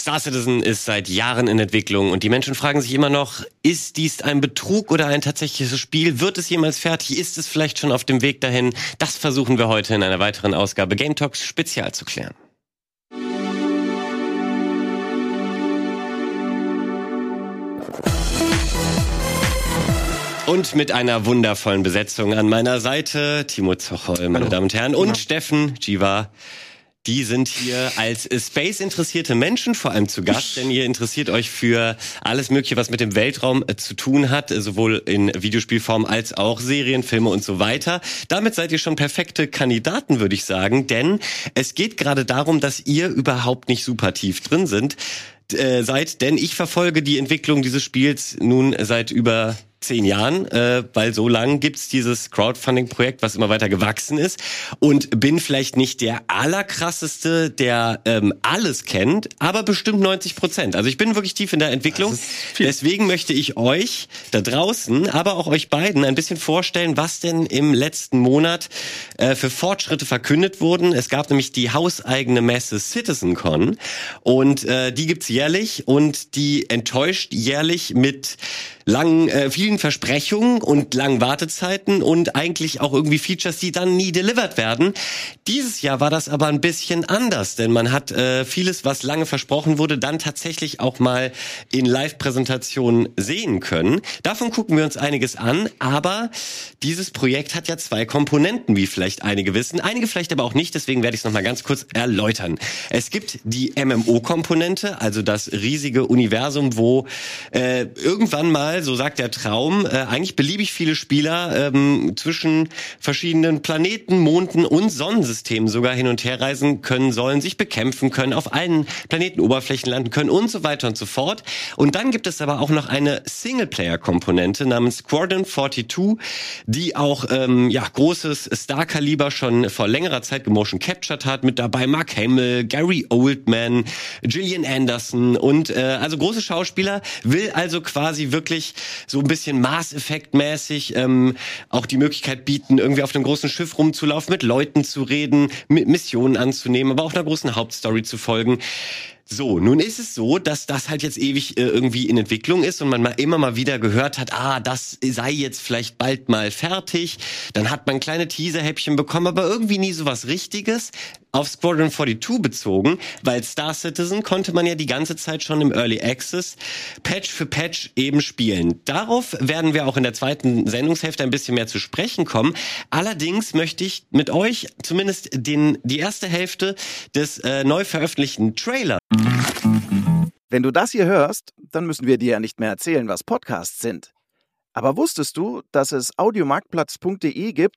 Star Citizen ist seit Jahren in Entwicklung und die Menschen fragen sich immer noch, ist dies ein Betrug oder ein tatsächliches Spiel? Wird es jemals fertig? Ist es vielleicht schon auf dem Weg dahin? Das versuchen wir heute in einer weiteren Ausgabe Game Talks Spezial zu klären. Und mit einer wundervollen Besetzung an meiner Seite, Timo Zochol, meine Hallo. Damen und Herren, und ja. Steffen Jiva. Die sind hier als Space interessierte Menschen vor allem zu Gast, denn ihr interessiert euch für alles Mögliche, was mit dem Weltraum äh, zu tun hat, sowohl in Videospielform als auch Serien, Filme und so weiter. Damit seid ihr schon perfekte Kandidaten, würde ich sagen, denn es geht gerade darum, dass ihr überhaupt nicht super tief drin sind, äh, seid, denn ich verfolge die Entwicklung dieses Spiels nun seit über zehn Jahren, äh, weil so lang gibt's dieses Crowdfunding-Projekt, was immer weiter gewachsen ist und bin vielleicht nicht der allerkrasseste, der ähm, alles kennt, aber bestimmt 90 Prozent. Also ich bin wirklich tief in der Entwicklung. Deswegen möchte ich euch da draußen, aber auch euch beiden ein bisschen vorstellen, was denn im letzten Monat äh, für Fortschritte verkündet wurden. Es gab nämlich die hauseigene Messe CitizenCon und äh, die gibt's jährlich und die enttäuscht jährlich mit langen, äh, vielen Versprechungen und langen Wartezeiten und eigentlich auch irgendwie Features, die dann nie delivered werden. Dieses Jahr war das aber ein bisschen anders, denn man hat äh, vieles, was lange versprochen wurde, dann tatsächlich auch mal in Live-Präsentationen sehen können. Davon gucken wir uns einiges an, aber dieses Projekt hat ja zwei Komponenten, wie vielleicht einige wissen, einige vielleicht aber auch nicht, deswegen werde ich es nochmal ganz kurz erläutern. Es gibt die MMO-Komponente, also das riesige Universum, wo äh, irgendwann mal so sagt der Traum, äh, eigentlich beliebig viele Spieler ähm, zwischen verschiedenen Planeten, Monden und Sonnensystemen sogar hin und her reisen können sollen, sich bekämpfen können, auf allen Planetenoberflächen landen können und so weiter und so fort. Und dann gibt es aber auch noch eine Singleplayer-Komponente namens Squadron 42, die auch ähm, ja großes Star-Kaliber schon vor längerer Zeit gemotion captured hat. Mit dabei Mark Hamill, Gary Oldman, Gillian Anderson und äh, also große Schauspieler will also quasi wirklich so ein bisschen Mass Effect mäßig ähm, auch die Möglichkeit bieten, irgendwie auf einem großen Schiff rumzulaufen, mit Leuten zu reden, mit Missionen anzunehmen, aber auch einer großen Hauptstory zu folgen. So, nun ist es so, dass das halt jetzt ewig äh, irgendwie in Entwicklung ist und man mal immer mal wieder gehört hat, ah, das sei jetzt vielleicht bald mal fertig. Dann hat man kleine Teaserhäppchen bekommen, aber irgendwie nie so was Richtiges auf Squadron 42 bezogen, weil Star Citizen konnte man ja die ganze Zeit schon im Early Access Patch für Patch eben spielen. Darauf werden wir auch in der zweiten Sendungshälfte ein bisschen mehr zu sprechen kommen. Allerdings möchte ich mit euch zumindest den, die erste Hälfte des äh, neu veröffentlichten Trailer wenn du das hier hörst, dann müssen wir dir ja nicht mehr erzählen, was Podcasts sind. Aber wusstest du, dass es audiomarktplatz.de gibt,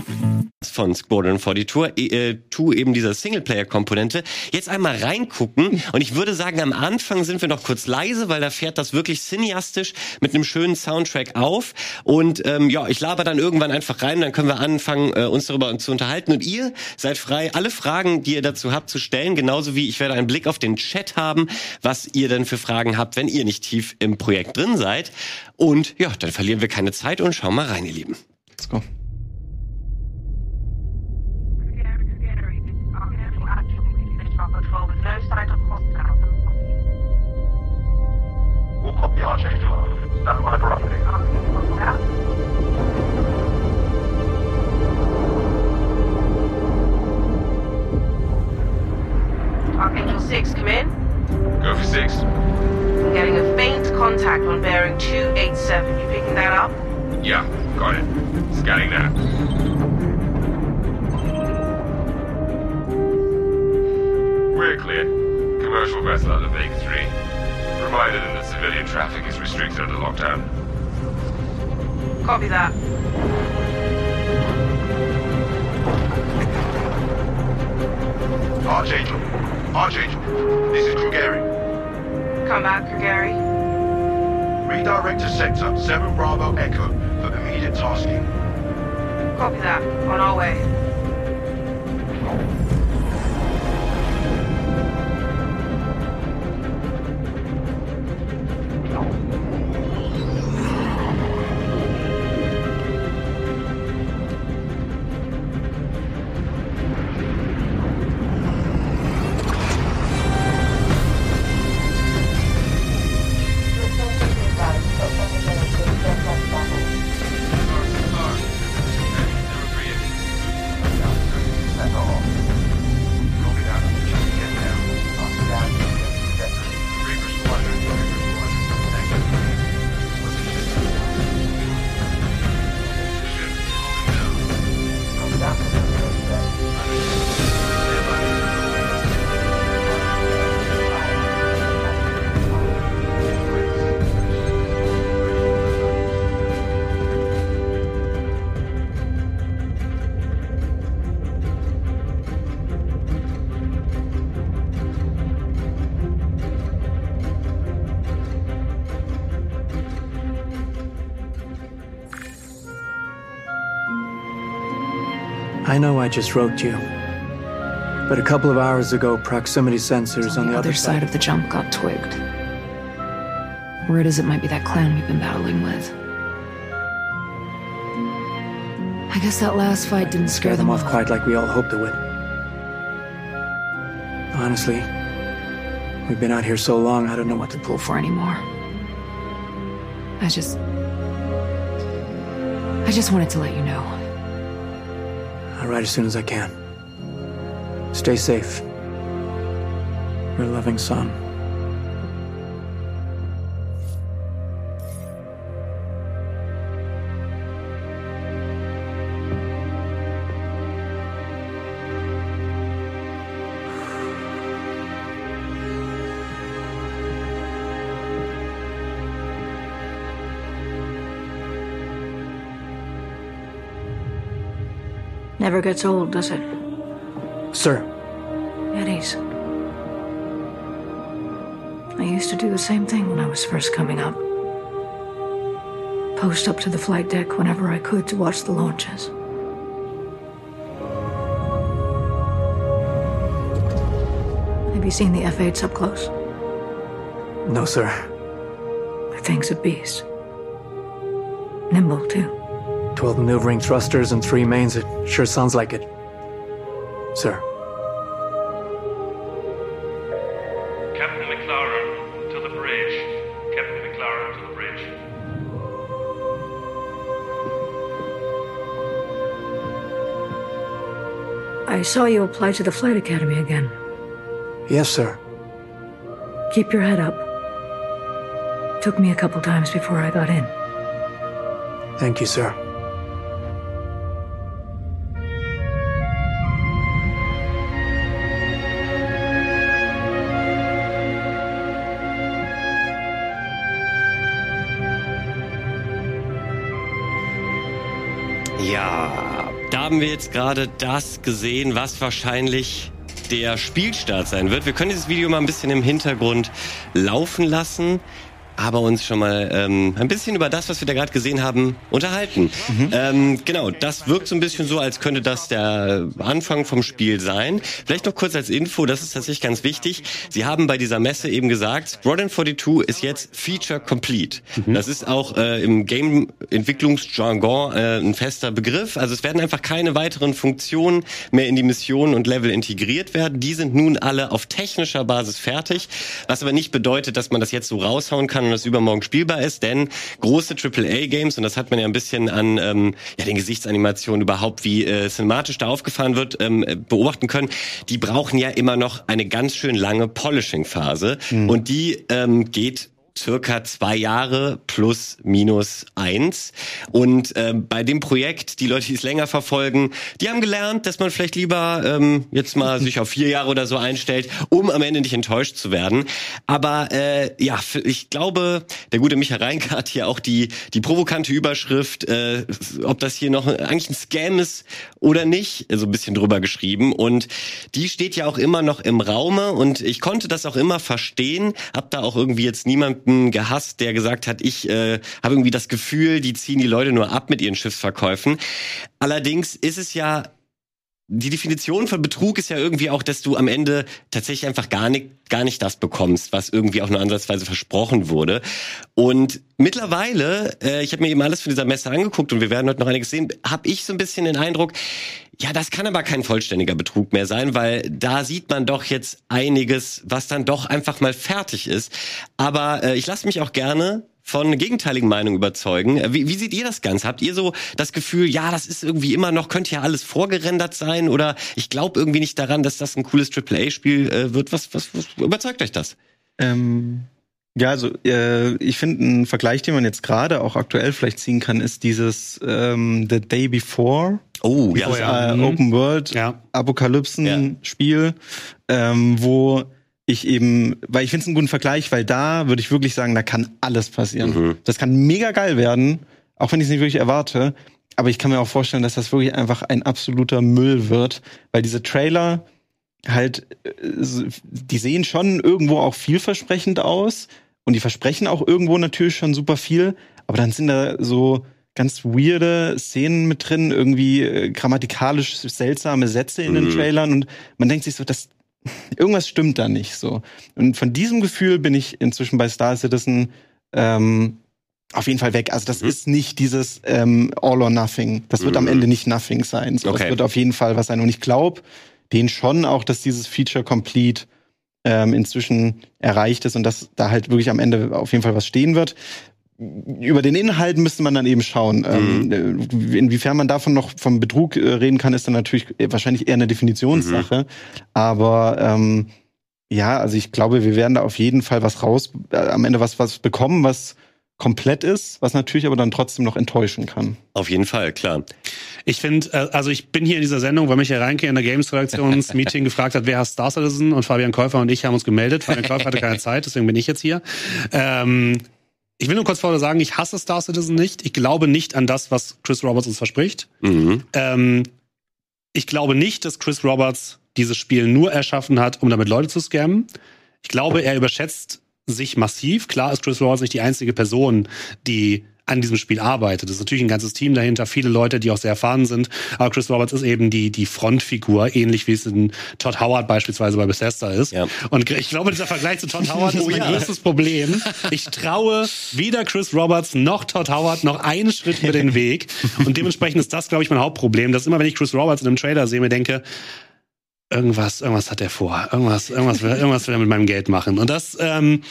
von Squadron 42, äh, eben dieser Singleplayer-Komponente. Jetzt einmal reingucken und ich würde sagen, am Anfang sind wir noch kurz leise, weil da fährt das wirklich cineastisch mit einem schönen Soundtrack auf und ähm, ja, ich laber dann irgendwann einfach rein, dann können wir anfangen, äh, uns darüber zu unterhalten und ihr seid frei, alle Fragen, die ihr dazu habt, zu stellen, genauso wie ich werde einen Blick auf den Chat haben, was ihr denn für Fragen habt, wenn ihr nicht tief im Projekt drin seid und ja, dann verlieren wir keine Zeit und schauen mal rein, ihr Lieben. Let's go. Stand by for update. Archangel 6, come in. Go for 6. I'm getting a faint contact on bearing 287. You picking that up? Yeah, got it. Scanning now. We're clear. Commercial vessel out of Vega 3 provided that civilian traffic is restricted under lockdown. Copy that. Archangel. Archangel. This is Krugeri. come back, Gary? Redirect to sector 7 Bravo Echo for immediate tasking. Copy that. On our way. Know I just wrote you. But a couple of hours ago, proximity sensors on, the, other side of the jump got twigged. Word is it might be that clan we've been battling with. I guess that last fight didn't scare them off off. quite like we all hoped it would. Honestly, we've been out here so long, I don't know what to pull for anymore. I just. I just wanted to let you know. Write as soon as I can. Stay safe. Your loving son. Never gets old, does it? Sir, Eddies. I used to do the same thing when I was first coming up. Post up to the flight deck whenever I could to watch the launches. Have you seen the F-8s up close? no, sir. The thing's a beast. Nimble, too. 12 maneuvering thrusters and three mains. It sure sounds like it. Sir. Captain McLaren to the bridge. Captain McLaren to the bridge. I saw you apply to the Flight Academy again. Yes, sir. Keep your head up. Took me a couple times before I got in. Thank you, sir. Haben wir jetzt gerade das gesehen, was wahrscheinlich der Spielstart sein wird. Wir können dieses Video mal ein bisschen im Hintergrund laufen lassen, aber uns schon mal ähm, ein bisschen über das, was wir da gerade gesehen haben, unterhalten. Ähm, genau, das wirkt so ein bisschen so, als könnte das der Anfang vom Spiel sein. Vielleicht noch kurz als Info, das ist tatsächlich ganz wichtig. Sie haben bei dieser Messe eben gesagt, Squadron 42 ist jetzt Feature Complete. Das ist auch äh, im Game-Entwicklungsjargon äh, ein fester Begriff. Also es werden einfach keine weiteren Funktionen mehr in die Missionen und Level integriert werden. Die sind nun alle auf technischer Basis fertig, was aber nicht bedeutet, dass man das jetzt so raushauen kann und das übermorgen spielbar ist, denn große AAA-Games, und das hat man ja ein bisschen an ähm, ja, den Gesichtsanimationen überhaupt, wie äh, cinematisch da aufgefahren wird, ähm, äh, beobachten können, die brauchen ja immer noch eine ganz schön lange Polishing-Phase. Und die ähm, geht circa zwei Jahre plus minus eins. Und ähm, bei dem Projekt, die Leute, die es länger verfolgen, die haben gelernt, dass man vielleicht lieber ähm, jetzt mal sich auf vier Jahre oder so einstellt, um am Ende nicht enttäuscht zu werden. Aber äh, ja, ich glaube, der gute Michael Reinke hat hier auch die, die provokante Überschrift, äh, ob das hier noch eigentlich ein Scam ist oder nicht, so ein bisschen drüber geschrieben. Und die steht ja auch immer noch im Raume und ich konnte das auch immer verstehen, hab da auch irgendwie jetzt niemanden gehasst, der gesagt hat, ich äh, habe irgendwie das Gefühl, die ziehen die Leute nur ab mit ihren Schiffsverkäufen. Allerdings ist es ja die Definition von Betrug ist ja irgendwie auch, dass du am Ende tatsächlich einfach gar nicht, gar nicht das bekommst, was irgendwie auch nur ansatzweise versprochen wurde. Und mittlerweile, äh, ich habe mir eben alles von dieser Messe angeguckt und wir werden heute noch einiges sehen, habe ich so ein bisschen den Eindruck, ja, das kann aber kein vollständiger Betrug mehr sein, weil da sieht man doch jetzt einiges, was dann doch einfach mal fertig ist. Aber äh, ich lasse mich auch gerne von gegenteiligen Meinungen überzeugen. Äh, wie, wie seht ihr das Ganze? Habt ihr so das Gefühl, ja, das ist irgendwie immer noch, könnte ja alles vorgerendert sein oder ich glaube irgendwie nicht daran, dass das ein cooles AAA-Spiel äh, wird? Was, was, was überzeugt euch das? Ähm, ja, also äh, ich finde, ein Vergleich, den man jetzt gerade auch aktuell vielleicht ziehen kann, ist dieses ähm, The Day Before. Oh, ja. Äh, Open World Ja. Apokalypsen-Spiel, ähm, wo ich eben, weil ich finde es einen guten Vergleich, weil da würde ich wirklich sagen, da kann alles passieren. Mhm. Das kann mega geil werden, auch wenn ich es nicht wirklich erwarte. Aber ich kann mir auch vorstellen, dass das wirklich einfach ein absoluter Müll wird, weil diese Trailer halt, äh, die sehen schon irgendwo auch vielversprechend aus und die versprechen auch irgendwo natürlich schon super viel, aber dann sind da so ganz weirde Szenen mit drin, irgendwie äh, grammatikalisch seltsame Sätze in den Mhm. Trailern und man denkt sich so, das irgendwas stimmt da nicht so. Und von diesem Gefühl bin ich inzwischen bei Star Citizen ähm, auf jeden Fall weg. Also das Mhm. ist nicht dieses ähm, All or Nothing. Das wird am Mhm. Ende nicht Nothing sein. So, Okay. Das wird auf jeden Fall was sein. Und ich glaube den schon auch, dass dieses Feature Complete ähm, inzwischen erreicht ist und dass da halt wirklich am Ende auf jeden Fall was stehen wird. Über den Inhalt müsste man dann eben schauen. Ähm, äh, inwiefern man davon noch vom Betrug äh, reden kann, ist dann natürlich äh, wahrscheinlich eher eine Definitionssache. Aber ähm, ja, also ich glaube, wir werden da auf jeden Fall was raus, äh, am Ende was, was bekommen, was komplett ist, was natürlich aber dann trotzdem noch enttäuschen kann. Auf jeden Fall, klar. Ich finde, also ich bin hier in dieser Sendung, weil Michael Reinke in der Games-Redaktions-Meeting gefragt hat, wer hasst Star Citizen und Fabian Käufer und ich haben uns gemeldet. Fabian Käufer hatte keine Zeit, deswegen bin ich jetzt hier. Ähm, ich will nur kurz vorher sagen, ich hasse Star Citizen nicht. Ich glaube nicht an das, was Chris Roberts uns verspricht. Mhm. Ähm, ich glaube nicht, dass Chris Roberts dieses Spiel nur erschaffen hat, um damit Leute zu scammen. Ich glaube, er überschätzt sich massiv. Klar ist Chris Roberts nicht die einzige Person, die an diesem Spiel arbeitet. Es ist natürlich ein ganzes Team dahinter, viele Leute, die auch sehr erfahren sind. Aber Chris Roberts ist eben die, die Frontfigur, ähnlich wie es in Todd Howard beispielsweise bei Bethesda ist. Ja. Und ich glaube, dieser Vergleich zu Todd Howard ist Oh mein ja. größtes Problem. Ich traue weder Chris Roberts noch Todd Howard noch einen Schritt über den Weg. Und dementsprechend ist das, glaube ich, mein Hauptproblem, dass immer, wenn ich Chris Roberts in einem Trailer sehe, mir denke, irgendwas, irgendwas hat er vor. Irgendwas, irgendwas, will, irgendwas will er mit meinem Geld machen. Und das, ähm,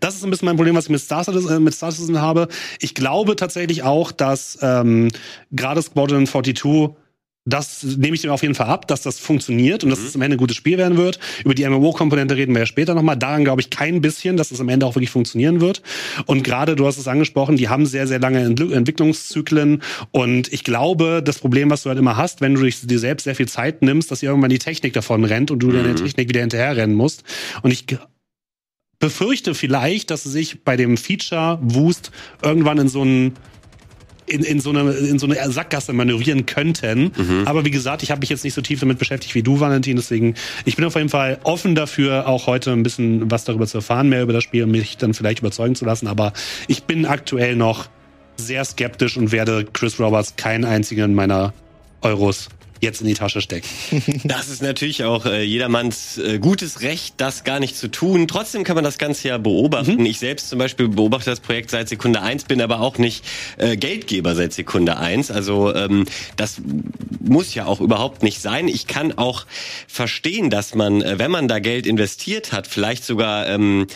das ist ein bisschen mein Problem, was ich mit Star Citizen, äh, mit Star Citizen habe. Ich glaube tatsächlich auch, dass ähm, gerade Squadron 42 das nehme ich dem auf jeden Fall ab, dass das funktioniert und dass es am Ende ein gutes Spiel werden wird. Über die MMO-Komponente reden wir ja später nochmal. Daran glaube ich kein bisschen, dass es am Ende auch wirklich funktionieren wird. Und gerade, du hast es angesprochen, die haben sehr, sehr lange Entlu- Entwicklungszyklen. Und ich glaube, das Problem, was du halt immer hast, wenn du dir selbst sehr viel Zeit nimmst, dass irgendwann die Technik davon rennt und du deine Technik wieder hinterher rennen musst. Und ich befürchte vielleicht, dass sie sich bei dem Feature-Wust irgendwann in so einen in, in, so eine, in so eine Sackgasse manövrieren könnten. Aber wie gesagt, ich habe mich jetzt nicht so tief damit beschäftigt wie du, Valentin. Deswegen, ich bin auf jeden Fall offen dafür, auch heute ein bisschen was darüber zu erfahren, mehr über das Spiel und mich dann vielleicht überzeugen zu lassen. Aber ich bin aktuell noch sehr skeptisch und werde Chris Roberts keinen einzigen meiner Euros jetzt in die Tasche stecken. Das ist natürlich auch äh, jedermanns äh, gutes Recht, das gar nicht zu tun. Trotzdem kann man das Ganze ja beobachten. Ich selbst zum Beispiel beobachte das Projekt seit Sekunde eins, bin aber auch nicht äh, Geldgeber seit Sekunde eins. Also ähm, das muss ja auch überhaupt nicht sein. Ich kann auch verstehen, dass man, äh, wenn man da Geld investiert hat, vielleicht sogar ähm,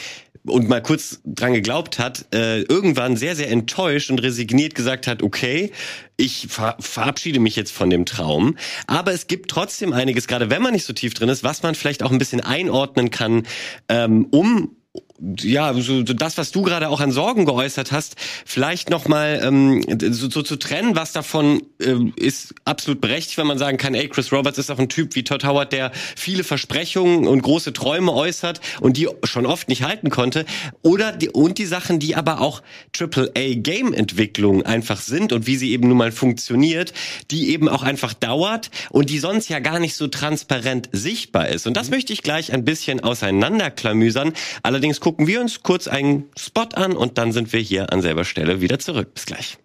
und mal kurz dran geglaubt hat, äh, irgendwann sehr, sehr enttäuscht und resigniert gesagt hat, okay, ich ver verabschiede mich jetzt von dem Traum. Aber es gibt trotzdem einiges, gerade wenn man nicht so tief drin ist, was man vielleicht auch ein bisschen einordnen kann, ähm, um ja, so, so das, was du gerade auch an Sorgen geäußert hast, vielleicht nochmal ähm, so, so zu trennen, was davon ähm, ist absolut berechtigt, wenn man sagen kann, ey, Chris Roberts ist auch ein Typ wie Todd Howard, der viele Versprechungen und große Träume äußert und die schon oft nicht halten konnte. Oder die, und die Sachen, die aber auch AAA-Game-Entwicklung einfach sind und wie sie eben nun mal funktioniert, die eben auch einfach dauert und die sonst ja gar nicht so transparent sichtbar ist. Und das möchte ich gleich ein bisschen auseinanderklamüsern. Allerdings gucken wir uns kurz einen Spot an und dann sind wir hier an selber Stelle wieder zurück. Bis gleich.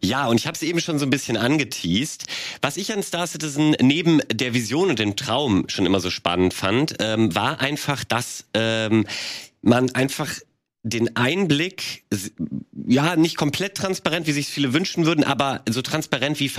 Ja, und ich habe es eben schon so ein bisschen angeteased. Was ich an Star Citizen neben der Vision und dem Traum schon immer so spannend fand, ähm, war einfach, dass ähm, man einfach den Einblick, ja, nicht komplett transparent, wie sich viele wünschen würden, aber so transparent wie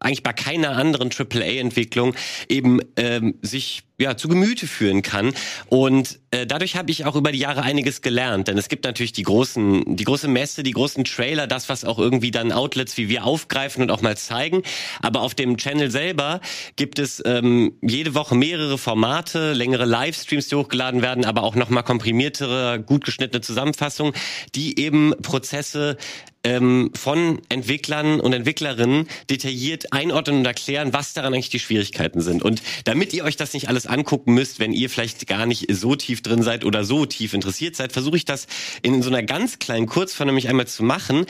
eigentlich bei keiner anderen AAA-Entwicklung eben ähm, sich ja zu Gemüte führen kann. Und äh, dadurch habe ich auch über die Jahre einiges gelernt, denn es gibt natürlich die großen die große Messe, die großen Trailer, das was auch irgendwie dann Outlets wie wir aufgreifen und auch mal zeigen, aber auf dem Channel selber gibt es ähm, jede Woche mehrere Formate, längere Livestreams, die hochgeladen werden, aber auch noch mal komprimiertere, gut geschnittene Zusammenfassungen, die eben Prozesse ähm, von Entwicklern und Entwicklerinnen detailliert einordnen und erklären, was daran eigentlich die Schwierigkeiten sind. Und damit ihr euch das nicht alles angucken müsst, wenn ihr vielleicht gar nicht so tief drin seid oder so tief interessiert seid, versuche ich das in so einer ganz kleinen Kurzform nämlich einmal zu machen.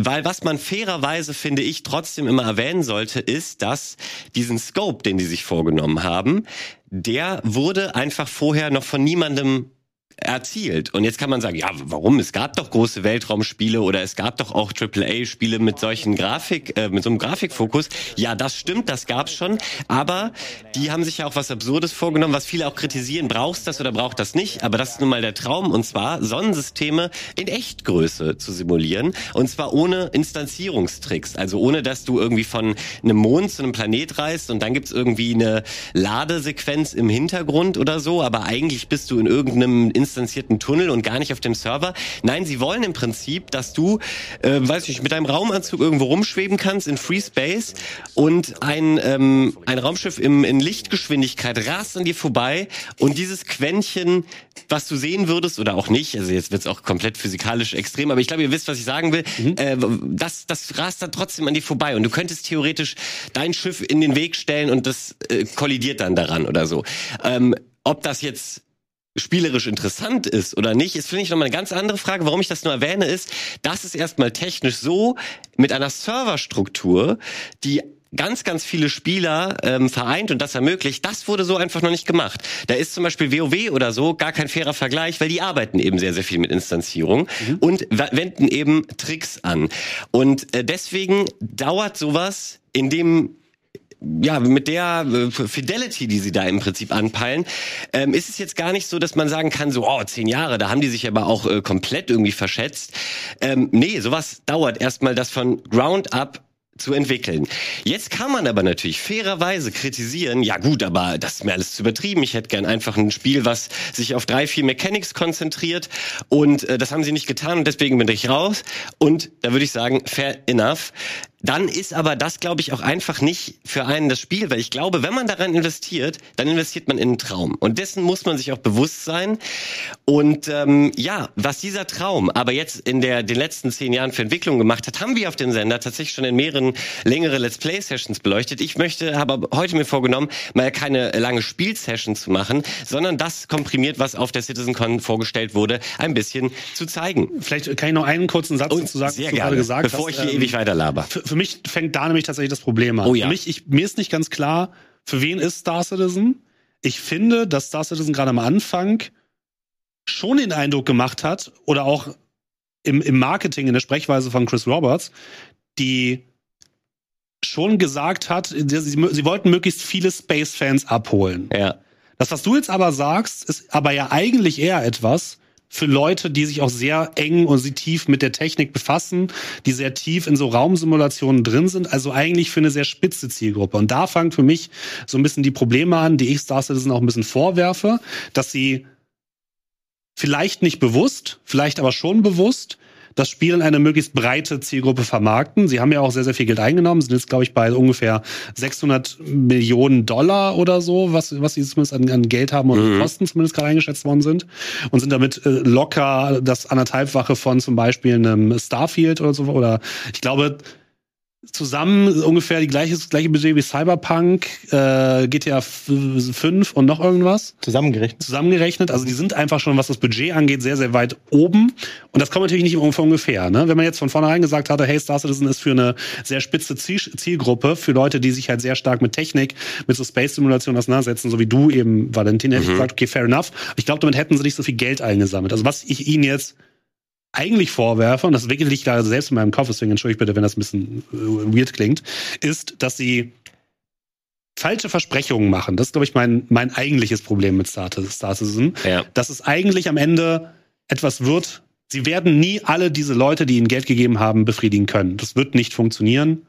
Weil was man fairerweise, finde ich, trotzdem immer erwähnen sollte, ist, dass diesen Scope, den die sich vorgenommen haben, der wurde einfach vorher noch von niemandem erzielt. Und jetzt kann man sagen, ja, warum? Es gab doch große Weltraumspiele oder es gab doch auch AAA-Spiele mit solchen Grafik, äh, mit so einem Grafikfokus. Ja, das stimmt, das gab's schon. Aber die haben sich ja auch was Absurdes vorgenommen, was viele auch kritisieren. Brauchst das oder braucht das nicht? Aber das ist nun mal der Traum. Und zwar Sonnensysteme in Echtgröße zu simulieren. Und zwar ohne Instanzierungstricks. Also ohne, dass du irgendwie von einem Mond zu einem Planet reist und dann gibt's irgendwie eine Ladesequenz im Hintergrund oder so. Aber eigentlich bist du in irgendeinem instanzierten Tunnel und gar nicht auf dem Server. Nein, sie wollen im Prinzip, dass du, äh, weiß ich nicht, mit deinem Raumanzug irgendwo rumschweben kannst in Free Space und ein, ähm, ein Raumschiff im, in Lichtgeschwindigkeit rast an dir vorbei und dieses Quäntchen, was du sehen würdest oder auch nicht, also jetzt wird's auch komplett physikalisch extrem, aber ich glaube, ihr wisst, was ich sagen will, äh, das, das rast dann trotzdem an dir vorbei und du könntest theoretisch dein Schiff in den Weg stellen und das äh, kollidiert dann daran oder so. Ähm, ob das jetzt spielerisch interessant ist oder nicht, ist finde ich nochmal eine ganz andere Frage. Warum ich das nur erwähne, ist, dass es erstmal technisch so mit einer Serverstruktur, die ganz, ganz viele Spieler ähm, vereint und das ermöglicht, das wurde so einfach noch nicht gemacht. Da ist zum Beispiel WoW oder so gar kein fairer Vergleich, weil die arbeiten eben sehr, sehr viel mit Instanzierung und w- wenden eben Tricks an. Und äh, deswegen dauert sowas in dem ja, mit der äh, Fidelity, die sie da im Prinzip anpeilen, ähm, ist es jetzt gar nicht so, dass man sagen kann, so, oh, zehn Jahre, da haben die sich aber auch äh, komplett irgendwie verschätzt. Ähm, nee, sowas dauert erstmal, das von Ground up zu entwickeln. Jetzt kann man aber natürlich fairerweise kritisieren, ja gut, aber das ist mir alles zu übertrieben. Ich hätte gern einfach ein Spiel, was sich auf drei, vier Mechanics konzentriert und äh, das haben sie nicht getan und deswegen bin ich raus. Und da würde ich sagen, fair enough. Dann ist aber das, glaube ich, auch einfach nicht für einen das Spiel, weil ich glaube, wenn man daran investiert, dann investiert man in einen Traum. Und dessen muss man sich auch bewusst sein. Und ähm, ja, was dieser Traum aber jetzt in der den letzten zehn Jahren für Entwicklung gemacht hat, haben wir auf dem Sender tatsächlich schon in mehreren längere Let's Play Sessions beleuchtet. Ich möchte, habe aber heute mir vorgenommen, mal keine lange Spielsession zu machen, sondern das komprimiert, was auf der CitizenCon vorgestellt wurde, ein bisschen zu zeigen. Vielleicht kann ich noch einen kurzen Satz dazu sagen, was du gerne, gerade gesagt bevor hast. ich hier Ähm, ewig weiter laber. Für, mich fängt da nämlich tatsächlich das Problem an. Oh ja. Für mich, ich, mir ist nicht ganz klar, für wen ist Star Citizen? Ich finde, dass Star Citizen gerade am Anfang schon den Eindruck gemacht hat, oder auch im, im Marketing, in der Sprechweise von Chris Roberts, die schon gesagt hat, sie, sie, sie wollten möglichst viele Space-Fans abholen. Ja. Das, was du jetzt aber sagst, ist aber ja eigentlich eher etwas für Leute, die sich auch sehr eng und sie tief mit der Technik befassen, die sehr tief in so Raumsimulationen drin sind, also eigentlich für eine sehr spitze Zielgruppe. Und da fangen für mich so ein bisschen die Probleme an, die ich Star Citizen auch ein bisschen vorwerfe, dass sie vielleicht nicht bewusst, vielleicht aber schon bewusst, das Spiel an eine möglichst breite Zielgruppe vermarkten. Sie haben ja auch sehr, sehr viel Geld eingenommen, sind jetzt, glaube ich, bei ungefähr 600 Millionen Dollar oder so, was, was sie zumindest an, an Geld haben und Mhm. Kosten zumindest gerade eingeschätzt worden sind. Und sind damit äh, locker das anderthalbfache von zum Beispiel einem Starfield oder so. Oder ich glaube, zusammen ungefähr die gleiche, das gleiche Budget wie Cyberpunk, äh, GTA 5 und noch irgendwas Zusammengerechnet. zusammengerechnet. Also die sind einfach schon, was das Budget angeht, sehr, sehr weit oben. Und das kommt natürlich nicht von ungefähr. Ne? Wenn man jetzt von vornherein gesagt hatte, hey, Star Citizen ist für eine sehr spitze Ziel Zielgruppe, für Leute, die sich halt sehr stark mit Technik, mit so Space-Simulation auseinandersetzen, so wie du eben, Valentin, hätte ich gesagt, okay, fair enough. Ich glaube, damit hätten sie nicht so viel Geld eingesammelt. Also was ich ihnen jetzt eigentlich vorwerfe, und das liegt gerade selbst in meinem Kopf, deswegen entschuldige ich bitte, wenn das ein bisschen äh, weird klingt, ist, dass sie falsche Versprechungen machen. Das ist, glaube ich, mein, mein eigentliches Problem mit Star, Star Citizen. Ja. Dass es eigentlich am Ende etwas wird, sie werden nie alle diese Leute, die ihnen Geld gegeben haben, befriedigen können. Das wird nicht funktionieren.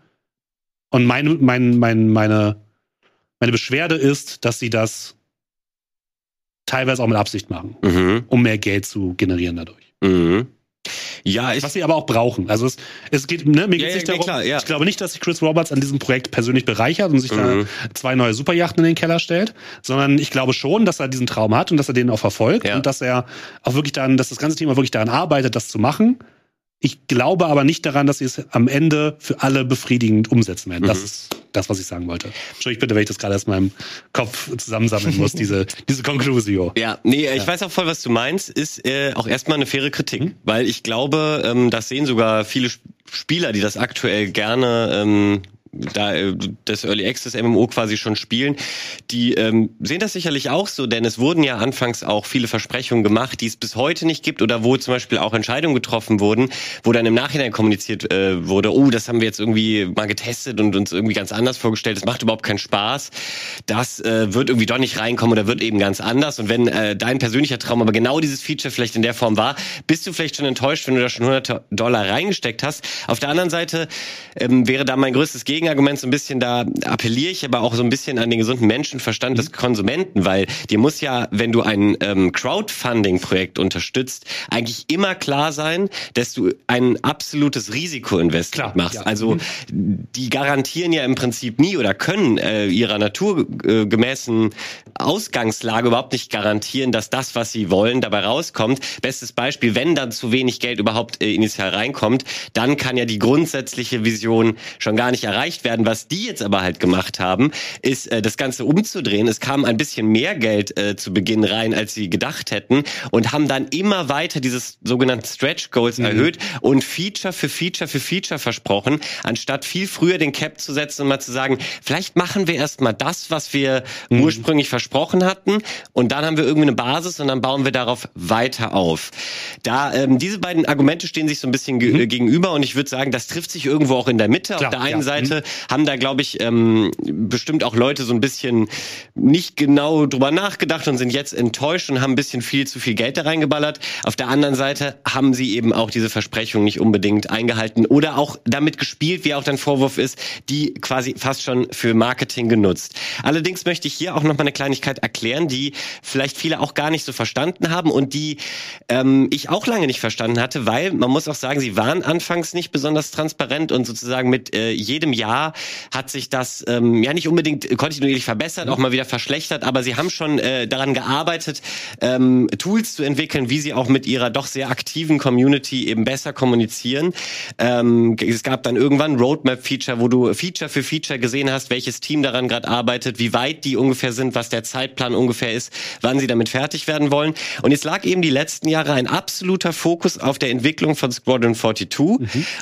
Und mein, mein, mein, meine, meine Beschwerde ist, dass sie das teilweise auch mit Absicht machen, Mhm. um mehr Geld zu generieren dadurch. Mhm. Ja, ich, Was sie aber auch brauchen. Also es, es geht, ne, mir geht Ja, es ja, nicht darum, klar, ja. ich glaube nicht, dass sich Chris Roberts an diesem Projekt persönlich bereichert und sich Mhm. da zwei neue Superjachten in den Keller stellt, sondern ich glaube schon, dass er diesen Traum hat und dass er den auch verfolgt und dass er auch wirklich daran, dass das ganze auch wirklich daran arbeitet, das zu machen. Ich glaube aber nicht daran, dass sie es am Ende für alle befriedigend umsetzen werden. Das Mhm. ist das, was ich sagen wollte. Entschuldigung bitte, wenn ich das gerade aus meinem Kopf zusammensammeln muss, diese, diese Conclusio. Ja, nee, ich Ja. weiß auch voll, was du meinst. Ist äh, auch erstmal eine faire Kritik, weil ich glaube, ähm, das sehen sogar viele Sp- Spieler, die das aktuell gerne ähm, da äh, das Early Access MMO quasi schon spielen, die ähm, sehen das sicherlich auch so, denn es wurden ja anfangs auch viele Versprechungen gemacht, die es bis heute nicht gibt oder wo zum Beispiel auch Entscheidungen getroffen wurden, wo dann im Nachhinein kommuniziert äh, wurde, oh, das haben wir jetzt irgendwie mal getestet und uns irgendwie ganz anders vorgestellt, das macht überhaupt keinen Spaß, das äh, wird irgendwie doch nicht reinkommen oder wird eben ganz anders. Und wenn äh, dein persönlicher Traum aber genau dieses Feature vielleicht in der Form war, bist du vielleicht schon enttäuscht, wenn du da schon 100 Dollar reingesteckt hast. Auf der anderen Seite ähm, wäre da mein größtes Gegenargument so ein bisschen, da appelliere ich aber auch so ein bisschen an den gesunden Menschenverstand des Konsumenten, weil dir muss ja, wenn du ein ähm, Crowdfunding-Projekt unterstützt, eigentlich immer klar sein, dass du ein absolutes Risikoinvestment machst. ja. Also die garantieren ja im Prinzip nie oder können äh, ihrer naturgemäßen Ausgangslage überhaupt nicht garantieren, dass das, was sie wollen, dabei rauskommt. Bestes Beispiel, wenn dann zu wenig Geld überhaupt äh, initial reinkommt, dann kann ja die grundsätzliche Vision schon gar nicht erreicht werden. Was die jetzt aber halt gemacht haben, ist äh, das Ganze umzudrehen. Es kam ein bisschen mehr Geld äh, zu Beginn rein, als sie gedacht hätten und haben dann immer weiter dieses sogenannte Stretch Goals erhöht und Feature für Feature für Feature versprochen, anstatt viel früher den Cap zu setzen und mal zu sagen, vielleicht machen wir erst mal das, was wir ursprünglich versprochen hatten und dann haben wir irgendwie eine Basis und dann bauen wir darauf weiter auf. Da ähm, diese beiden Argumente stehen sich so ein bisschen ge äh, gegenüber und ich würde sagen, das trifft sich irgendwo auch in der Mitte. Klar, Auf der einen ja. Seite haben da, glaube ich, ähm, bestimmt auch Leute so ein bisschen nicht genau drüber nachgedacht und sind jetzt enttäuscht und haben ein bisschen viel zu viel Geld da reingeballert. Auf der anderen Seite haben sie eben auch diese Versprechung nicht unbedingt eingehalten oder auch damit gespielt, wie auch dein Vorwurf ist, die quasi fast schon für Marketing genutzt. Allerdings möchte ich hier auch noch mal eine Kleinigkeit erklären, die vielleicht viele auch gar nicht so verstanden haben und die ähm, ich auch lange nicht verstanden hatte, weil man muss auch sagen, sie waren anfangs nicht besonders transparent und sozusagen mit äh, jedem Jahr hat sich das ähm, ja nicht unbedingt kontinuierlich verbessert, auch mal wieder verschlechtert, aber sie haben schon äh, daran gearbeitet, ähm, Tools zu entwickeln, wie sie auch mit ihrer doch sehr aktiven Community eben besser kommunizieren. Ähm, es gab dann irgendwann Roadmap-Feature, wo du Feature für Feature gesehen hast, welches Team daran gerade arbeitet, wie weit die ungefähr sind, was der Zeitplan ungefähr ist, wann sie damit fertig werden wollen. Und jetzt lag eben die letzten Jahre ein absoluter Fokus auf der Entwicklung von Squadron 42.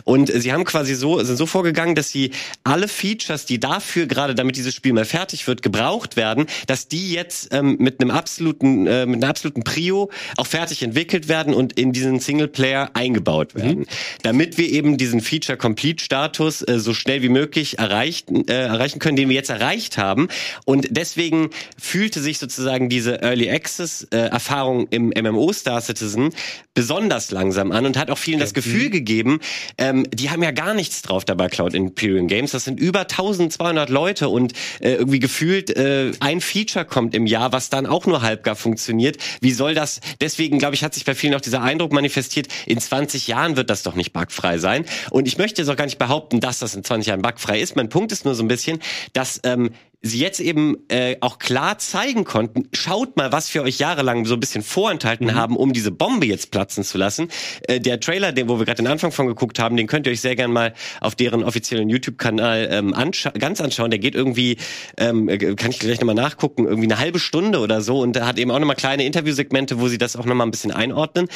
Und sie haben quasi so, sind so vorgegangen, dass sie alle Features, die dafür gerade, damit dieses Spiel mal fertig wird, gebraucht werden, dass die jetzt ähm, mit einem absoluten, äh, mit einer absoluten Prio auch fertig entwickelt werden und in diesen Singleplayer eingebaut werden. Damit wir eben diesen Feature-Complete-Status äh, so schnell wie möglich erreichen, äh, erreichen können, den wir jetzt erreicht haben. Und deswegen fühlte sich sozusagen diese Early Access-Erfahrung im MMO Star Citizen besonders langsam an und hat auch vielen das Gefühl gegeben, ähm, die haben ja gar nichts drauf dabei Cloud Imperium Games. Games, das sind über 1200 Leute und äh, irgendwie gefühlt äh, ein Feature kommt im Jahr, was dann auch nur halbgar funktioniert. Wie soll das, deswegen glaube ich, hat sich bei vielen auch dieser Eindruck manifestiert, in 20 Jahren wird das doch nicht bugfrei sein. Und ich möchte jetzt auch gar nicht behaupten, dass das in 20 Jahren bugfrei ist. Mein Punkt ist nur so ein bisschen, dass ähm, sie jetzt eben äh, auch klar zeigen konnten, schaut mal, was wir euch jahrelang so ein bisschen vorenthalten haben, um diese Bombe jetzt platzen zu lassen. Äh, der Trailer, den, wo wir gerade den Anfang von geguckt haben, den könnt ihr euch sehr gern mal auf deren offiziellen YouTube-Kanal ähm, anscha ganz anschauen. Der geht irgendwie, ähm, äh, kann ich gleich nochmal nachgucken, irgendwie eine halbe Stunde oder so und hat eben auch nochmal kleine Interviewsegmente, wo sie das auch nochmal ein bisschen einordnen.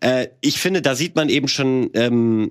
Äh, ich finde, da sieht man eben schon ähm,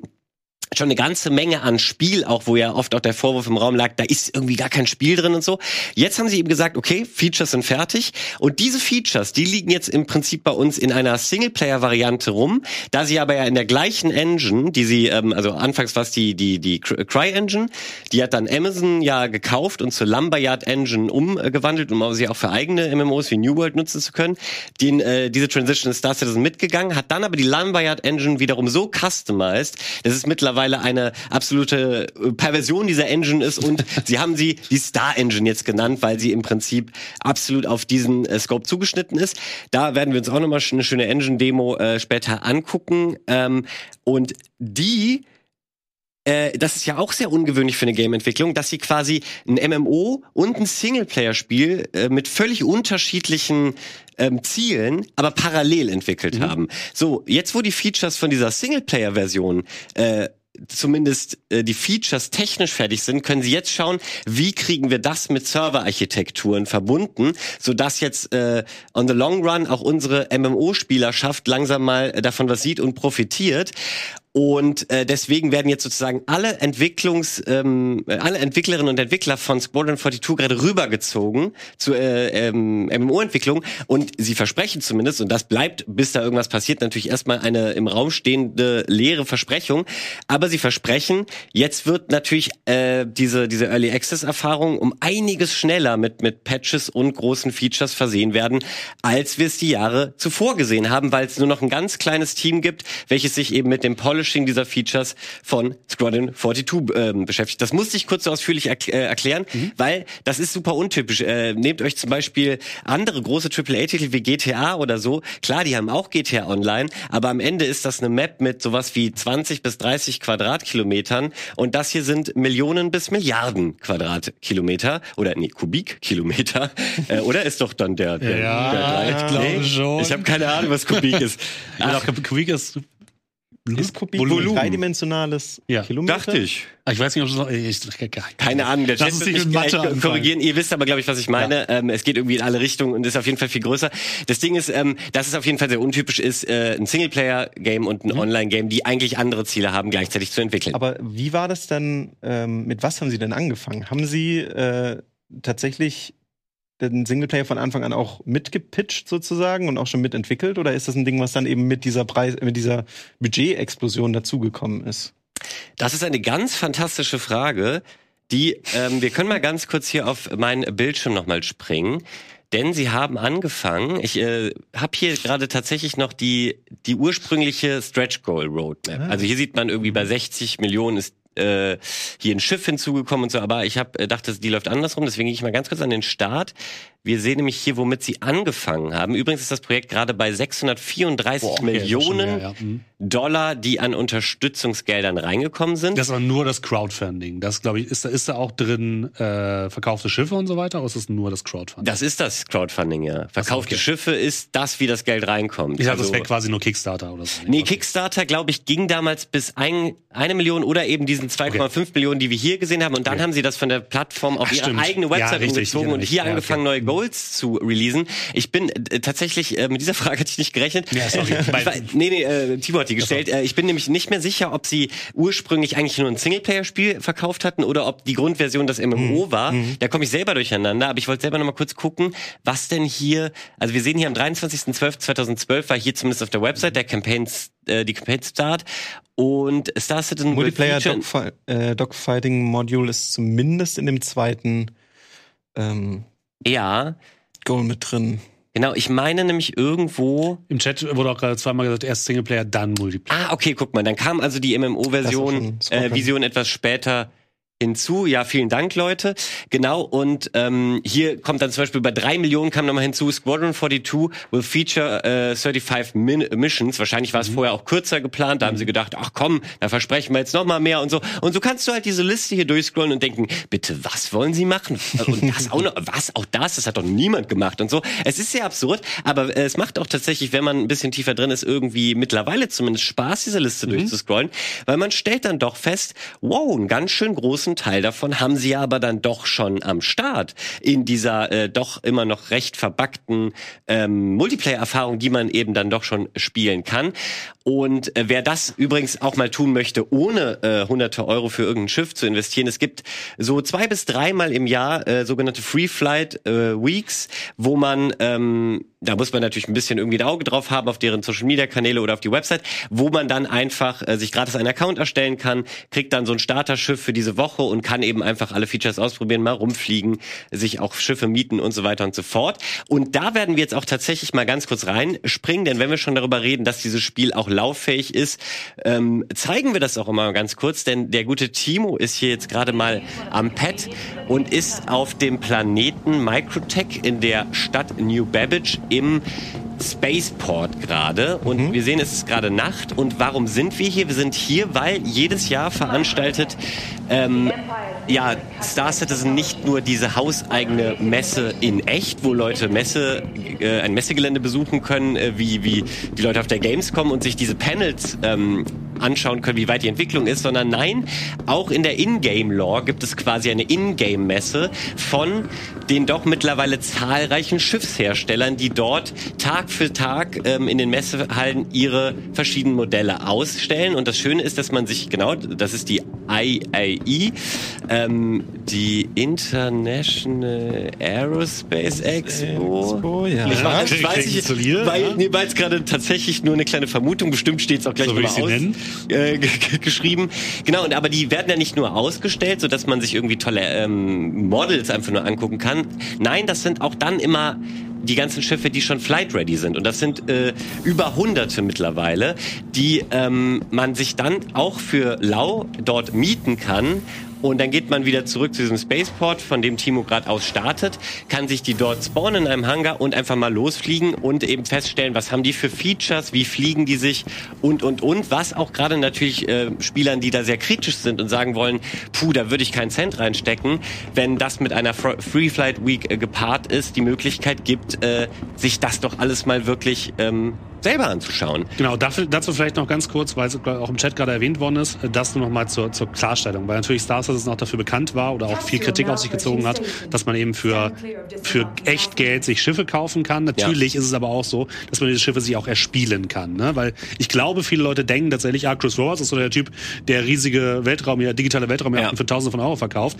schon eine ganze Menge an Spiel, auch wo ja oft auch der Vorwurf im Raum lag, da ist irgendwie gar kein Spiel drin und so. Jetzt haben sie eben gesagt, okay, Features sind fertig und diese Features, die liegen jetzt im Prinzip bei uns in einer Singleplayer-Variante rum, da sie aber ja in der gleichen Engine, die sie, ähm, also anfangs war es die, die, die Cry-Engine, die hat dann Amazon ja gekauft und zur Lumberyard Engine umgewandelt, um sie auch für eigene MMOs wie New World nutzen zu können. Den, äh, diese Transition ist Star Citizen mitgegangen, hat dann aber die Lumberyard Engine wiederum so customized, das ist mittlerweile eine absolute äh, Perversion dieser Engine ist und sie haben sie die Star Engine jetzt genannt, weil sie im Prinzip absolut auf diesen äh, Scope zugeschnitten ist. Da werden wir uns auch nochmal eine schöne Engine-Demo äh, später angucken. Ähm, und die äh, das ist ja auch sehr ungewöhnlich für eine Game-Entwicklung, dass sie quasi ein MMO und ein Singleplayer-Spiel äh, mit völlig unterschiedlichen ähm, Zielen, aber parallel entwickelt haben. So, jetzt wo die Features von dieser Singleplayer-Version äh, zumindest äh, die Features technisch fertig sind, können Sie jetzt schauen, wie kriegen wir das mit Serverarchitekturen verbunden, so dass jetzt äh, on the long run auch unsere MMO-Spielerschaft langsam mal äh, davon was sieht und profitiert. Und äh, deswegen werden jetzt sozusagen alle Entwicklungs, ähm, alle Entwicklerinnen und Entwickler von Squadron 42 gerade rübergezogen zur äh, ähm, MMO-Entwicklung. Und sie versprechen zumindest, und das bleibt, bis da irgendwas passiert, natürlich erstmal eine im Raum stehende leere Versprechung. Aber sie versprechen, jetzt wird natürlich äh, diese, diese Early Access-Erfahrung um einiges schneller mit, mit Patches und großen Features versehen werden, als wir es die Jahre zuvor gesehen haben, weil es nur noch ein ganz kleines Team gibt, welches sich eben mit dem Polish Publishing dieser Features von Squadron 42 ähm, beschäftigt. Das musste ich kurz so ausführlich erk äh, erklären, weil das ist super untypisch. Äh, nehmt euch zum Beispiel andere große AAA-Titel wie GTA oder so. Klar, die haben auch GTA Online, aber am Ende ist das eine Map mit sowas wie 20 bis 30 Quadratkilometern und das hier sind Millionen bis Milliarden Quadratkilometer oder nee, Kubikkilometer. äh, oder ist doch dann der, der, Ja, der ich glaube schon. Ich habe keine Ahnung, was Kubik ist. Ach, Kubik ist Ist Volumen. ein dreidimensionales Ja. Kilometer? Dachte ich. Ah, Ich weiß nicht, ob es noch. Ich, Keine Ahnung, der Chat wird nicht mich Mathe anfangen. korrigieren. Ihr wisst aber, glaube ich, was ich meine. Ähm, es geht irgendwie in alle Richtungen und ist auf jeden Fall viel größer. Das Ding ist, ähm, dass es auf jeden Fall sehr untypisch ist, äh, ein Singleplayer-Game und ein Online-Game, die eigentlich andere Ziele haben, gleichzeitig zu entwickeln. Mhm. Aber wie war das denn, ähm, mit was haben Sie denn angefangen? Haben Sie äh, tatsächlich den Singleplayer von Anfang an auch mitgepitcht sozusagen und auch schon mitentwickelt? Oder ist das ein Ding, was dann eben mit dieser Preis, mit dieser Budgetexplosion dazugekommen ist? Das ist eine ganz fantastische Frage, die ähm, wir können mal ganz kurz hier auf meinen Bildschirm nochmal springen. Denn sie haben angefangen, ich äh, habe hier gerade tatsächlich noch die, die ursprüngliche Stretch Goal Roadmap. Also hier sieht man irgendwie bei 60 Millionen ist äh, hier ein Schiff hinzugekommen und so, aber ich habe äh, dachte, die läuft andersrum, deswegen gehe ich mal ganz kurz an den Start. Wir sehen nämlich hier, womit sie angefangen haben. Übrigens ist das Projekt gerade bei 634 Boah, okay, das Millionen mehr, ja. Mhm. Dollar, die an Unterstützungsgeldern reingekommen sind. Das ist aber nur das Crowdfunding. Das glaube ich, ist da, ist da auch drin äh, verkaufte Schiffe und so weiter, oder ist das nur das Crowdfunding? Das ist das Crowdfunding, ja. Verkaufte okay. Schiffe ist das, wie das Geld reinkommt. ich dachte, das Also- wäre quasi nur Kickstarter oder so. Nee, Kickstarter, glaube ich, ging damals bis ein, eine Million oder eben diesen 2,5 Millionen, die wir hier gesehen haben. Und dann Okay. haben sie das von der Plattform auf Ach, ihre stimmt. eigene Ja, Website richtig, umgezogen genau, und hier ja, okay. angefangen, neue Goals zu releasen. Ich bin äh, tatsächlich, äh, mit dieser Frage hatte ich nicht gerechnet. Ja, sorry. war, nee, nee, äh, Timo hat die gestellt. Äh, ich bin nämlich nicht mehr sicher, ob sie ursprünglich eigentlich nur ein Singleplayer-Spiel verkauft hatten oder ob die Grundversion das MMO war. Da komme ich selber durcheinander, aber ich wollte selber noch mal kurz gucken, was denn hier, also wir sehen hier am 23.12.2012 war hier zumindest auf der Website der Campaign, äh, die Campaign Start und Star Citizen Multiplayer Dogfi äh, Dogfighting Module ist zumindest in dem zweiten ähm, Ja, Goal mit drin. genau. Ich meine nämlich irgendwo. Im Chat wurde auch gerade zweimal gesagt, erst Singleplayer, dann Multiplayer. Ah, okay, guck mal. Dann kam also die MMO-Version, Squadron. äh, Vision etwas später hinzu. Ja, vielen Dank, Leute. Genau, und ähm, hier kommt dann zum Beispiel bei drei Millionen kam nochmal hinzu, Squadron 42 will feature äh, 35 Min Missions. Wahrscheinlich war es vorher auch kürzer geplant. Da haben sie gedacht, ach komm, da versprechen wir jetzt noch mal mehr und so. Und so kannst du halt diese Liste hier durchscrollen und denken, bitte, was wollen sie machen? Und das auch noch, was, auch das, das hat doch niemand gemacht und so. Es ist sehr absurd, aber äh, es macht auch tatsächlich, wenn man ein bisschen tiefer drin ist, irgendwie mittlerweile zumindest Spaß, diese Liste durchzuscrollen, weil man stellt dann doch fest, wow, einen ganz schön großen Teil davon haben sie aber dann doch schon am Start in dieser äh, doch immer noch recht verbackten ähm, Multiplayer-Erfahrung, die man eben dann doch schon spielen kann. Und äh, wer das übrigens auch mal tun möchte, ohne äh, hunderte Euro für irgendein Schiff zu investieren, es gibt so zwei bis dreimal im Jahr äh, sogenannte Free Flight äh, Weeks, wo man ähm, da muss man natürlich ein bisschen irgendwie ein Auge drauf haben auf deren Social Media Kanäle oder auf die Website, wo man dann einfach äh, sich gratis einen Account erstellen kann, kriegt dann so ein Starterschiff für diese Woche und kann eben einfach alle Features ausprobieren, mal rumfliegen, sich auch Schiffe mieten und so weiter und so fort. Und da werden wir jetzt auch tatsächlich mal ganz kurz reinspringen, denn wenn wir schon darüber reden, dass dieses Spiel auch lauffähig ist, ähm, zeigen wir das auch immer ganz kurz, denn der gute Timo ist hier jetzt gerade mal am Pad und ist auf dem Planeten Microtech in der Stadt New Babbage im Spaceport gerade und wir sehen, es ist gerade Nacht. Und warum sind wir hier? Wir sind hier, weil jedes Jahr veranstaltet ähm, ja, Star Citizen nicht nur diese hauseigene Messe in echt, wo Leute Messe, äh, ein Messegelände besuchen können, äh, wie, wie die Leute auf der Gamescom und sich diese Panels ähm, anschauen können, wie weit die Entwicklung ist, sondern nein, auch in der Ingame-Lore gibt es quasi eine Ingame-Messe von den doch mittlerweile zahlreichen Schiffsherstellern, die dort Tag für Tag ähm, in den Messehallen ihre verschiedenen Modelle ausstellen. Und das Schöne ist, dass man sich, genau, das ist die IAE, ähm, die International Aerospace Expo. Expo, ja. Ich weiß, ich Ja, weiß nicht, Gratuliere, weil, nee, weil es gerade tatsächlich nur eine kleine Vermutung, bestimmt steht es auch gleich So nochmal ich aus, nennen. Äh, geschrieben. Genau, und aber die werden ja nicht nur ausgestellt, so dass man sich irgendwie tolle ähm, Models einfach nur angucken kann. Nein, das sind auch dann immer die ganzen Schiffe, die schon flight ready sind. Und das sind äh, über hunderte mittlerweile, die ähm, man sich dann auch für lau dort mieten kann. Und dann geht man wieder zurück zu diesem Spaceport, von dem Timo gerade aus startet, kann sich die dort spawnen in einem Hangar und einfach mal losfliegen und eben feststellen, was haben die für Features, wie fliegen die sich und, und, und. Was auch gerade natürlich äh, Spielern, die da sehr kritisch sind und sagen wollen, puh, da würde ich keinen Cent reinstecken, wenn das mit einer Fr- Free Flight Week äh, gepaart ist, die Möglichkeit gibt, äh, sich das doch alles mal wirklich ähm, selber anzuschauen. Genau, dafür, dazu vielleicht noch ganz kurz, weil es auch im Chat gerade erwähnt worden ist, äh, das nur noch mal zur, zur Klarstellung, weil natürlich Star Citizen auch dafür bekannt war oder auch viel Kritik auf sich gezogen hat, dass man eben für, für echt Geld sich Schiffe kaufen kann. Natürlich ist es aber auch so, dass man diese Schiffe sich auch erspielen kann, ne? weil ich glaube, viele Leute denken tatsächlich, ah, Chris Roberts ist so der Typ, der riesige Weltraum, digitale Weltraumjachten Ja. für Tausende von Euro verkauft.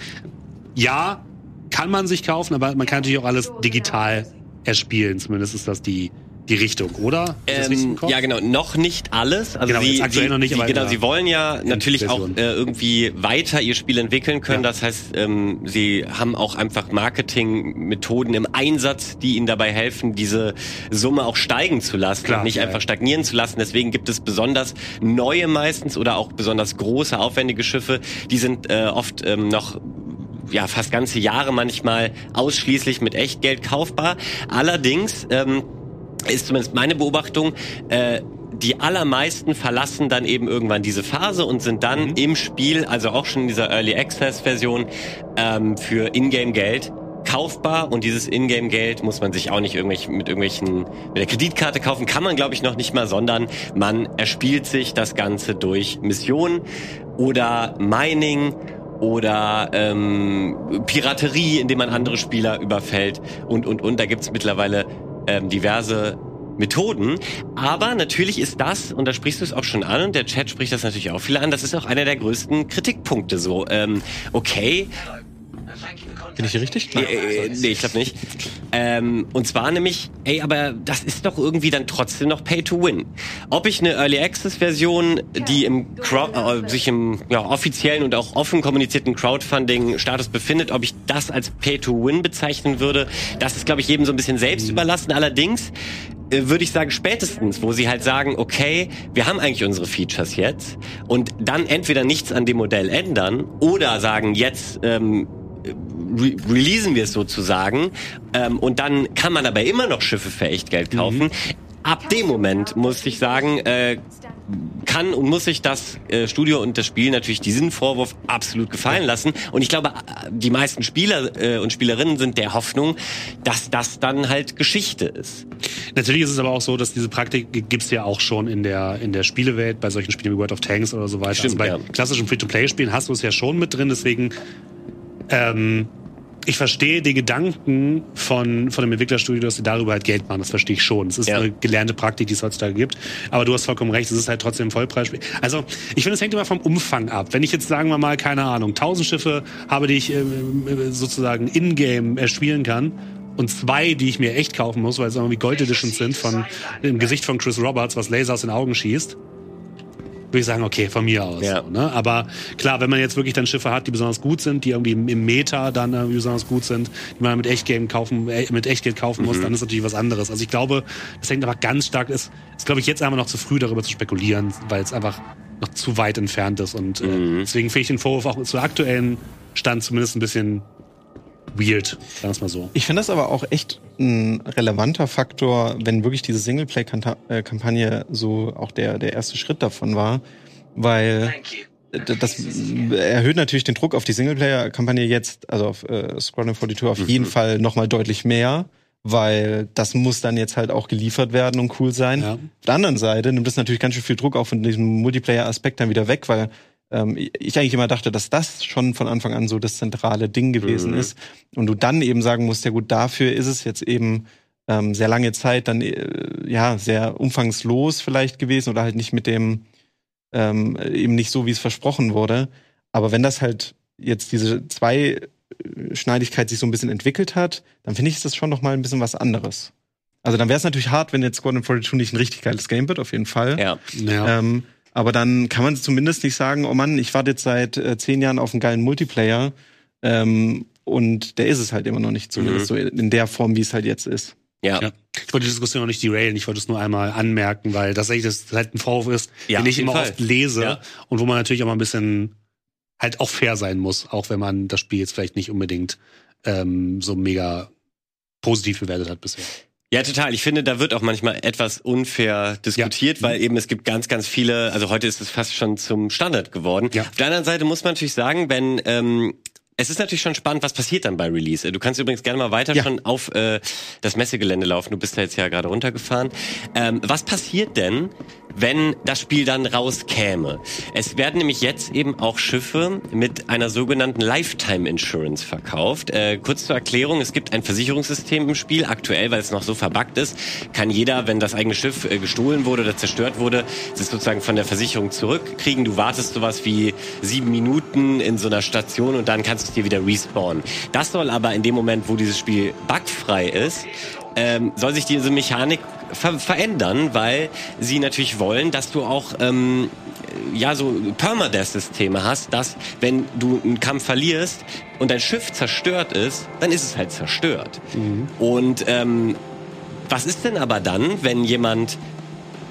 Ja, kann man sich kaufen, aber man kann natürlich auch alles digital erspielen. Zumindest ist das die, die Richtung, oder? Ähm, ja, genau, noch nicht alles. Also Genau, sie, aktuell noch nicht, sie, genau, sie wollen ja natürlich auch äh, irgendwie weiter ihr Spiel entwickeln können. Ja. Das heißt, ähm, sie haben auch einfach Marketingmethoden im Einsatz, die ihnen dabei helfen, diese Summe auch steigen zu lassen Klar, und nicht ja, einfach stagnieren zu lassen. Deswegen gibt es besonders neue meistens oder auch besonders große, aufwendige Schiffe. Die sind äh, oft ähm, noch ja fast ganze Jahre manchmal ausschließlich mit Echtgeld kaufbar. Allerdings ähm, ist zumindest meine Beobachtung, äh, die allermeisten verlassen dann eben irgendwann diese Phase und sind dann im Spiel, also auch schon in dieser Early Access Version, ähm, für Ingame-Geld kaufbar und dieses Ingame-Geld muss man sich auch nicht irgendwelch, mit irgendwelchen mit der Kreditkarte kaufen, kann man glaube ich noch nicht mal, sondern man erspielt sich das Ganze durch Missionen oder Mining oder ähm, Piraterie, indem man andere Spieler überfällt und und und. Da gibt's mittlerweile ähm, diverse Methoden. Aber natürlich ist das, und da sprichst du es auch schon an, und der Chat spricht das natürlich auch viel an, das ist auch einer der größten Kritikpunkte so. Ähm, okay, Bin ich hier richtig? Klar. Äh, nee, ich glaube nicht. Ähm, und zwar nämlich, ey, aber das ist doch irgendwie dann trotzdem noch Pay to Win. Ob ich eine Early Access Version, die im Crowd, äh, sich im ja, offiziellen und auch offen kommunizierten Crowdfunding-Status befindet, ob ich das als Pay to Win bezeichnen würde, das ist, glaube ich, jedem so ein bisschen selbst überlassen. Allerdings äh, würde ich sagen, spätestens, wo sie halt sagen, okay, wir haben eigentlich unsere Features jetzt und dann entweder nichts an dem Modell ändern oder sagen, jetzt ähm, re releasen wir es sozusagen ähm, und dann kann man aber immer noch Schiffe für Echtgeld kaufen. Ab dem Moment muss ich sagen, äh, kann und muss sich das äh, Studio und das Spiel natürlich diesen Vorwurf absolut gefallen lassen. Und ich glaube, äh, die meisten Spieler äh, und Spielerinnen sind der Hoffnung, dass das dann halt Geschichte ist. Natürlich ist es aber auch so, dass diese Praktik gibt's ja auch schon in der, in der Spielewelt, bei solchen Spielen wie World of Tanks oder so weiter. Stimmt, also bei ja. klassischen Free-to-Play-Spielen hast du es ja schon mit drin, deswegen ähm, ich verstehe die Gedanken von, von dem Entwicklerstudio, dass sie darüber halt Geld machen. Das verstehe ich schon. Es ist Ja. eine gelernte Praktik, die es heutzutage gibt. Aber du hast vollkommen recht, es ist halt trotzdem ein Vollpreisspiel. Also, ich finde, es hängt immer vom Umfang ab. Wenn ich jetzt, sagen wir mal, keine Ahnung, 1000 Schiffe habe, die ich ähm, äh, sozusagen in-game erspielen kann, und zwei, die ich mir echt kaufen muss, weil es irgendwie Gold Editions sind von dem Gesicht von Chris Roberts, was Laser aus den Augen schießt, würde ich sagen, okay, von mir aus. Ja. So, ne? Aber klar, wenn man jetzt wirklich dann Schiffe hat, die besonders gut sind, die irgendwie im Meta dann irgendwie besonders gut sind, die man mit Echtgeld kaufen, äh, mit Echtgeld kaufen muss, dann ist natürlich was anderes. Also ich glaube, das hängt aber ganz stark, ist, ist glaube ich jetzt einfach noch zu früh darüber zu spekulieren, weil es einfach noch zu weit entfernt ist. Und äh, deswegen finde ich den Vorwurf auch zu aktuellen Stand zumindest ein bisschen weird, sagen wir mal so. Ich finde das aber auch echt ein relevanter Faktor, wenn wirklich diese Singleplay-Kampagne so auch der, der erste Schritt davon war, weil das erhöht natürlich den Druck auf die Singleplayer-Kampagne jetzt, also auf äh, Squadron 42 auf jeden Fall nochmal deutlich mehr, weil das muss dann jetzt halt auch geliefert werden und cool sein. Ja. Auf der anderen Seite nimmt das natürlich ganz schön viel Druck auch von diesem Multiplayer-Aspekt dann wieder weg, weil ähm, ich eigentlich immer dachte, dass das schon von Anfang an so das zentrale Ding gewesen ist. Und du dann eben sagen musst, ja gut, dafür ist es jetzt eben ähm, sehr lange Zeit dann äh, ja sehr umfangslos vielleicht gewesen oder halt nicht mit dem ähm, eben nicht so, wie es versprochen wurde. Aber wenn das halt jetzt diese zwei Schneidigkeit sich so ein bisschen entwickelt hat, dann finde ich das schon noch mal ein bisschen was anderes. Also dann wäre es natürlich hart, wenn jetzt Squadron 42 nicht ein richtig geiles Game wird, auf jeden Fall. Ja. Ja. Ähm, aber dann kann man zumindest nicht sagen, oh Mann, ich warte jetzt seit äh, zehn Jahren auf einen geilen Multiplayer ähm, und der ist es halt immer noch nicht, zumindest so in der Form, wie es halt jetzt ist. Ja. Ja. Ich wollte die Diskussion noch nicht derailen, ich wollte es nur einmal anmerken, weil das echt das halt ein Vorwurf ist, Ja, den ich immer Fall. oft lese Ja. und wo man natürlich auch mal ein bisschen halt auch fair sein muss, auch wenn man das Spiel jetzt vielleicht nicht unbedingt ähm, so mega positiv bewertet hat bisher. Ja, total. Ich finde, da wird auch manchmal etwas unfair diskutiert, weil eben es gibt ganz, ganz viele, also heute ist es fast schon zum Standard geworden. Ja. Auf der anderen Seite muss man natürlich sagen, wenn ähm, es ist natürlich schon spannend, was passiert dann bei Release. Du kannst übrigens gerne mal weiter Ja. schon auf äh, das Messegelände laufen. Du bist da jetzt ja gerade runtergefahren. Ähm, was passiert denn, wenn das Spiel dann rauskäme? Es werden nämlich jetzt eben auch Schiffe mit einer sogenannten Lifetime Insurance verkauft. Äh, kurz zur Erklärung, es gibt ein Versicherungssystem im Spiel. Aktuell, weil es noch so verbuggt ist, kann jeder, wenn das eigene Schiff äh, gestohlen wurde oder zerstört wurde, es sozusagen von der Versicherung zurückkriegen. Du wartest sowas wie sieben Minuten in so einer Station und dann kannst du es dir wieder respawnen. Das soll aber in dem Moment, wo dieses Spiel bugfrei ist, ähm, soll sich diese Mechanik ver verändern, weil sie natürlich wollen, dass du auch ähm, ja so Permadeath-Systeme hast, dass wenn du einen Kampf verlierst und dein Schiff zerstört ist, dann ist es halt zerstört. Und ähm, was ist denn aber dann, wenn jemand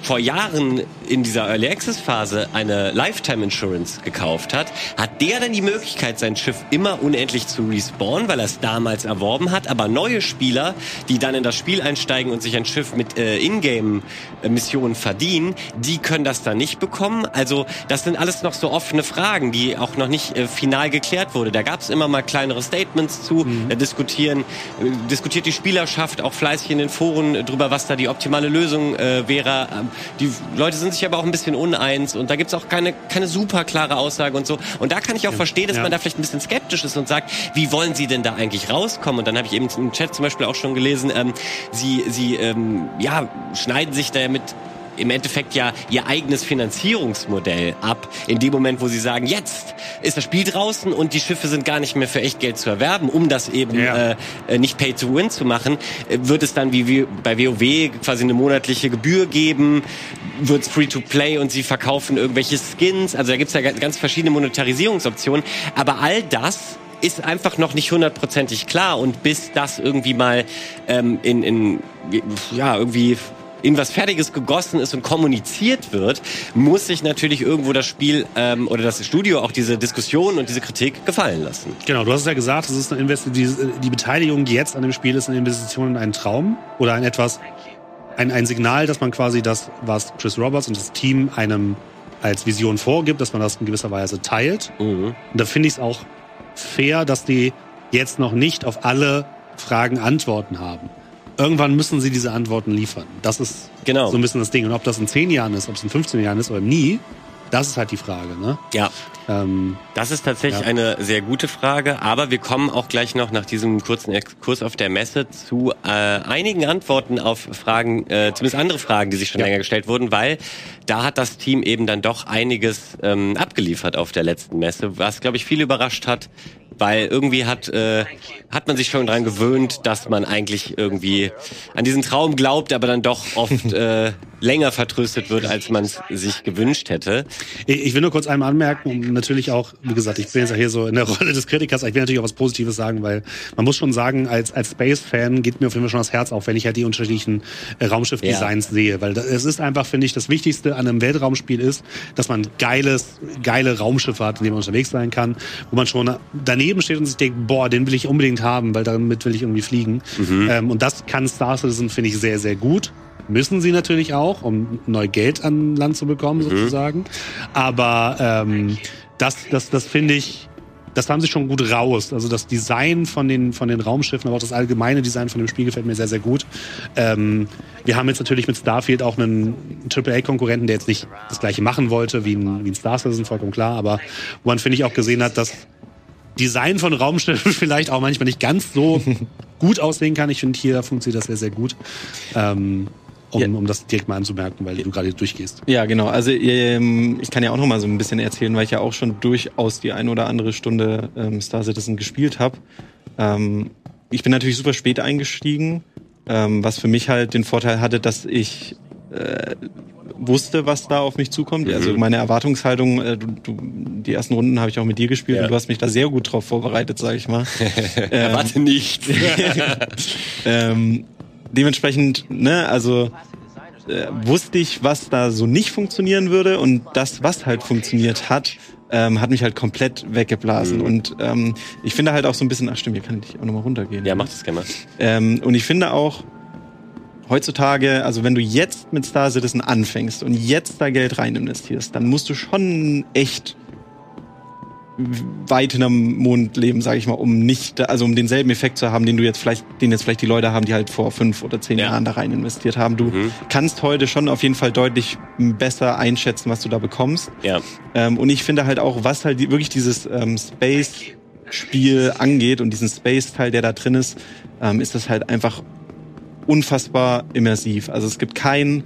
vor Jahren in dieser Early Access Phase eine Lifetime Insurance gekauft hat, hat der dann die Möglichkeit, sein Schiff immer unendlich zu respawnen, weil er es damals erworben hat. Aber neue Spieler, die dann in das Spiel einsteigen und sich ein Schiff mit äh, Ingame-Missionen verdienen, die können das dann nicht bekommen. Also das sind alles noch so offene Fragen, die auch noch nicht äh, final geklärt wurde. Da gab es immer mal kleinere Statements zu, da diskutieren, äh, diskutiert die Spielerschaft auch fleißig in den Foren äh, drüber, was da die optimale Lösung äh, wäre. Die Leute sind sich aber auch ein bisschen uneins und da gibt's auch keine, keine super klare Aussage und so. Und da kann ich auch verstehen, dass ja. man da vielleicht ein bisschen skeptisch ist und sagt, wie wollen sie denn da eigentlich rauskommen? Und dann habe ich eben im Chat zum Beispiel auch schon gelesen, ähm, sie, sie ähm, ja, schneiden sich da mit im Endeffekt ja ihr eigenes Finanzierungsmodell ab. In dem Moment, wo sie sagen, jetzt ist das Spiel draußen und die Schiffe sind gar nicht mehr für echt Geld zu erwerben, um das eben Ja. äh, äh, nicht Pay to Win zu machen, äh, wird es dann wie, bei WoW quasi eine monatliche Gebühr geben, wird es Free to Play und sie verkaufen irgendwelche Skins. Also da gibt's ja ga- ganz verschiedene Monetarisierungsoptionen. Aber all das ist einfach noch nicht hundertprozentig klar und bis das irgendwie mal ähm, in, in ja irgendwie in was Fertiges gegossen ist und kommuniziert wird, muss sich natürlich irgendwo das Spiel ähm, oder das Studio auch diese Diskussion und diese Kritik gefallen lassen. Genau, du hast es ja gesagt, es ist eine Investi die, die Beteiligung jetzt an dem Spiel ist eine Investition in einen Traum oder ein etwas, ein, ein Signal, dass man quasi das, was Chris Roberts und das Team einem als Vision vorgibt, dass man das in gewisser Weise teilt. Mhm. Und da finde ich es auch fair, dass die jetzt noch nicht auf alle Fragen Antworten haben. Irgendwann müssen sie diese Antworten liefern. Das ist Genau. so ein bisschen das Ding. Und ob das in 10 Jahren ist, ob es in 15 Jahren ist oder nie, das ist halt die Frage. Ne? Ja. Ähm, Das ist tatsächlich Ja. eine sehr gute Frage, aber wir kommen auch gleich noch nach diesem kurzen Exkurs auf der Messe zu äh, einigen Antworten auf Fragen, äh, zumindest andere Fragen, die sich schon länger gestellt wurden, weil da hat das Team eben dann doch einiges ähm, abgeliefert auf der letzten Messe, was glaube ich viele überrascht hat, weil irgendwie hat äh, hat man sich schon dran gewöhnt, dass man eigentlich irgendwie an diesen Traum glaubt, aber dann doch oft äh, länger vertröstet wird, als man es sich gewünscht hätte. Ich ich will nur kurz einmal anmerken, um natürlich auch, wie gesagt, ich bin jetzt ja hier so in der Rolle des Kritikers, ich will natürlich auch was Positives sagen, weil man muss schon sagen, als, als Space-Fan geht mir auf jeden Fall schon das Herz auf, wenn ich halt die unterschiedlichen äh, Raumschiff-Designs sehe. Weil es ist einfach, finde ich, das Wichtigste an einem Weltraumspiel ist, dass man geiles, geile Raumschiffe hat, in denen man unterwegs sein kann, wo man schon daneben steht und sich denkt, boah, den will ich unbedingt haben, weil damit will ich irgendwie fliegen. Ähm, und das kann Star Citizen, finde ich, sehr, sehr gut. Müssen sie natürlich auch, um neu Geld an Land zu bekommen, sozusagen. Aber ähm, das, das, das finde ich, das haben sie schon gut raus. Also das Design von den, von den Raumschiffen, aber auch das allgemeine Design von dem Spiel gefällt mir sehr, sehr gut. Ähm, wir haben jetzt natürlich mit Starfield auch einen AAA-Konkurrenten, der jetzt nicht das gleiche machen wollte wie ein, wie ein Star Citizen, vollkommen klar. Aber wo man, finde ich, auch gesehen hat, dass Design von Raumschiffen vielleicht auch manchmal nicht ganz so gut aussehen kann. Ich finde, hier funktioniert das sehr, sehr gut. Ähm, um, Ja. um das direkt mal anzumerken, weil du gerade durchgehst. Ja, genau. Also ähm, ich kann ja auch noch mal so ein bisschen erzählen, weil ich ja auch schon durchaus die ein oder andere Stunde ähm, Star Citizen gespielt habe. Ähm, ich bin natürlich super spät eingestiegen, ähm, was für mich halt den Vorteil hatte, dass ich äh, wusste, was da auf mich zukommt. Also meine Erwartungshaltung, äh, du, du, die ersten Runden habe ich auch mit dir gespielt Ja. und du hast mich da sehr gut drauf vorbereitet, sage ich mal. Erwarte nichts. ähm, dementsprechend, ne, also äh, wusste ich, was da so nicht funktionieren würde und das, was halt funktioniert hat, ähm, hat mich halt komplett weggeblasen. Mhm. Und ähm, ich finde halt auch so ein bisschen, ach stimmt, hier kann ich auch nochmal runtergehen. Ja, mach das gerne mal. Ähm, und ich finde auch, heutzutage, also wenn du jetzt mit Star Citizen anfängst und jetzt da Geld rein investierst, dann musst du schon echt weit hinterm Mond leben, sage ich mal, um nicht, also um denselben Effekt zu haben, den du jetzt vielleicht, den jetzt vielleicht die Leute haben, die halt vor fünf oder zehn Ja. Jahren da rein investiert haben. Du kannst heute schon auf jeden Fall deutlich besser einschätzen, was du da bekommst. Ja. Ähm, und ich finde halt auch, was halt die, wirklich dieses ähm, Space-Spiel angeht und diesen Space-Teil, der da drin ist, ähm, ist das halt einfach unfassbar immersiv. Also es gibt kein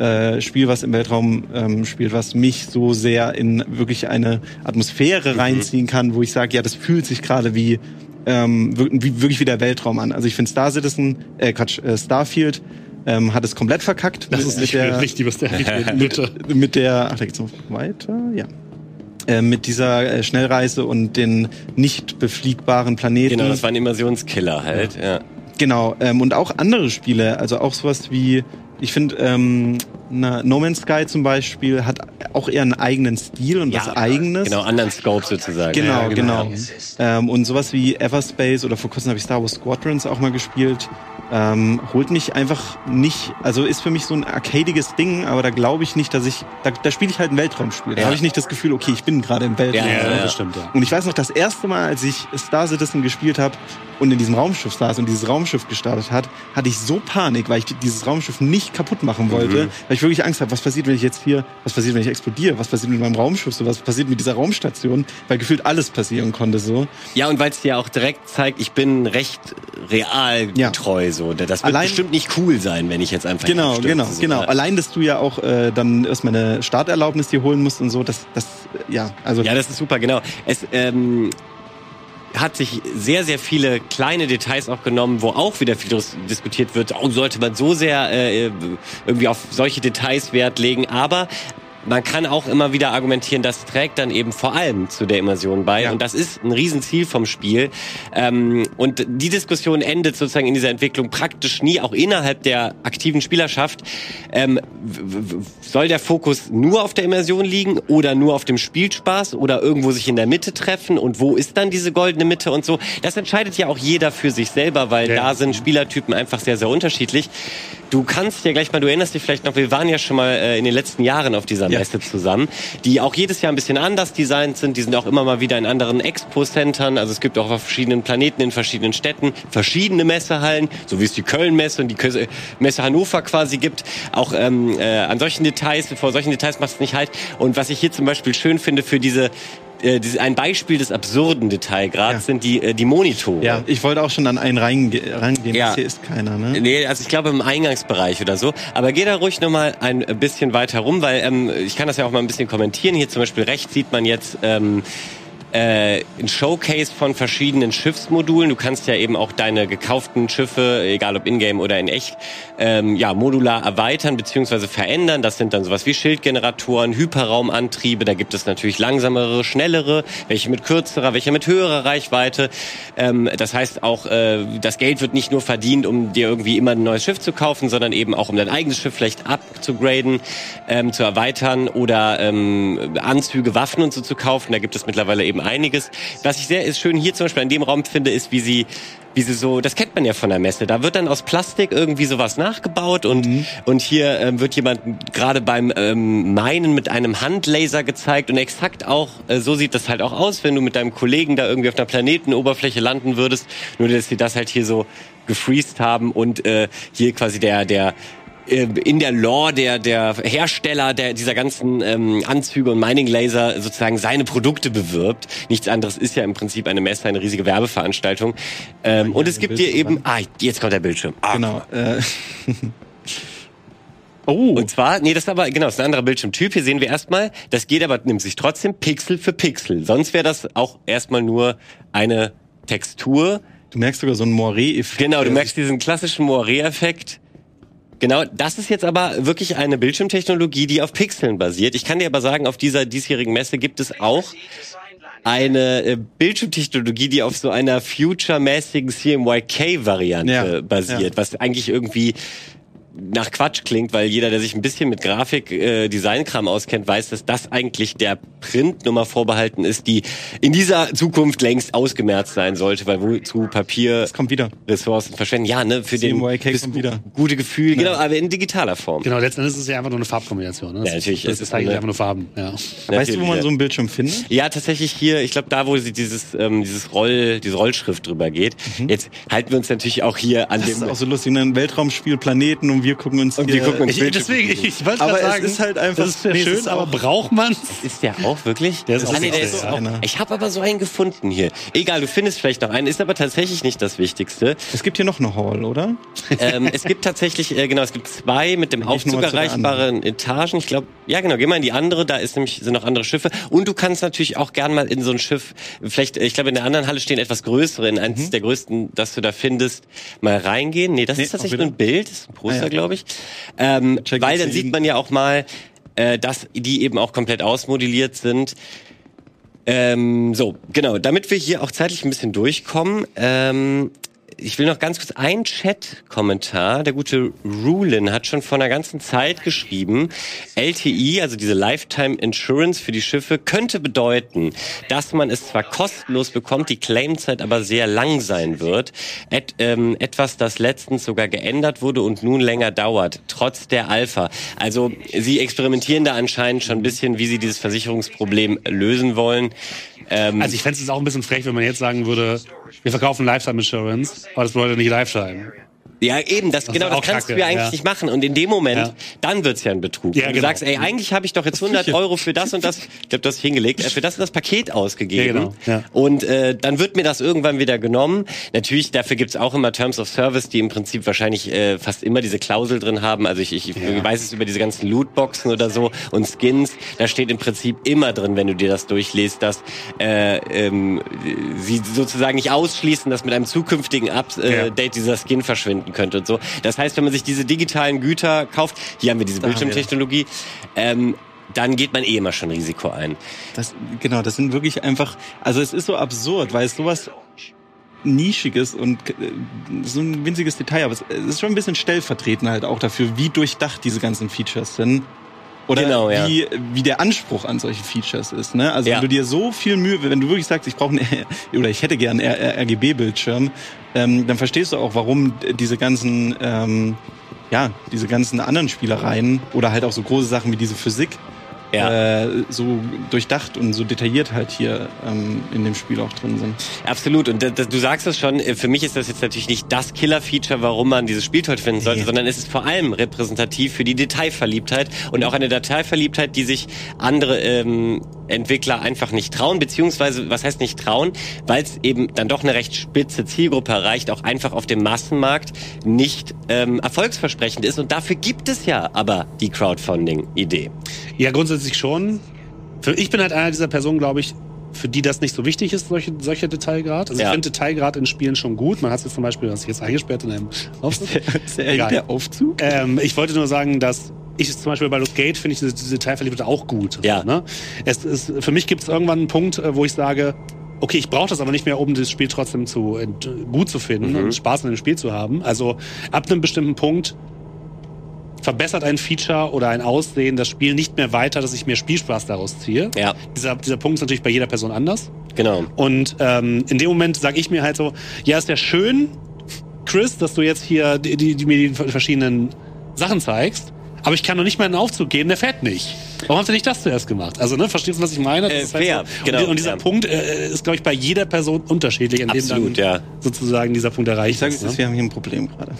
äh, Spiel, was im Weltraum ähm, spielt, was mich so sehr in wirklich eine Atmosphäre reinziehen kann, wo ich sage, ja, das fühlt sich gerade wie, ähm, wie wirklich wie der Weltraum an. Also ich finde Star Citizen, äh, Quatsch, äh, Starfield ähm, hat es komplett verkackt. Das mit- ist mit nicht der- richtig, was der bitte. mit der, ach, da geht's noch weiter, ja. Äh, mit dieser äh, Schnellreise und den nicht befliegbaren Planeten. Genau, das war ein Immersionskiller halt. Ja. Genau, ähm, und auch andere Spiele, also auch sowas wie, ich finde, ähm, na, No Man's Sky zum Beispiel hat auch eher einen eigenen Stil und was eigenes. Genau, anderen Scope sozusagen. Genau, Ja, genau. Ähm, und sowas wie Everspace oder vor kurzem habe ich Star Wars Squadrons auch mal gespielt. Ähm, holt mich einfach nicht, also ist für mich so ein arcadiges Ding, aber da glaube ich nicht, dass ich, da, da spiele ich halt ein Weltraumspiel. Da Ja. habe ich nicht das Gefühl, okay, ich bin gerade im Weltraum. Ja, ja, ja. das stimmt, ja. Und ich weiß noch, das erste Mal, als ich Star Citizen gespielt habe und in diesem Raumschiff saß und dieses Raumschiff gestartet hat, hatte ich so Panik, weil ich dieses Raumschiff nicht kaputt machen wollte, weil ich wirklich Angst habe, was passiert, wenn ich jetzt hier, was passiert, wenn ich explodiere? Was passiert mit meinem Raumschiff? So, was passiert mit dieser Raumstation? Weil gefühlt alles passieren konnte so. Ja, und weil es dir auch direkt zeigt, ich bin recht real Ja. treu. So. Das wird Allein- bestimmt nicht cool sein, wenn ich jetzt einfach Genau, hinstürze, genau, so. genau. Allein, dass du ja auch äh, dann erstmal eine Starterlaubnis dir holen musst und so, das, das, ja, also. Ja, das ist super, genau. Es ähm, hat sich sehr, sehr viele kleine Details auch genommen, wo auch wieder viel dis- diskutiert wird. Oh, sollte man so sehr äh, irgendwie auf solche Details Wert legen? Aber man kann auch immer wieder argumentieren, das trägt dann eben vor allem zu der Immersion bei. Ja. Und das ist ein Riesenziel vom Spiel. Ähm, und die Diskussion endet sozusagen in dieser Entwicklung praktisch nie, auch innerhalb der aktiven Spielerschaft. Ähm, soll der Fokus nur auf der Immersion liegen oder nur auf dem Spielspaß oder irgendwo sich in der Mitte treffen? Und wo ist dann diese goldene Mitte und so? Das entscheidet ja auch jeder für sich selber, weil Ja. da sind Spielertypen einfach sehr, sehr unterschiedlich. Du kannst ja gleich mal, du erinnerst dich vielleicht noch, wir waren ja schon mal äh, in den letzten Jahren auf dieser Ja. Messe zusammen, die auch jedes Jahr ein bisschen anders designt sind. Die sind auch immer mal wieder in anderen Expo-Centern. Also es gibt auch auf verschiedenen Planeten in verschiedenen Städten verschiedene Messehallen, so wie es die Köln-Messe und die Messe Hannover quasi gibt. Auch ähm, äh, an solchen Details, vor solchen Details macht es nicht halt. Und was ich hier zum Beispiel schön finde für diese äh, ein Beispiel des absurden Detailgrads Ja. sind die, äh, die Monitore. ja, ich wollte auch schon an einen reinge reingehen. Ja. Das hier ist keiner, ne? Nee, also ich glaube im Eingangsbereich oder so. Aber geh da ruhig nochmal ein bisschen weiter rum, weil ähm, ich kann das ja auch mal ein bisschen kommentieren. Hier zum Beispiel rechts sieht man jetzt ähm, äh, ein Showcase von verschiedenen Schiffsmodulen. Du kannst ja eben auch deine gekauften Schiffe, egal ob in-game oder in echt, ähm, ja, modular erweitern bzw. verändern. Das sind dann sowas wie Schildgeneratoren, Hyperraumantriebe. Da gibt es natürlich langsamere, schnellere, welche mit kürzerer, welche mit höherer Reichweite. Ähm, das heißt auch, äh, das Geld wird nicht nur verdient, um dir irgendwie immer ein neues Schiff zu kaufen, sondern eben auch um dein eigenes Schiff vielleicht abzugraden, ähm, zu erweitern oder ähm, Anzüge, Waffen und so zu kaufen. Da gibt es mittlerweile eben einiges. Was ich sehr ist schön hier zum Beispiel an dem Raum finde, ist, wie sie wie sie so, das kennt man ja von der Messe. Da wird dann aus Plastik irgendwie sowas nachgebaut und und hier ähm, wird jemand gerade beim ähm, Meinen mit einem Handlaser gezeigt und exakt auch äh, so sieht das halt auch aus, wenn du mit deinem Kollegen da irgendwie auf einer Planetenoberfläche landen würdest. Nur dass sie das halt hier so gefreezed haben und äh, hier quasi der der in der Lore der, der Hersteller der, dieser ganzen ähm, Anzüge und Mining Laser sozusagen seine Produkte bewirbt. Nichts anderes ist ja im Prinzip eine Messe, eine riesige Werbeveranstaltung. Ähm, und es gibt dir eben, ah, jetzt kommt der Bildschirm. Ah, Genau. Äh, Oh. Und zwar, nee, das ist aber, genau, das ist ein anderer Bildschirmtyp. Hier sehen wir erstmal, das geht aber, nimmt sich trotzdem Pixel für Pixel. Sonst wäre das auch erstmal nur eine Textur. du merkst sogar so einen Moiré-Effekt. Genau, du der merkst diesen klassischen Moiré-Effekt. Genau, das ist jetzt aber wirklich eine Bildschirmtechnologie, die auf Pixeln basiert. Ich kann dir aber sagen, auf dieser diesjährigen Messe gibt es auch eine äh, Bildschirmtechnologie, die auf so einer future-mäßigen CMYK-Variante Ja, basiert, ja. was eigentlich irgendwie nach Quatsch klingt, weil jeder, der sich ein bisschen mit Grafik, äh, Designkram auskennt, weiß, dass das eigentlich der Printnummer vorbehalten ist, die in dieser Zukunft längst ausgemerzt sein sollte, weil wozu Papier Das kommt wieder. Ressourcen verschwenden. Ja, ne, für den kommt wieder. gute Gefühl, genau, aber in digitaler Form. Genau, letzten Endes ist es ja einfach nur eine Farbkombination. Ne? Ja, natürlich, Das es ist eigentlich eine- einfach nur Farben. Ja. Weißt du, wo man ja. so einen Bildschirm findet? Ja, tatsächlich hier, ich glaube, da, wo sie dieses, ähm, dieses Roll, diese Rollschrift drüber geht. Jetzt halten wir uns natürlich auch hier an Mhm. Das ist dem. auch so lustig. Ein Weltraumspiel, Planeten und wir gucken uns Und wir gucken uns Ich, deswegen, ich, ich wollte Aber gerade es sagen, ist halt einfach- das ist nee, es schön, ist aber auch- braucht man's? Ist der auch wirklich? Der ist auch ah, nee, der ist auch. Ich habe aber so einen gefunden hier. Egal, du findest vielleicht noch einen, ist aber tatsächlich nicht das Wichtigste. Es gibt hier noch eine Hall, oder? ähm, es gibt tatsächlich, äh, genau, es gibt zwei mit dem Aufzug erreichbaren Etagen. Ich glaube, ja genau, geh mal in die andere, da ist nämlich, sind noch andere Schiffe. Und du kannst natürlich auch gern mal in so ein Schiff, vielleicht, ich glaube, in der anderen Halle stehen etwas größere, in eins der größten, das du da findest, mal reingehen. Nee, das Nee, ist tatsächlich nur ein Bild, das ist ein Poster, Ah, ja. Glaube ich. Ähm, weil dann sieht man ja auch mal, äh, dass die eben auch komplett ausmodelliert sind. Ähm, so, genau, damit wir hier auch zeitlich ein bisschen durchkommen, ähm, ich will noch ganz kurz einen Chat-Kommentar. Der gute Rulin hat schon vor einer ganzen Zeit geschrieben, LTI, also diese Lifetime Insurance für die Schiffe, könnte bedeuten, dass man es zwar kostenlos bekommt, die Claimzeit aber sehr lang sein wird. Et, ähm, etwas, das letztens sogar geändert wurde und nun länger dauert, trotz der Alpha. Also sie experimentieren da anscheinend schon ein bisschen, wie sie dieses Versicherungsproblem lösen wollen. Ähm, Also ich fände es auch ein bisschen frech, wenn man jetzt sagen würde, wir verkaufen Lifetime Insurance, aber das bedeutet nicht Lifetime. Ja, eben, das, Das genau, das kannst kacke, du ja eigentlich ja. nicht machen. Und in dem Moment, Ja. dann wird's ja ein Betrug. Ja, Wenn du genau. sagst, ey, eigentlich habe ich doch jetzt 100 Euro für das und das, ich glaube, du hast hingelegt, äh, für das und das Paket ausgegeben. Ja, genau. Und äh, dann wird mir das irgendwann wieder genommen. Natürlich, dafür gibt's auch immer Terms of Service, die im Prinzip wahrscheinlich äh, fast immer diese Klausel drin haben. Also ich, ich weiß es über diese ganzen Lootboxen oder so und Skins. Da steht im Prinzip immer drin, wenn du dir das durchliest, dass äh, ähm, sie sozusagen nicht ausschließen, dass mit einem zukünftigen Update äh, dieser Skin verschwinden könnte und so. Das heißt, wenn man sich diese digitalen Güter kauft, hier haben wir diese Da haben wir. Bildschirmtechnologie, ähm, dann geht man eh immer schon Risiko ein. Das, genau, das sind wirklich einfach, also es ist so absurd, weil es sowas Nischiges und äh, so ein winziges Detail, aber es es ist schon ein bisschen stellvertretend halt auch dafür, wie durchdacht diese ganzen Features sind. Oder Genau, ja. wie, wie der Anspruch an solche Features ist. Ne? Also Ja. wenn du dir so viel Mühe, wenn du wirklich sagst, ich brauche einen oder ich hätte gern einen RGB-Bildschirm, ähm, dann verstehst du auch, warum diese ganzen ähm, ja, diese ganzen anderen Spielereien oder halt auch so große Sachen wie diese Physik Ja. äh, so durchdacht und so detailliert halt hier ähm, in dem Spiel auch drin sind. Absolut. Und das, das, du sagst es schon, äh, für mich ist das jetzt natürlich nicht das Killer-Feature, warum man dieses Spiel toll finden sollte, Nee. sondern es ist vor allem repräsentativ für die Detailverliebtheit und auch eine Detailverliebtheit, die sich andere ähm, Entwickler einfach nicht trauen, beziehungsweise, was heißt nicht trauen, weil es eben dann doch eine recht spitze Zielgruppe erreicht, auch einfach auf dem Massenmarkt nicht ähm, erfolgsversprechend ist. Und dafür gibt es ja aber die Crowdfunding-Idee. Ja, grundsätzlich schon. Für, ich bin halt einer dieser Personen, glaube ich, für die das nicht so wichtig ist, solche, solcher Detailgrad. Also Ja. ich finde Detailgrad in Spielen schon gut. Man hat es zum Beispiel, was ich jetzt eingesperrt in einem Aufzug. Ist der, Egal. der Aufzug? Ähm, ich wollte nur sagen, dass ich zum Beispiel bei Baldur's Gate finde ich diese, diese auch gut. Ja. Ne? Es ist, für mich gibt es irgendwann einen Punkt, äh, wo ich sage, okay, ich brauche das aber nicht mehr, um das Spiel trotzdem zu ent- gut zu finden Mhm. und Spaß an dem Spiel zu haben. Also ab einem bestimmten Punkt verbessert ein Feature oder ein Aussehen das Spiel nicht mehr weiter, dass ich mir Spielspaß daraus ziehe. Ja, Dieser, dieser Punkt ist natürlich bei jeder Person anders. genau. Und ähm, in dem Moment sage ich mir halt so, ja, ist ja schön, Chris, dass du jetzt hier die, die, die, mir die verschiedenen Sachen zeigst. Aber ich kann doch nicht mal einen Aufzug geben, der fährt nicht. Warum habt ihr nicht das zuerst gemacht? Also, ne, verstehst du, was ich meine? Das Äh, ist halt fair, so. genau, Und, und dieser ja. Punkt äh, ist, glaube ich, bei jeder Person unterschiedlich, an Absolut, dem dann ja. sozusagen dieser Punkt erreicht Ich sage ist. Ne? wir haben hier ein Problem gerade.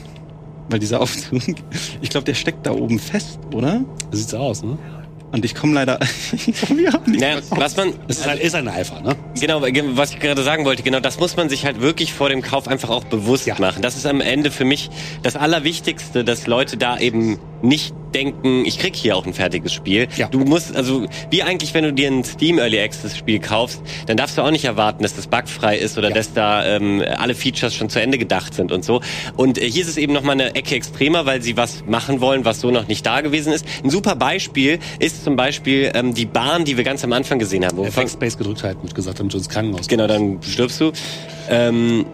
Weil dieser Aufzug, ich glaube, der steckt da oben fest, oder? So sieht's aus, ne? Und ich komme leider. wir haben nicht Naja, was man, Es ist, halt, ist ein Alpha, ne? Genau, was ich gerade sagen wollte, genau das muss man sich halt wirklich vor dem Kauf einfach auch bewusst Ja. machen. Das ist am Ende für mich das Allerwichtigste, dass Leute da eben nicht denken, ich krieg hier auch ein fertiges Spiel. Ja. Du musst, also wie eigentlich, wenn du dir ein Steam Early Access Spiel kaufst, dann darfst du auch nicht erwarten, dass das bugfrei ist oder dass da ähm, alle Features schon zu Ende gedacht sind und so. Und äh, hier ist es eben noch mal eine Ecke extremer, weil sie was machen wollen, was so noch nicht da gewesen ist. Ein super Beispiel ist zum Beispiel ähm, die Bahn, die wir ganz am Anfang gesehen haben. wo FX Space gedrückt halt und gesagt, damit du ins Krankenhaus Genau, dann stirbst du. Ähm,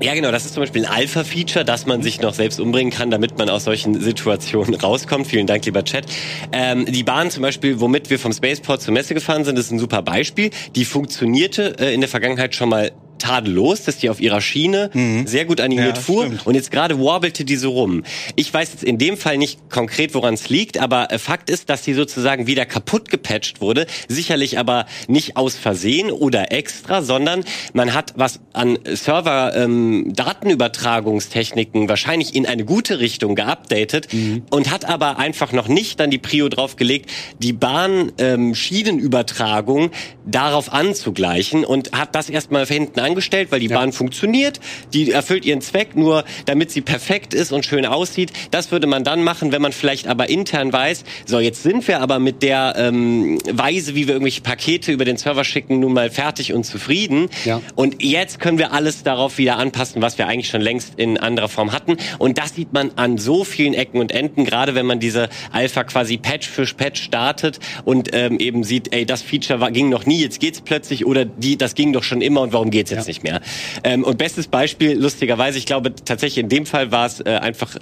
ja, genau, das ist zum Beispiel ein Alpha-Feature, dass man sich noch selbst umbringen kann, damit man aus solchen Situationen rauskommt. Vielen Dank, lieber Chat. Ähm, die Bahn zum Beispiel, womit wir vom Spaceport zur Messe gefahren sind, ist ein super Beispiel. Die funktionierte äh, in der Vergangenheit schon mal tadellos, dass die auf ihrer Schiene sehr gut animiert Ja, fuhr stimmt. und jetzt gerade warbelte die so rum. Ich weiß jetzt in dem Fall nicht konkret, woran es liegt, aber äh, Fakt ist, dass sie sozusagen wieder kaputt gepatcht wurde. Sicherlich aber nicht aus Versehen oder extra, sondern man hat was an Server ähm, Datenübertragungstechniken wahrscheinlich in eine gute Richtung geupdatet und hat aber einfach noch nicht dann die Prio draufgelegt, die Bahn ähm, Schienenübertragung darauf anzugleichen und hat das erstmal hinten angestellt, weil die Bahn funktioniert, die erfüllt ihren Zweck, nur damit sie perfekt ist und schön aussieht. Das würde man dann machen, wenn man vielleicht aber intern weiß, so jetzt sind wir aber mit der ähm, Weise, wie wir irgendwelche Pakete über den Server schicken, nun mal fertig und zufrieden. Ja. Und jetzt können wir alles darauf wieder anpassen, was wir eigentlich schon längst in anderer Form hatten. Und das sieht man an so vielen Ecken und Enden, gerade wenn man diese Alpha quasi Patch für Patch startet und ähm, eben sieht, ey, das Feature war, ging noch nie, jetzt geht's plötzlich oder die, das ging doch schon immer und warum geht's jetzt nicht mehr? Ähm, und bestes Beispiel, lustigerweise, ich glaube tatsächlich in dem Fall war es äh, einfach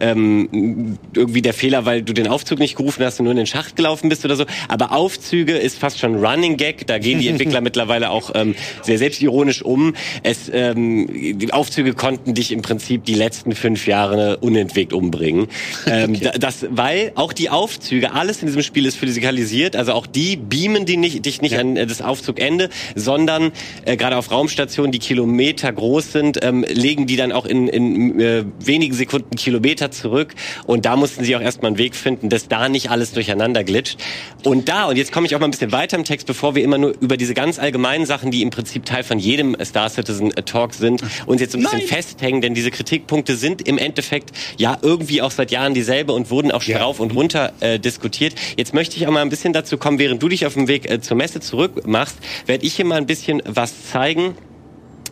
ähm, irgendwie der Fehler, weil du den Aufzug nicht gerufen hast und nur in den Schacht gelaufen bist oder so. Aber Aufzüge ist fast schon Running Gag. Da gehen die Entwickler mittlerweile auch ähm, sehr selbstironisch um. Es, ähm, die Aufzüge konnten dich im Prinzip die letzten fünf Jahre unentwegt umbringen. Ähm, da- das, weil auch die Aufzüge, alles in diesem Spiel ist physikalisiert. Also auch die beamen die nicht, dich nicht an äh, das Aufzugende, sondern äh, gerade auf Ladestationen, die Kilometer groß sind, ähm, legen die dann auch in, in äh, wenigen Sekunden Kilometer zurück. Und da mussten sie auch erstmal einen Weg finden, dass da nicht alles durcheinander glitscht. Und da, und jetzt komme ich auch mal ein bisschen weiter im Text, bevor wir immer nur über diese ganz allgemeinen Sachen, die im Prinzip Teil von jedem Star Citizen Talk sind, uns jetzt ein bisschen Nein. festhängen, denn diese Kritikpunkte sind im Endeffekt ja irgendwie auch seit Jahren dieselbe und wurden auch schon rauf und runter äh, diskutiert. Jetzt möchte ich auch mal ein bisschen dazu kommen, während du dich auf dem Weg äh, zur Messe zurück machst, werde ich hier mal ein bisschen was zeigen.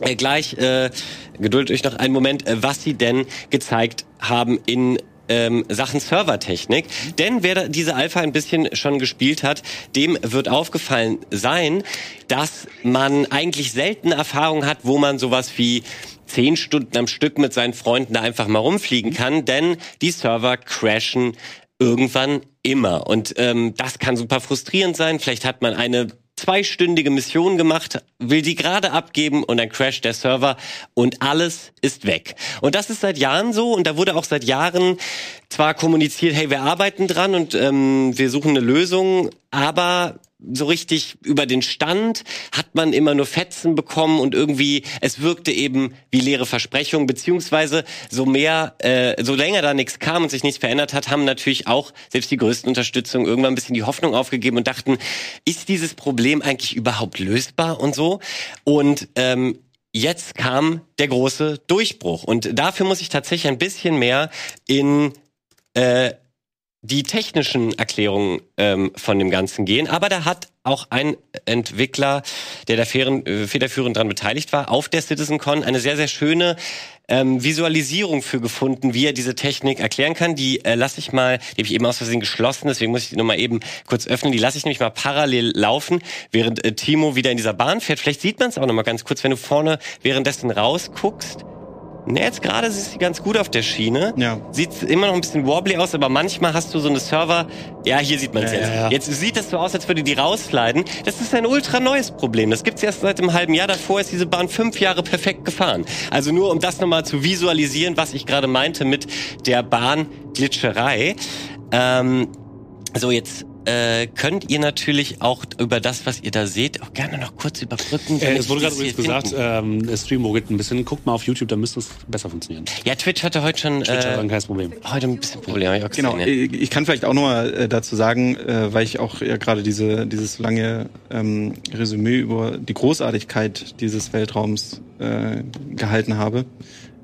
Äh, gleich, äh, geduldet euch noch einen Moment, äh, was sie denn gezeigt haben in ähm, Sachen Servertechnik. Denn wer diese Alpha ein bisschen schon gespielt hat, dem wird aufgefallen sein, dass man eigentlich selten Erfahrung hat, wo man sowas wie zehn Stunden am Stück mit seinen Freunden da einfach mal rumfliegen kann, denn die Server crashen irgendwann immer. Und ähm, das kann super frustrierend sein. Vielleicht hat man eine zweistündige Mission gemacht, will die gerade abgeben und dann crasht der Server und alles ist weg. Und das ist seit Jahren so und da wurde auch seit Jahren zwar kommuniziert, hey, wir arbeiten dran und ähm, wir suchen eine Lösung, aber so richtig über den Stand hat man immer nur Fetzen bekommen und irgendwie es wirkte eben wie leere Versprechungen beziehungsweise so mehr äh, so länger da nichts kam und sich nichts verändert hat haben natürlich auch selbst die größten Unterstützung irgendwann ein bisschen die Hoffnung aufgegeben und dachten ist dieses Problem eigentlich überhaupt lösbar und so? Und ähm, jetzt kam der große Durchbruch. Und dafür muss ich tatsächlich ein bisschen mehr in äh, die technischen Erklärungen ähm, von dem Ganzen gehen. Aber da hat auch ein Entwickler, der da äh, federführend dran beteiligt war, auf der CitizenCon eine sehr, sehr schöne ähm, Visualisierung für gefunden, wie er diese Technik erklären kann. Die äh, lasse ich mal, die habe ich eben aus Versehen geschlossen, deswegen muss ich die nochmal eben kurz öffnen. Die lasse ich nämlich mal parallel laufen, während äh, Timo wieder in dieser Bahn fährt. Vielleicht sieht man es auch nochmal ganz kurz, wenn du vorne währenddessen rausguckst. Ne, jetzt gerade ist sie ganz gut auf der Schiene. Ja. Sieht immer noch ein bisschen wobbly aus, aber manchmal hast du so eine Server. Ja, hier sieht man es Ja, jetzt. ja. Jetzt sieht das so aus, als würde die rausleiten. Das ist ein ultra neues Problem. Das gibt's erst seit einem halben Jahr. Davor ist diese Bahn fünf Jahre perfekt gefahren. Also nur um das nochmal zu visualisieren, was ich gerade meinte mit der Bahnglitscherei. Ähm, so, jetzt äh, könnt ihr natürlich auch über das, was ihr da seht, auch gerne noch kurz überbrücken. Äh, es wurde gerade übrigens gesagt, ähm, der Stream ruckelt ein bisschen. Guckt mal auf YouTube, dann müsste es besser funktionieren. Ja, Twitch hatte heute schon Twitch hat äh, dann kein Problem. heute ein bisschen Probleme. hab ich auch Genau, gesehen, ja. ich kann vielleicht auch noch mal äh, dazu sagen, äh, weil ich auch ja gerade diese, dieses lange ähm, Resümee über die Großartigkeit dieses Weltraums äh, gehalten habe.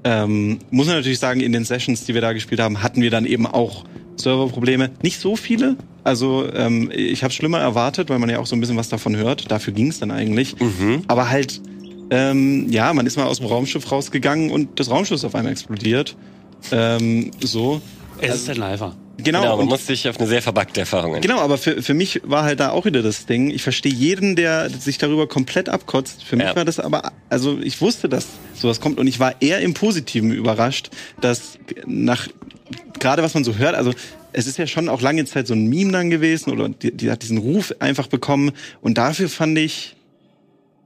Ähm, muss man natürlich sagen, in den Sessions, die wir da gespielt haben, hatten wir dann eben auch Serverprobleme. Nicht so viele. Also ähm, ich habe schlimmer erwartet, weil man ja auch so ein bisschen was davon hört. Dafür ging es dann eigentlich. Aber halt, ähm, ja, man ist mal aus dem Raumschiff rausgegangen und das Raumschiff ist auf einmal explodiert. Ähm, so. Es ist halt ein Alpha. Genau, Genau, man und- muss sich auf eine sehr verbackte Erfahrung ein. Genau, aber für, für mich war halt da auch wieder das Ding. Ich verstehe jeden, der sich darüber komplett abkotzt. Für mich Ja. war das aber, also ich wusste, dass sowas kommt und ich war eher im Positiven überrascht, dass nach, gerade was man so hört, also es ist ja schon auch lange Zeit so ein Meme dann gewesen oder die, die hat diesen Ruf einfach bekommen und dafür fand ich,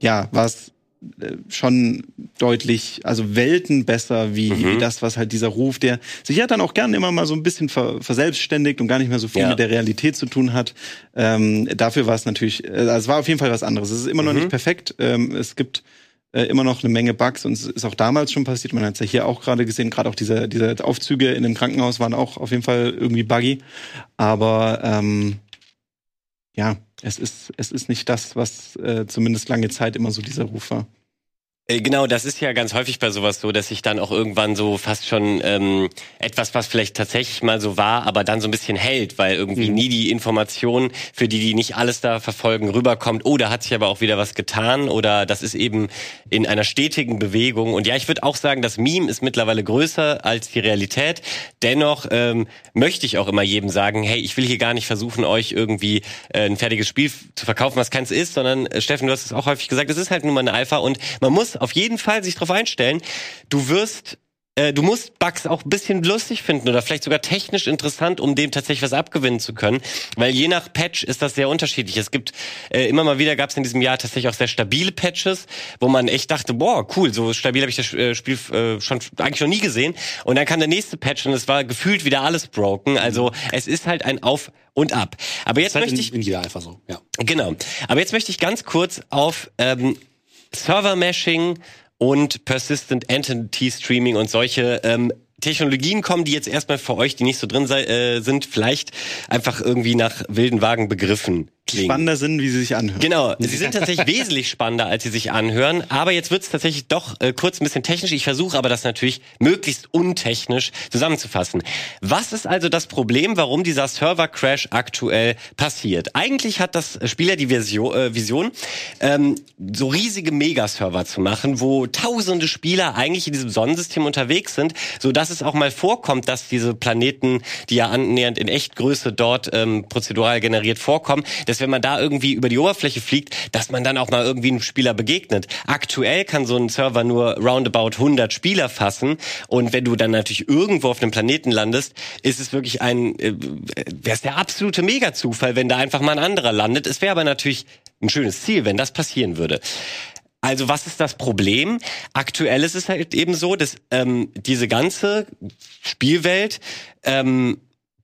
ja, war es äh, schon deutlich, also Welten besser wie, Mhm. wie das, was halt dieser Ruf, der sich ja dann auch gerne immer mal so ein bisschen ver, verselbstständigt und gar nicht mehr so viel Ja. mit der Realität zu tun hat. Ähm, dafür war es natürlich, äh, also es war auf jeden Fall was anderes. Es ist immer noch Mhm. nicht perfekt. Ähm, es gibt äh, immer noch eine Menge Bugs und es ist auch damals schon passiert. Man hat es ja hier auch gerade gesehen, gerade auch diese, diese Aufzüge in dem Krankenhaus waren auch auf jeden Fall irgendwie buggy. Aber ähm, ja, es ist, es ist nicht das, was äh, zumindest lange Zeit immer so dieser Ruf war. Äh, Genau, das ist ja ganz häufig bei sowas so, dass sich dann auch irgendwann so fast schon ähm, etwas, was vielleicht tatsächlich mal so war, aber dann so ein bisschen hält, weil irgendwie Mhm. nie die Information, für die die nicht alles da verfolgen, rüberkommt. Oh, da hat sich aber auch wieder was getan oder das ist eben in einer stetigen Bewegung. Und ja, ich würde auch sagen, das Meme ist mittlerweile größer als die Realität. Dennoch ähm, möchte ich auch immer jedem sagen, hey, ich will hier gar nicht versuchen, euch irgendwie äh, ein fertiges Spiel zu verkaufen, was keins ist, sondern äh, Steffen, du hast es auch häufig gesagt, es ist halt nun mal eine Alpha und man muss auf jeden Fall sich darauf einstellen, du wirst äh, du musst Bugs auch ein bisschen lustig finden oder vielleicht sogar technisch interessant, um dem tatsächlich was abgewinnen zu können. Weil je nach Patch ist das sehr unterschiedlich. Es gibt äh, immer mal wieder gab es in diesem Jahr tatsächlich auch sehr stabile Patches, wo man echt dachte, boah, cool, so stabil habe ich das äh, Spiel äh, schon eigentlich noch nie gesehen. Und dann kam der nächste Patch und es war gefühlt wieder alles broken. Also es ist halt ein Auf und Ab. Aber jetzt halt möchte in, ich in jeder Alpha so, ja. Genau. Aber jetzt möchte ich ganz kurz auf ähm, Server-Meshing und Persistent Entity Streaming und solche ähm, Technologien kommen, die jetzt erstmal für euch, die nicht so drin sei, äh, sind, vielleicht einfach irgendwie nach wilden Wagen begriffen klingen. Spannender sind, wie sie sich anhören. Genau, sie sind tatsächlich wesentlich spannender, als sie sich anhören. Aber jetzt wird's tatsächlich doch äh, kurz ein bisschen technisch. Ich versuche aber das natürlich möglichst untechnisch zusammenzufassen. Was ist also das Problem, warum dieser Server-Crash aktuell passiert? Eigentlich hat das Spiel ja die Vision, äh, Vision ähm, so riesige Megaserver zu machen, wo tausende Spieler eigentlich in diesem Sonnensystem unterwegs sind, so dass es auch mal vorkommt, dass diese Planeten, die ja annähernd in Echtgröße dort ähm, prozedural generiert vorkommen, dass wenn man da irgendwie über die Oberfläche fliegt, dass man dann auch mal irgendwie einem Spieler begegnet. Aktuell kann so ein Server nur roundabout 100 Spieler fassen und wenn du dann natürlich irgendwo auf einem Planeten landest, ist es wirklich ein, äh, wäre es der absolute Mega-Zufall, wenn da einfach mal ein anderer landet. Es wäre aber natürlich ein schönes Ziel, wenn das passieren würde. Also was ist das Problem? Aktuell ist es halt eben so, dass ähm, diese ganze Spielwelt ähm,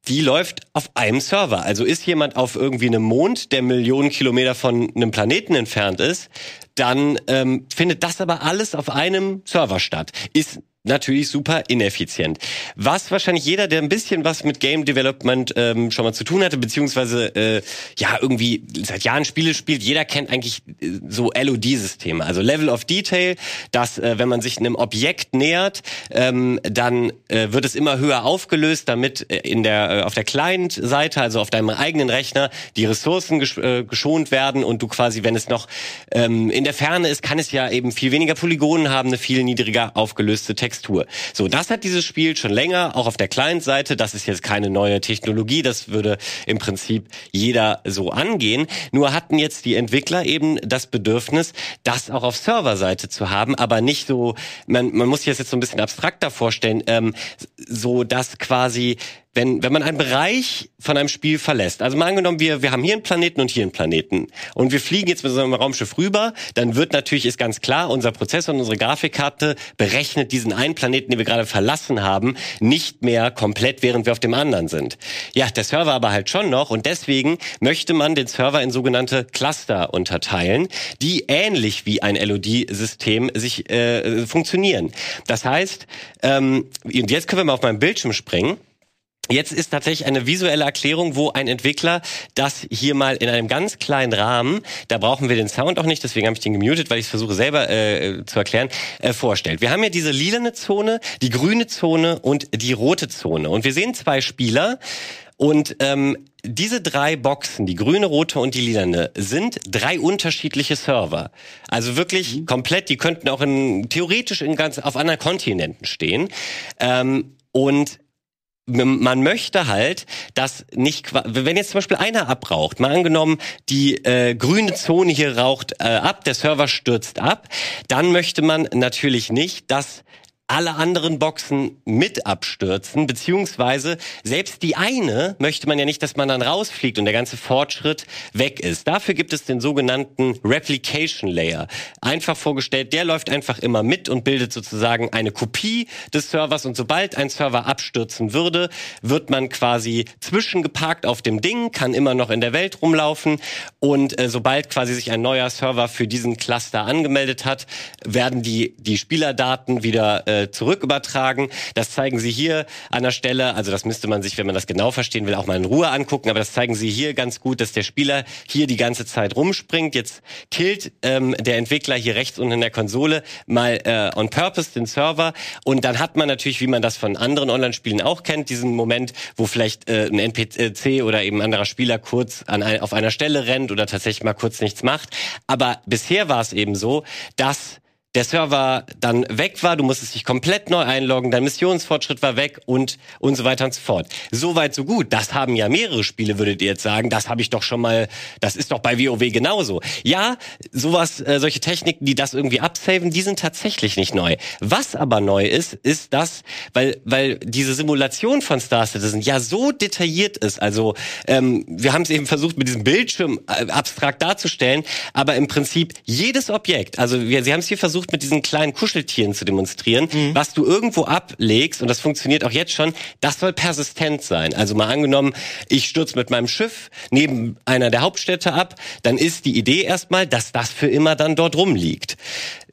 die läuft auf einem Server. Also ist jemand auf irgendwie einem Mond, der Millionen Kilometer von einem Planeten entfernt ist, dann ähm, findet das aber alles auf einem Server statt. Ist natürlich super ineffizient. Was wahrscheinlich jeder, der ein bisschen was mit Game Development ähm, schon mal zu tun hatte, beziehungsweise äh, ja irgendwie seit Jahren Spiele spielt, jeder kennt eigentlich äh, so LOD-Systeme, also Level of Detail, dass äh, wenn man sich einem Objekt nähert, ähm, dann äh, wird es immer höher aufgelöst, damit äh, in der äh, auf der Client-Seite, also auf deinem eigenen Rechner, die Ressourcen gesch äh, geschont werden und du quasi, wenn es noch ähm, in der Ferne ist, kann es ja eben viel weniger Polygonen haben, eine viel niedriger aufgelöste Textur. So, das hat dieses Spiel schon länger, auch auf der Client-Seite. Das ist jetzt keine neue Technologie, das würde im Prinzip jeder so angehen. Nur hatten jetzt die Entwickler eben das Bedürfnis, das auch auf Serverseite zu haben, aber nicht so, man, man muss sich das jetzt so ein bisschen abstrakter vorstellen, ähm, so dass quasi wenn, wenn man einen Bereich von einem Spiel verlässt, also mal angenommen, wir, wir haben hier einen Planeten und hier einen Planeten und wir fliegen jetzt mit so einem Raumschiff rüber, dann wird natürlich, ist ganz klar, unser Prozessor und unsere Grafikkarte berechnet diesen einen Planeten, den wir gerade verlassen haben, nicht mehr komplett, während wir auf dem anderen sind. Ja, der Server aber halt schon noch und deswegen möchte man den Server in sogenannte Cluster unterteilen, die ähnlich wie ein LOD-System sich äh, funktionieren. Das heißt, ähm, und jetzt können wir mal auf meinen Bildschirm springen. Jetzt ist tatsächlich eine visuelle Erklärung, wo ein Entwickler das hier mal in einem ganz kleinen Rahmen, da brauchen wir den Sound auch nicht, deswegen habe ich den gemutet, weil ich es versuche selber äh, zu erklären, äh, vorstellt. Wir haben ja diese lilane Zone, die grüne Zone und die rote Zone. Und wir sehen zwei Spieler und ähm, diese drei Boxen, die grüne, rote und die lilane, sind drei unterschiedliche Server. Also wirklich komplett, die könnten auch in, theoretisch in ganz, auf anderen Kontinenten stehen. Ähm, und man möchte halt, dass nicht, wenn jetzt zum Beispiel einer abraucht, mal angenommen, die äh, grüne Zone hier raucht äh, ab, der Server stürzt ab, dann möchte man natürlich nicht, dass alle anderen Boxen mit abstürzen, beziehungsweise selbst die eine möchte man ja nicht, dass man dann rausfliegt und der ganze Fortschritt weg ist. Dafür gibt es den sogenannten Replication Layer. Einfach vorgestellt, der läuft einfach immer mit und bildet sozusagen eine Kopie des Servers und sobald ein Server abstürzen würde, wird man quasi zwischengeparkt auf dem Ding, kann immer noch in der Welt rumlaufen und äh, sobald quasi sich ein neuer Server für diesen Cluster angemeldet hat, werden die, die Spielerdaten wieder äh, zurück übertragen. Das zeigen sie hier an der Stelle. Also das müsste man sich, wenn man das genau verstehen will, auch mal in Ruhe angucken. Aber das zeigen sie hier ganz gut, dass der Spieler hier die ganze Zeit rumspringt. Jetzt killt ähm, der Entwickler hier rechts unten in der Konsole mal äh, on purpose den Server. Und dann hat man natürlich, wie man das von anderen Online-Spielen auch kennt, diesen Moment, wo vielleicht äh, ein NPC oder eben ein anderer Spieler kurz an ein, auf einer Stelle rennt oder tatsächlich mal kurz nichts macht. Aber bisher war es eben so, dass der Server dann weg war, du musstest dich komplett neu einloggen, dein Missionsfortschritt war weg und und so weiter und so fort. So weit, so gut. Das haben ja mehrere Spiele, würdet ihr jetzt sagen. Das habe ich doch schon mal, das ist doch bei WoW genauso. Ja, sowas, äh, solche Techniken, die das irgendwie absaven, die sind tatsächlich nicht neu. Was aber neu ist, ist das, weil, weil diese Simulation von Star Citizen ja so detailliert ist. Also ähm, wir haben es eben versucht, mit diesem Bildschirm äh, abstrakt darzustellen, aber im Prinzip jedes Objekt, also wir, sie haben es hier versucht, versucht mit diesen kleinen Kuscheltieren zu demonstrieren, was du irgendwo ablegst, und das funktioniert auch jetzt schon, das soll persistent sein. Also mal angenommen, ich stürze mit meinem Schiff neben einer der Hauptstädte ab, dann ist die Idee erstmal, dass das für immer dann dort rumliegt.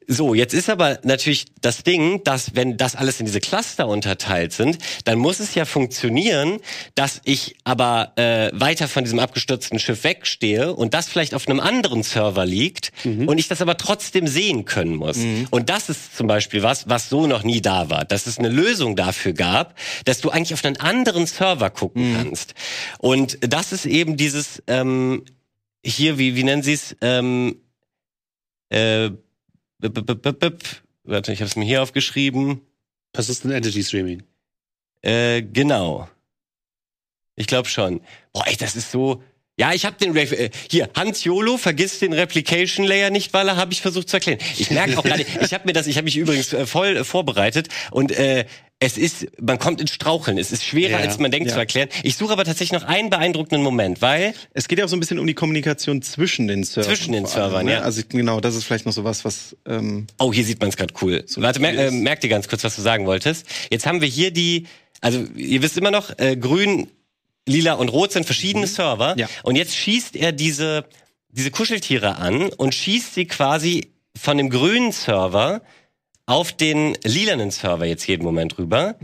So, jetzt ist aber natürlich das Ding, dass wenn das alles in diese Cluster unterteilt sind, dann muss es ja funktionieren, dass ich aber äh, weiter von diesem abgestürzten Schiff wegstehe und das vielleicht auf einem anderen Server liegt und ich das aber trotzdem sehen können muss. Und das ist zum Beispiel was, was so noch nie da war, dass es eine Lösung dafür gab, dass du eigentlich auf einen anderen Server gucken kannst. Und das ist eben dieses ähm, hier, wie, wie nennen sie es? Ähm, äh, b- b- b- b- b- Warte, ich habe es mir hier aufgeschrieben. Persistent Entity Streaming. Äh, genau. Ich glaube schon. Boah, ey, das ist so. Ja, ich habe den Re äh, hier Hans Jolo vergisst den Replication Layer nicht, weil er habe ich versucht zu erklären. Ich merke auch gerade, ich habe mir das, ich habe mich übrigens äh, voll äh, vorbereitet und äh, es ist, man kommt ins Straucheln. Es ist schwerer, Ja, als man denkt ja. zu erklären. Ich suche aber tatsächlich noch einen beeindruckenden Moment, weil Es geht ja auch so ein bisschen um die Kommunikation zwischen den Servern. Zwischen den vor allem, Servern, ne? ja. Also genau, das ist vielleicht noch so was, was ähm, Oh, hier sieht man es gerade cool. Warte, mer äh, ist. merkt ihr ganz kurz, was du sagen wolltest. Jetzt haben wir hier die, also ihr wisst immer noch, äh, grün, lila und rot sind verschiedene Server. Mhm. Ja. Und jetzt schießt er diese, diese Kuscheltiere an und schießt sie quasi von dem grünen Server auf den lilanen Server jetzt jeden Moment rüber.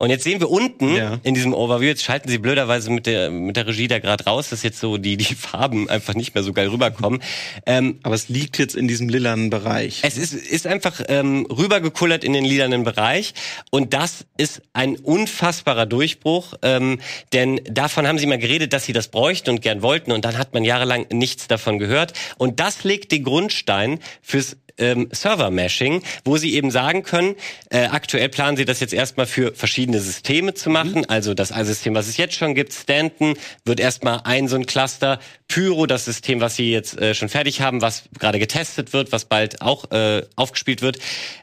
Und jetzt sehen wir unten. Ja. in diesem Overview, jetzt schalten sie blöderweise mit der, mit der Regie da gerade raus, dass jetzt so die, die Farben einfach nicht mehr so geil rüberkommen. Ähm, aber es liegt jetzt in diesem lilanen Bereich. es ist, ist einfach ähm, rübergekullert in den lilanen Bereich und das ist ein unfassbarer Durchbruch, ähm, denn davon haben sie mal geredet, dass sie das bräuchten und gern wollten und dann hat man jahrelang nichts davon gehört und das legt den Grundstein fürs ähm, Server-Mashing, wo sie eben sagen können, äh, aktuell planen sie das jetzt erstmal für verschiedene Systeme zu machen, also das System, was es jetzt schon gibt, Stanton, wird erstmal ein so ein Cluster, Pyro, das System, was sie jetzt äh, schon fertig haben, was gerade getestet wird, was bald auch äh, aufgespielt wird,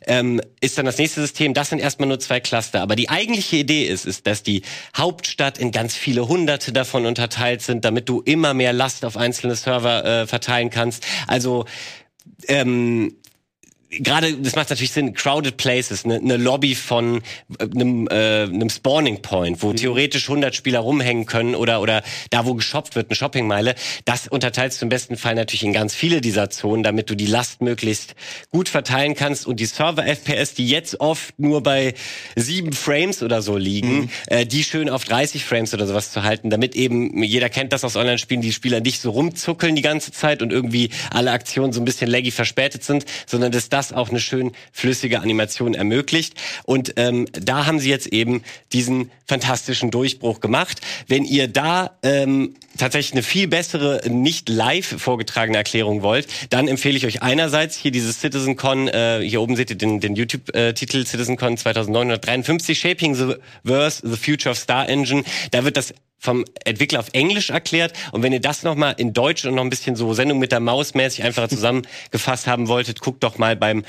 ähm, ist dann das nächste System. Das sind erstmal nur zwei Cluster. Aber die eigentliche Idee ist, ist, dass die Hauptstadt in ganz viele Hunderte davon unterteilt sind, damit du immer mehr Last auf einzelne Server äh, verteilen kannst. Also ähm, gerade, das macht natürlich Sinn, crowded places, eine ne Lobby von äh, einem, äh, einem Spawning Point, wo theoretisch 100 Spieler rumhängen können oder, oder da, wo geshoppt wird, eine Shoppingmeile, das unterteilst du im besten Fall natürlich in ganz viele dieser Zonen, damit du die Last möglichst gut verteilen kannst und die Server-FPS, die jetzt oft nur bei sieben Frames oder so liegen, äh, die schön auf 30 Frames oder sowas zu halten, damit eben, jeder kennt das aus Online-Spielen, die Spieler nicht so rumzuckeln die ganze Zeit und irgendwie alle Aktionen so ein bisschen laggy verspätet sind, sondern dass das auch eine schön flüssige Animation ermöglicht. Und ähm, da haben sie jetzt eben diesen fantastischen Durchbruch gemacht. Wenn ihr da ähm, tatsächlich eine viel bessere, nicht live vorgetragene Erklärung wollt, dann empfehle ich euch einerseits hier dieses CitizenCon, äh, hier oben seht ihr den, den YouTube-Titel CitizenCon 2953, Shaping the Verse, The Future of Star Engine. Da wird das vom Entwickler auf Englisch erklärt. Und wenn ihr das nochmal in Deutsch und noch ein bisschen so Sendung mit der Maus mäßig einfacher zusammengefasst haben wolltet, guckt doch mal beim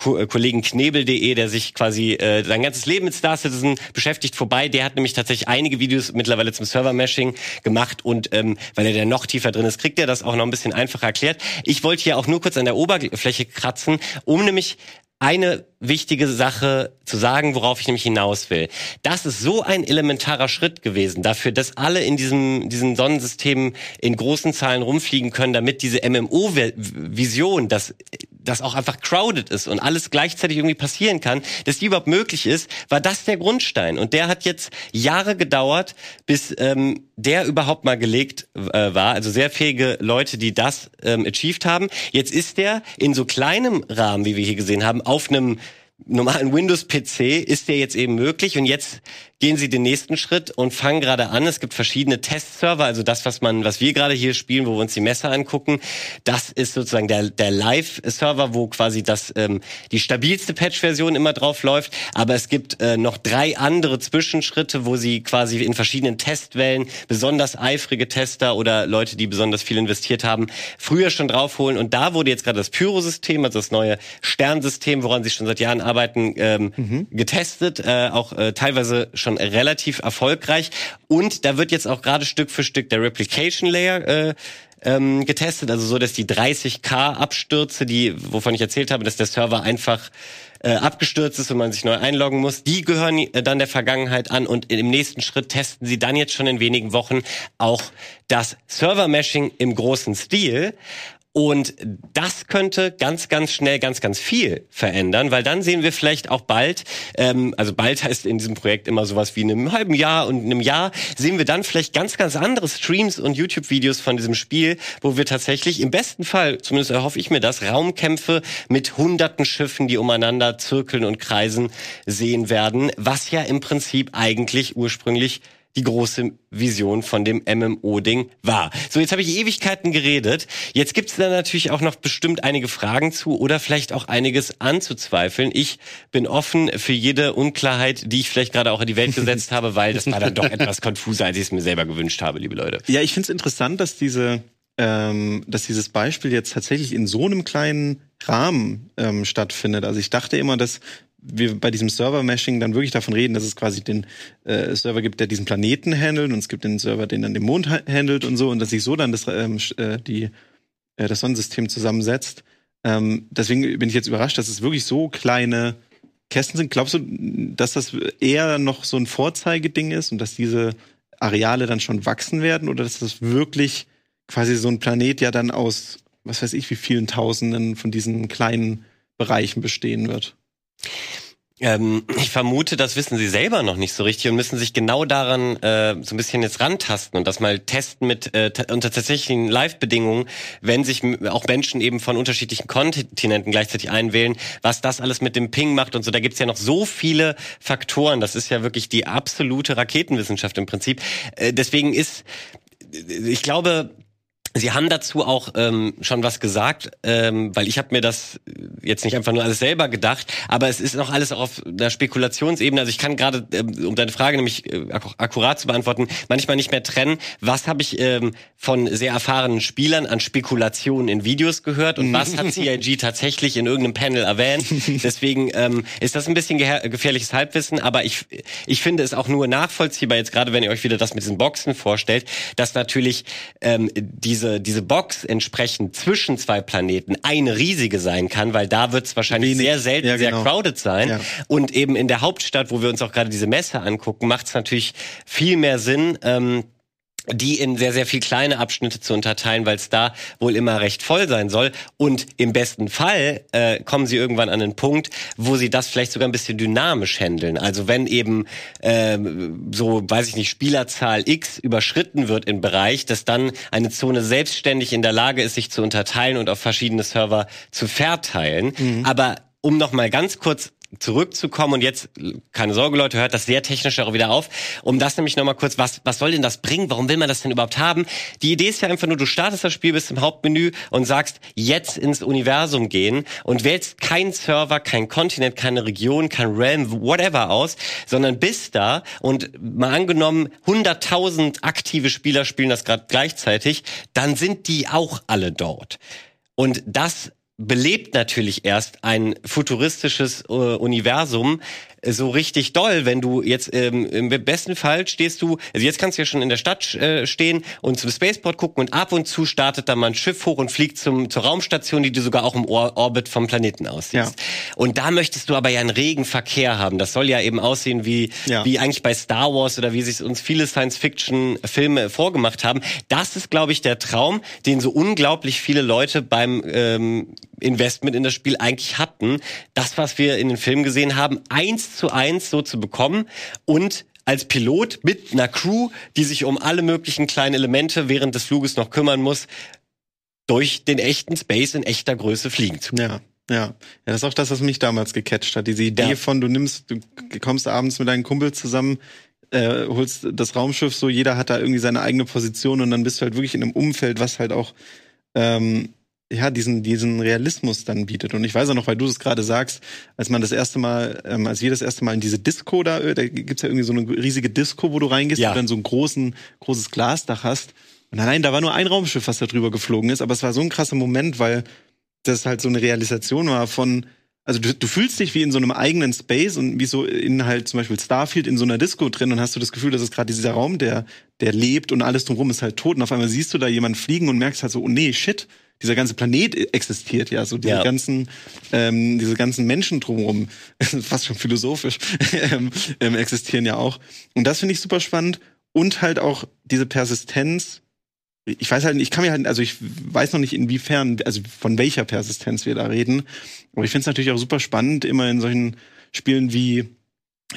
Kollegen Knebel.de, der sich quasi äh, sein ganzes Leben mit Star Citizen beschäftigt, vorbei. Der hat nämlich tatsächlich einige Videos mittlerweile zum Server-Mashing gemacht und ähm, weil er da noch tiefer drin ist, kriegt er das auch noch ein bisschen einfacher erklärt. Ich wollte hier auch nur kurz an der Oberfläche kratzen, um nämlich eine wichtige Sache zu sagen, worauf ich nämlich hinaus will. Das ist so ein elementarer Schritt gewesen dafür, dass alle in diesem, diesen Sonnensystemen in großen Zahlen rumfliegen können, damit diese MMO-Vision, dass das auch einfach crowded ist und alles gleichzeitig irgendwie passieren kann, dass die überhaupt möglich ist, war das der Grundstein. Und der hat jetzt Jahre gedauert, bis ähm, der überhaupt mal gelegt äh, war. Also sehr fähige Leute, die das ähm, achieved haben. Jetzt ist der in so kleinem Rahmen, wie wir hier gesehen haben, auf einem normalen Windows-PC ist der jetzt eben möglich und jetzt gehen sie den nächsten Schritt und fangen gerade an. Es gibt verschiedene Testserver, also das, was man, was wir gerade hier spielen, wo wir uns die Messer angucken, das ist sozusagen der, der Live-Server, wo quasi das ähm, die stabilste Patch-Version immer drauf läuft. Aber es gibt äh, noch drei andere Zwischenschritte, wo sie quasi in verschiedenen Testwellen besonders eifrige Tester oder Leute, die besonders viel investiert haben, früher schon draufholen. Und da wurde jetzt gerade das Pyro-System, also das neue Sternsystem, woran sie schon seit Jahren arbeiten, ähm, getestet, äh, auch äh, teilweise schon schon relativ erfolgreich. Und da wird jetzt auch gerade Stück für Stück der Replication Layer äh, ähm, getestet, also so, dass die 30k Abstürze, die, wovon ich erzählt habe, dass der Server einfach äh, abgestürzt ist und man sich neu einloggen muss, die gehören äh, dann der Vergangenheit an und im nächsten Schritt testen sie dann jetzt schon in wenigen Wochen auch das Server-Meshing im großen Stil. Und das könnte ganz, ganz schnell ganz, ganz viel verändern, weil dann sehen wir vielleicht auch bald, ähm, also bald heißt in diesem Projekt immer sowas wie in einem halben Jahr und einem Jahr, sehen wir dann vielleicht ganz, ganz andere Streams und YouTube-Videos von diesem Spiel, wo wir tatsächlich im besten Fall, zumindest erhoffe ich mir das, Raumkämpfe mit hunderten Schiffen, die umeinander zirkeln und kreisen, sehen werden, was ja im Prinzip eigentlich ursprünglich die große Vision von dem MMO-Ding war. So, jetzt habe ich Ewigkeiten geredet. Jetzt gibt es da natürlich auch noch bestimmt einige Fragen zu oder vielleicht auch einiges anzuzweifeln. Ich bin offen für jede Unklarheit, die ich vielleicht gerade auch in die Welt gesetzt habe, weil das war dann doch etwas konfuser, als ich es mir selber gewünscht habe, liebe Leute. Ja, ich finde es interessant, dass diese, ähm, dass dieses Beispiel jetzt tatsächlich in so einem kleinen Rahmen ähm, stattfindet. Also ich dachte immer, dass wir bei diesem Server-Meshing dann wirklich davon reden, dass es quasi den äh, Server gibt, der diesen Planeten handelt und es gibt den Server, den dann den Mond ha handelt und so und dass sich so dann das, ähm, äh, die, äh, das Sonnensystem zusammensetzt. Ähm, deswegen bin ich jetzt überrascht, dass es wirklich so kleine Kästen sind. Glaubst du, dass das eher noch so ein Vorzeigeding ist und dass diese Areale dann schon wachsen werden oder dass das wirklich quasi so ein Planet ja dann aus, was weiß ich, wie vielen Tausenden von diesen kleinen Bereichen bestehen wird? Ähm, ich vermute, das wissen sie selber noch nicht so richtig und müssen sich genau daran äh, so ein bisschen jetzt rantasten und das mal testen mit äh, unter tatsächlichen Live-Bedingungen, wenn sich auch Menschen eben von unterschiedlichen Kontinenten gleichzeitig einwählen, was das alles mit dem Ping macht und so. Da gibt's ja noch so viele Faktoren. Das ist ja wirklich die absolute Raketenwissenschaft im Prinzip. Äh, deswegen ist, ich glaube, Sie haben dazu auch ähm, schon was gesagt, ähm, weil ich habe mir das jetzt nicht einfach nur alles selber gedacht, aber es ist noch alles auch auf der Spekulationsebene. Also ich kann gerade, ähm, um deine Frage nämlich äh, akkurat zu beantworten, manchmal nicht mehr trennen, was habe ich ähm, von sehr erfahrenen Spielern an Spekulationen in Videos gehört und was hat CIG tatsächlich in irgendeinem Panel erwähnt. Deswegen ähm, ist das ein bisschen gefährliches Halbwissen, aber ich, ich finde es auch nur nachvollziehbar, jetzt gerade wenn ihr euch wieder das mit diesen Boxen vorstellt, dass natürlich ähm, diese diese, diese Box entsprechend zwischen zwei Planeten eine riesige sein kann, weil da wird es wahrscheinlich Wenig. sehr selten ja, genau. sehr crowded sein. Ja. Und eben in der Hauptstadt, wo wir uns auch gerade diese Messe angucken, macht es natürlich viel mehr Sinn, ähm, die in sehr, sehr viel kleine Abschnitte zu unterteilen, weil es da wohl immer recht voll sein soll. Und im besten Fall äh, kommen sie irgendwann an einen Punkt, wo sie das vielleicht sogar ein bisschen dynamisch handeln. Also wenn eben äh, so, weiß ich nicht, Spielerzahl X überschritten wird im Bereich, dass dann eine Zone selbstständig in der Lage ist, sich zu unterteilen und auf verschiedene Server zu verteilen. Mhm. Aber um noch mal ganz kurz zurückzukommen und jetzt, keine Sorge Leute, hört das sehr technisch auch wieder auf, um das nämlich nochmal kurz, was, was soll denn das bringen? Warum will man das denn überhaupt haben? Die Idee ist ja einfach nur, du startest das Spiel bis im Hauptmenü und sagst, jetzt ins Universum gehen und wählst keinen Server, kein Kontinent, keine Region, kein Realm, whatever aus, sondern bist da und mal angenommen, 100.000 aktive Spieler spielen das gerade gleichzeitig, dann sind die auch alle dort. Und das belebt natürlich erst ein futuristisches äh, Universum, so richtig doll, wenn du jetzt ähm, im besten Fall stehst du, also jetzt kannst du ja schon in der Stadt äh, stehen und zum Spaceport gucken und ab und zu startet dann mal ein Schiff hoch und fliegt zum, zur Raumstation, die du sogar auch im Or Orbit vom Planeten aussiehst. Ja. Und da möchtest du aber ja einen regen Verkehr haben. Das soll ja eben aussehen wie, ja. wie eigentlich bei Star Wars oder wie sich uns viele Science-Fiction-Filme vorgemacht haben. Das ist, glaube ich, der Traum, den so unglaublich viele Leute beim ähm, Investment in das Spiel eigentlich hatten. Das, was wir in den Filmen gesehen haben, eins zu eins so zu bekommen und als Pilot mit einer Crew, die sich um alle möglichen kleinen Elemente während des Fluges noch kümmern muss, durch den echten Space in echter Größe fliegen zu können. Ja. Ja, ja, das ist auch das, was mich damals gecatcht hat. Diese Idee ja. von, du nimmst, du kommst abends mit deinen Kumpel zusammen, äh, holst das Raumschiff so, jeder hat da irgendwie seine eigene Position und dann bist du halt wirklich in einem Umfeld, was halt auch ähm, ja, diesen, diesen Realismus dann bietet. Und ich weiß auch noch, weil du es gerade sagst, als man das erste Mal, ähm, als wir das erste Mal in diese Disco da, äh, da gibt's ja irgendwie so eine riesige Disco, wo du reingehst ja. und dann so ein großen, großes Glasdach hast. Und nein, da war nur ein Raumschiff, was da drüber geflogen ist, aber es war so ein krasser Moment, weil das halt so eine Realisation war von, also du, du fühlst dich wie in so einem eigenen Space und wie so in halt zum Beispiel Starfield in so einer Disco drin und hast du das Gefühl, dass es gerade dieser Raum, der, der lebt und alles drumherum ist halt tot und auf einmal siehst du da jemanden fliegen und merkst halt so, oh nee, shit, dieser ganze Planet existiert ja, so diese Ja. ganzen, ähm, diese ganzen Menschen drumherum, fast schon philosophisch, ähm, ähm, existieren ja auch. Und das finde ich super spannend und halt auch diese Persistenz. Ich weiß halt, ich kann mir halt, also ich weiß noch nicht inwiefern, also von welcher Persistenz wir da reden. Aber ich finde es natürlich auch super spannend, immer in solchen Spielen wie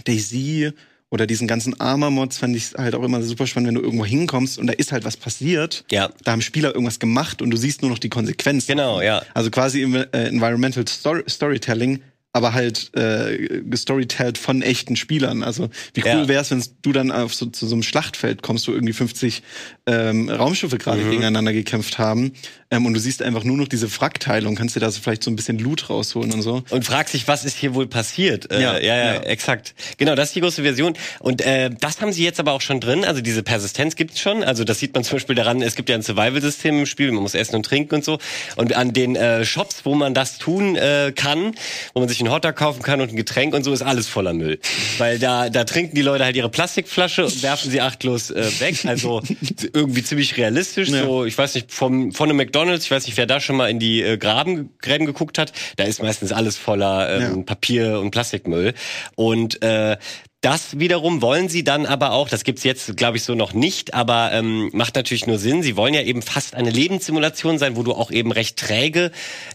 Daisy oder diesen ganzen Armor-Mods fand ich halt auch immer super spannend, wenn du irgendwo hinkommst und da ist halt was passiert. Ja. Da haben Spieler irgendwas gemacht und du siehst nur noch die Konsequenzen. Genau, ja. Also quasi im, äh, Environmental Story Storytelling, aber halt äh, gestorytellt von echten Spielern. Also wie cool Ja. wär's, wenn du dann auf so, zu so einem Schlachtfeld kommst, wo irgendwie 50 ähm, Raumschiffe gerade Mhm. gegeneinander gekämpft haben ähm, und du siehst einfach nur noch diese Wrackteilung, kannst dir da so vielleicht so ein bisschen Loot rausholen und so. Und fragst dich, was ist hier wohl passiert? Äh, Ja, ja, ja, ja. exakt. Genau, das ist die große Version. Und äh, das haben sie jetzt aber auch schon drin. Also diese Persistenz gibt's schon. Also das sieht man zum Beispiel daran, es gibt ja ein Survival-System im Spiel, man muss essen und trinken und so. Und an den äh, Shops, wo man das tun äh, kann, wo man sich einen Hotdog kaufen kann und ein Getränk und so, ist alles voller Müll. Weil da, da trinken die Leute halt ihre Plastikflasche und werfen sie achtlos äh, weg. Also irgendwie ziemlich realistisch. Ja. So, ich weiß nicht, vom, von einem McDonalds, ich weiß nicht, wer da schon mal in die äh, Graben, Gräben geguckt hat, da ist meistens alles voller ähm, Ja. Papier und Plastikmüll. Und äh, das wiederum wollen sie dann aber auch, das gibt's jetzt, glaube ich, so noch nicht, aber ähm, macht natürlich nur Sinn. Sie wollen ja eben fast eine Lebenssimulation sein, wo du auch eben recht träge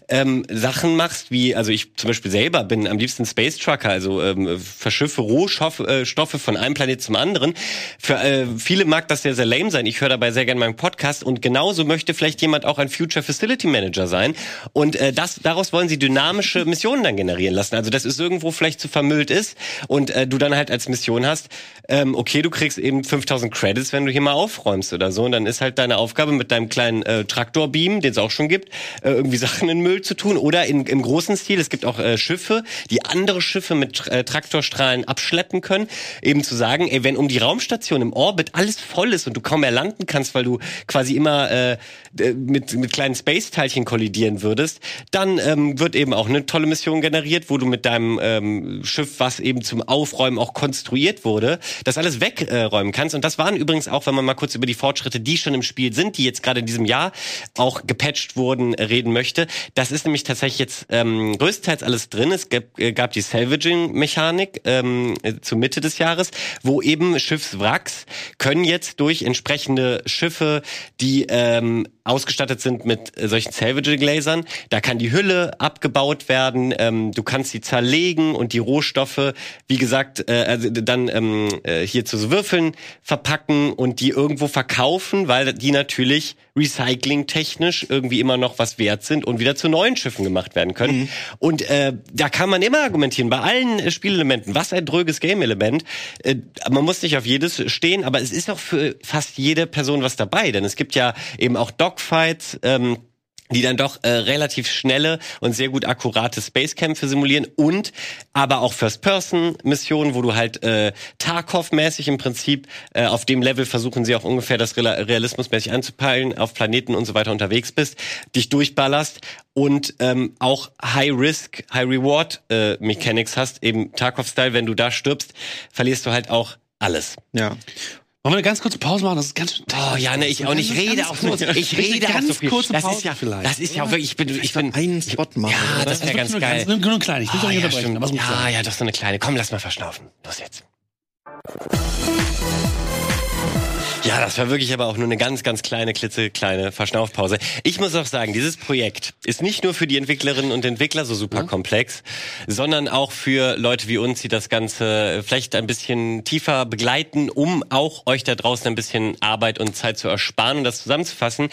ähm, Sachen machst, wie, also ich zum Beispiel selber bin am liebsten Space Trucker, also ähm, verschiffe Rohstoffe äh, Stoffe von einem Planet zum anderen. Für äh, viele mag das sehr, sehr lame sein. Ich höre dabei sehr gerne meinen Podcast und genauso möchte vielleicht jemand auch ein Future Facility Manager sein. Und äh, das, daraus wollen sie dynamische Missionen dann generieren lassen. Also dass es irgendwo vielleicht zu vermüllt ist und äh, du dann halt als Mission hast, ähm, okay, du kriegst eben 5000 Credits, wenn du hier mal aufräumst oder so. Und dann ist halt deine Aufgabe mit deinem kleinen äh, Traktorbeam, den es auch schon gibt, äh, irgendwie Sachen in Müll zu tun. Oder in, im großen Stil, es gibt auch äh, Schiffe, die andere Schiffe mit äh, Traktorstrahlen abschleppen können. Eben zu sagen, ey, wenn um die Raumstation im Orbit alles voll ist und du kaum mehr landen kannst, weil du quasi immer äh, d- mit, mit kleinen Space-Teilchen kollidieren würdest, dann ähm, wird eben auch eine tolle Mission generiert, wo du mit deinem ähm, Schiff, was eben zum Aufräumen auch konstruiert wurde, das alles wegräumen kannst. Und das waren übrigens auch, wenn man mal kurz über die Fortschritte, die schon im Spiel sind, die jetzt gerade in diesem Jahr auch gepatcht wurden, reden möchte. Das ist nämlich tatsächlich jetzt ähm, größtenteils alles drin. Es gab, äh, gab die Salvaging-Mechanik ähm, äh, zur Mitte des Jahres, wo eben Schiffswracks können jetzt durch entsprechende Schiffe, die ähm, ausgestattet sind mit äh, solchen Salvaging-Lasern, da kann die Hülle abgebaut werden, ähm, du kannst sie zerlegen und die Rohstoffe, wie gesagt, äh, also dann ähm, äh, hier zu so Würfeln verpacken und die irgendwo verkaufen, weil die natürlich recyclingtechnisch irgendwie immer noch was wert sind und wieder zu neuen Schiffen gemacht werden können. Und äh, da kann man immer argumentieren, bei allen äh, Spielelementen, was ein dröges Game-Element. Äh, man muss nicht auf jedes stehen, aber es ist auch für fast jede Person was dabei, denn es gibt ja eben auch Dogfights, ähm, die dann doch äh, relativ schnelle und sehr gut akkurate Spacekämpfe simulieren und aber auch First-Person-Missionen, wo du halt äh, Tarkov-mäßig im Prinzip äh, auf dem Level versuchen sie auch ungefähr das Real realismusmäßig anzupeilen, auf Planeten und so weiter unterwegs bist, dich durchballerst und ähm, auch High-Risk, High-Reward-Mechanics hast, eben Tarkov-Style, wenn du da stirbst, verlierst du halt auch alles. Ja. Wollen wir eine ganz kurze Pause machen? Das ist ganz schön. Oh ja, ne, ich nicht Ganz rede auch kurz. Ich rede eine auch ganz so viel. kurze Das Pause ist ja, vielleicht, das ist ja auch wirklich, ich bin, ich bin, einen Spot machen. ja, das wäre ganz geil. Nur, nur klein, ich will doch Ah, nicht ja, unterbrechen. ja, ja, doch so eine kleine. Komm, lass mal verschnaufen. Los jetzt. Ja, das war wirklich aber auch nur eine ganz, ganz kleine, klitzekleine Verschnaufpause. Ich muss auch sagen, dieses Projekt ist nicht nur für die Entwicklerinnen und Entwickler so super komplex, sondern auch für Leute wie uns, die das Ganze vielleicht ein bisschen tiefer begleiten, um auch euch da draußen ein bisschen Arbeit und Zeit zu ersparen und das zusammenzufassen.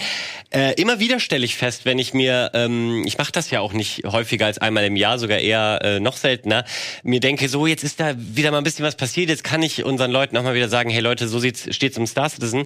Äh, immer wieder stelle ich fest, wenn ich mir, ähm, ich mache das ja auch nicht häufiger als einmal im Jahr, sogar eher äh, noch seltener, mir denke, so jetzt ist da wieder mal ein bisschen was passiert, jetzt kann ich unseren Leuten auch mal wieder sagen, hey Leute, so sieht's, steht's um Star Citizen,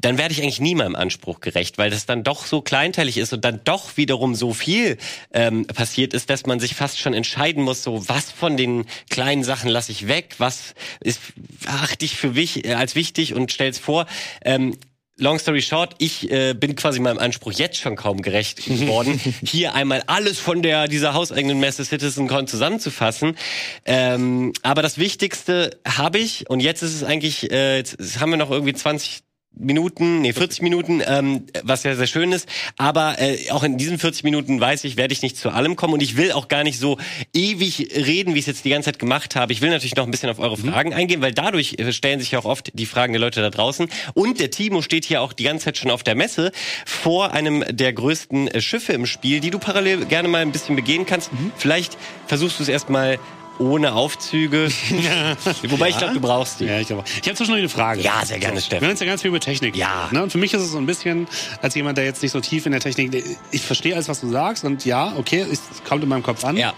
dann werde ich eigentlich nie meinem Anspruch gerecht, weil das dann doch so kleinteilig ist und dann doch wiederum so viel ähm, passiert ist, dass man sich fast schon entscheiden muss, so was von den kleinen Sachen lasse ich weg, was ist achte ich für wich, als wichtig und stell's vor. Ähm, long story short, ich äh, bin quasi meinem Anspruch jetzt schon kaum gerecht geworden, hier einmal alles von der dieser hauseigenen Messe CitizenCon zusammenzufassen. Ähm, aber das Wichtigste habe ich und jetzt ist es eigentlich, äh, jetzt haben wir noch irgendwie 20 Minuten, nee, 40 Minuten, ähm, was ja sehr schön ist. Aber äh, auch in diesen 40 Minuten weiß ich, werde ich nicht zu allem kommen. Und ich will auch gar nicht so ewig reden, wie ich es jetzt die ganze Zeit gemacht habe. Ich will natürlich noch ein bisschen auf eure Fragen eingehen, weil dadurch äh, stellen sich ja auch oft die Fragen der Leute da draußen. Und der Timo steht hier auch die ganze Zeit schon auf der Messe vor einem der größten äh, Schiffe im Spiel, die du parallel gerne mal ein bisschen begehen kannst. Vielleicht versuchst du es erstmal ohne Aufzüge. Wobei ich glaube, du brauchst die. Ja, ich glaube. Ich habe zwischendurch eine Frage. Ja, sehr gerne, Wir Steffen. haben uns ja ganz viel über Technik. Ja. Ne? Und für mich ist es so ein bisschen, als jemand, der jetzt nicht so tief in der Technik, ich verstehe alles, was du sagst und ja, okay, es kommt in meinem Kopf an. Ja.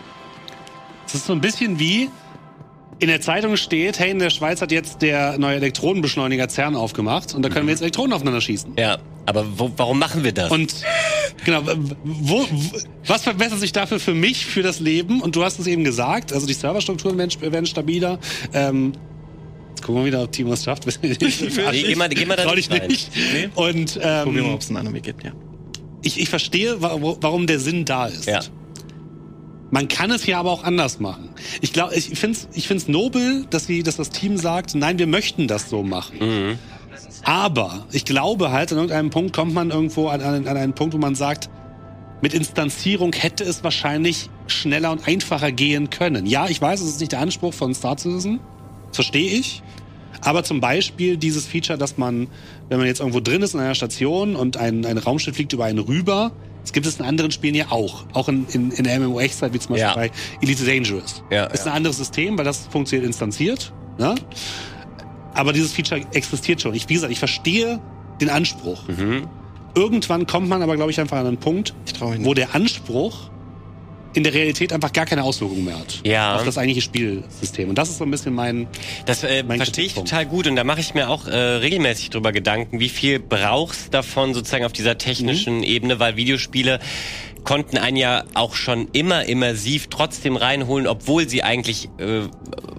Es ist so ein bisschen wie in der Zeitung steht, hey, in der Schweiz hat jetzt der neue Elektronenbeschleuniger CERN aufgemacht und da können wir jetzt Elektronen aufeinander schießen. Ja, aber wo, warum machen wir das? Und genau, wo, wo, was verbessert sich dafür für mich, für das Leben? Und du hast es eben gesagt, also die Serverstrukturen werden, werden stabiler. Ähm, jetzt gucken wir wieder, ob Timo es schafft. Geh mal- geh mal da nicht dich rein. nicht. Und ähm, Probieren wir mal, ob es einen anderen Weg gibt, ja. ich, ich verstehe, warum der Sinn da ist. Ja. Man kann es ja aber auch anders machen. Ich glaube, ich finde es ich find's nobel, dass, sie, dass das Team sagt, nein, wir möchten das so machen. Mhm. Aber ich glaube halt, an irgendeinem Punkt kommt man irgendwo an, an, an einen Punkt, wo man sagt, mit Instanzierung hätte es wahrscheinlich schneller und einfacher gehen können. Ja, ich weiß, es ist nicht der Anspruch von Star Citizen. Das verstehe ich. Aber zum Beispiel dieses Feature, dass man, wenn man jetzt irgendwo drin ist in einer Station und ein, ein Raumschiff fliegt über einen rüber, das gibt es in anderen Spielen ja auch. Auch in, in, in der MMO-Echtzeit, wie zum Beispiel Ja. bei Elite Dangerous. Ja, ist ja. ein anderes System, weil das funktioniert instanziert. Ne? Aber dieses Feature existiert schon. Ich, wie gesagt, ich verstehe den Anspruch. Mhm. Irgendwann kommt man aber, glaube ich, einfach an einen Punkt, wo der Anspruch in der Realität einfach gar keine Auswirkungen mehr hat. Ja. Auf das eigentliche Spielsystem. Und das ist so ein bisschen mein. Das äh, Mein verstehe ich total gut und da mache ich mir auch äh, regelmäßig drüber Gedanken, wie viel brauchst davon sozusagen auf dieser technischen Mhm. Ebene, weil Videospiele konnten einen ja auch schon immer immersiv trotzdem reinholen, obwohl sie eigentlich äh,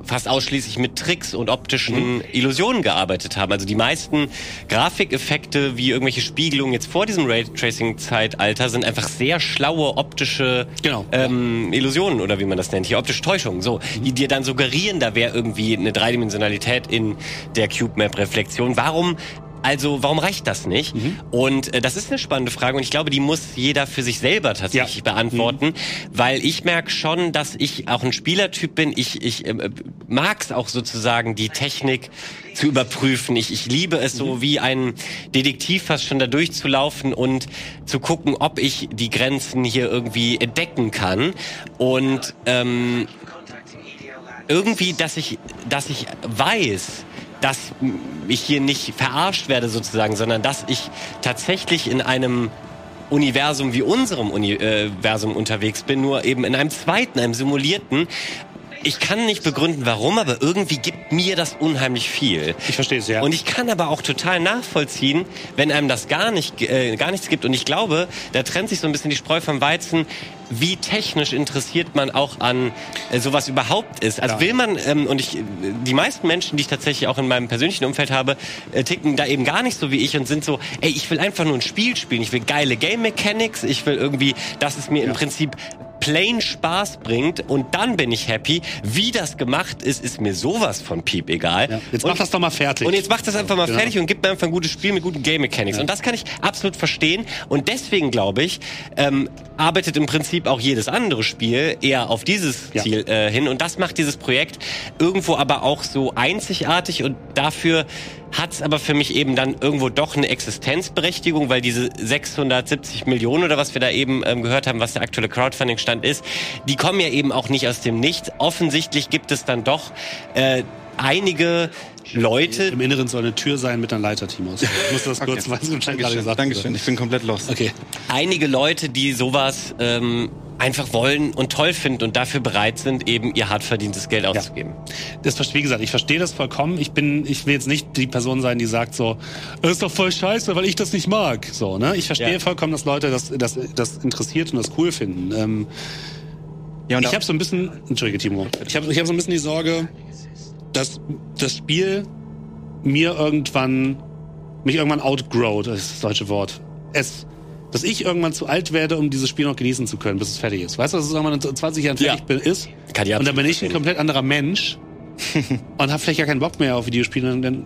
fast ausschließlich mit Tricks und optischen Mhm. Illusionen gearbeitet haben. Also die meisten Grafikeffekte wie irgendwelche Spiegelungen jetzt vor diesem Raytracing-Zeitalter sind einfach sehr schlaue optische Genau. ähm, Illusionen oder wie man das nennt, hier optische Täuschungen, so, die dir dann suggerieren, da wäre irgendwie eine Dreidimensionalität in der Cube-Map-Reflexion. Warum also, warum reicht das nicht? Und äh, das ist eine spannende Frage und ich glaube, die muss jeder für sich selber tatsächlich Ja. beantworten, weil ich merke schon, dass ich auch ein Spielertyp bin. Ich, ich äh, mag es auch sozusagen, die Technik zu überprüfen. Ich, ich liebe es so wie ein Detektiv fast schon da durchzulaufen und zu gucken, ob ich die Grenzen hier irgendwie entdecken kann. Und ähm, irgendwie, dass ich, dass ich weiß, dass ich hier nicht verarscht werde sozusagen, sondern dass ich tatsächlich in einem Universum wie unserem Universum unterwegs bin, nur eben in einem zweiten, einem simulierten. Ich kann nicht begründen, warum, aber irgendwie gibt mir das unheimlich viel. Ich verstehe es, ja. Und ich kann aber auch total nachvollziehen, wenn einem das gar nicht, äh, gar nichts gibt. Und ich glaube, da trennt sich so ein bisschen die Spreu vom Weizen. Wie technisch interessiert man auch an äh, sowas überhaupt ist? Also Ja. will man, ähm, und ich, äh, die meisten Menschen, die ich tatsächlich auch in meinem persönlichen Umfeld habe, äh, ticken da eben gar nicht so wie ich und sind so, ey, ich will einfach nur ein Spiel spielen. Ich will geile Game Mechanics. Ich will irgendwie, dass es mir im Prinzip plain Spaß bringt und dann bin ich happy. Wie das gemacht ist, ist mir sowas von piep egal. Ja. Jetzt und, mach das doch mal fertig. Und jetzt macht das einfach mal Genau. fertig und gibt mir einfach ein gutes Spiel mit guten Game Mechanics. Und das kann ich absolut verstehen. Und deswegen glaube ich, ähm, arbeitet im Prinzip auch jedes andere Spiel eher auf dieses Ja. Ziel äh, hin. Und das macht dieses Projekt irgendwo aber auch so einzigartig und dafür hat es aber für mich eben dann irgendwo doch eine Existenzberechtigung, weil diese 670 Millionen oder was wir da eben ähm, gehört haben, was der aktuelle Crowdfunding-Stand ist, die kommen ja eben auch nicht aus dem Nichts. Offensichtlich gibt es dann doch äh, einige Leute, Im Inneren soll eine Tür sein mit einer Leiter, Timos. Ich musste das kurz, Okay. was du gerade Dankeschön, gesagt Dankeschön. Ich bin komplett lost. Okay. einige Leute, die sowas ähm, einfach wollen und toll finden und dafür bereit sind, eben ihr hart verdientes Geld auszugeben. Das, ver- wie gesagt, ich verstehe das vollkommen. Ich bin, ich will jetzt nicht die Person sein, die sagt so, das ist doch voll scheiße, weil ich das nicht mag. So, ne? Ich verstehe Ja. vollkommen, dass Leute das, das, das interessiert und das cool finden. Ähm, Ja, und ich habe so ein bisschen, entschuldige Timo, ich habe ich hab so ein bisschen die Sorge, dass das Spiel mir irgendwann mich irgendwann outgrow, das ist das deutsche Wort. Es, dass ich irgendwann zu alt werde, um dieses Spiel noch genießen zu können, bis es fertig ist. Weißt du, dass es irgendwann in 20 Jahren fertig Ja. bin, ist? Kann und dann bin ich ein komplett anderer Mensch und habe vielleicht gar keinen Bock mehr auf Videospiele, dann,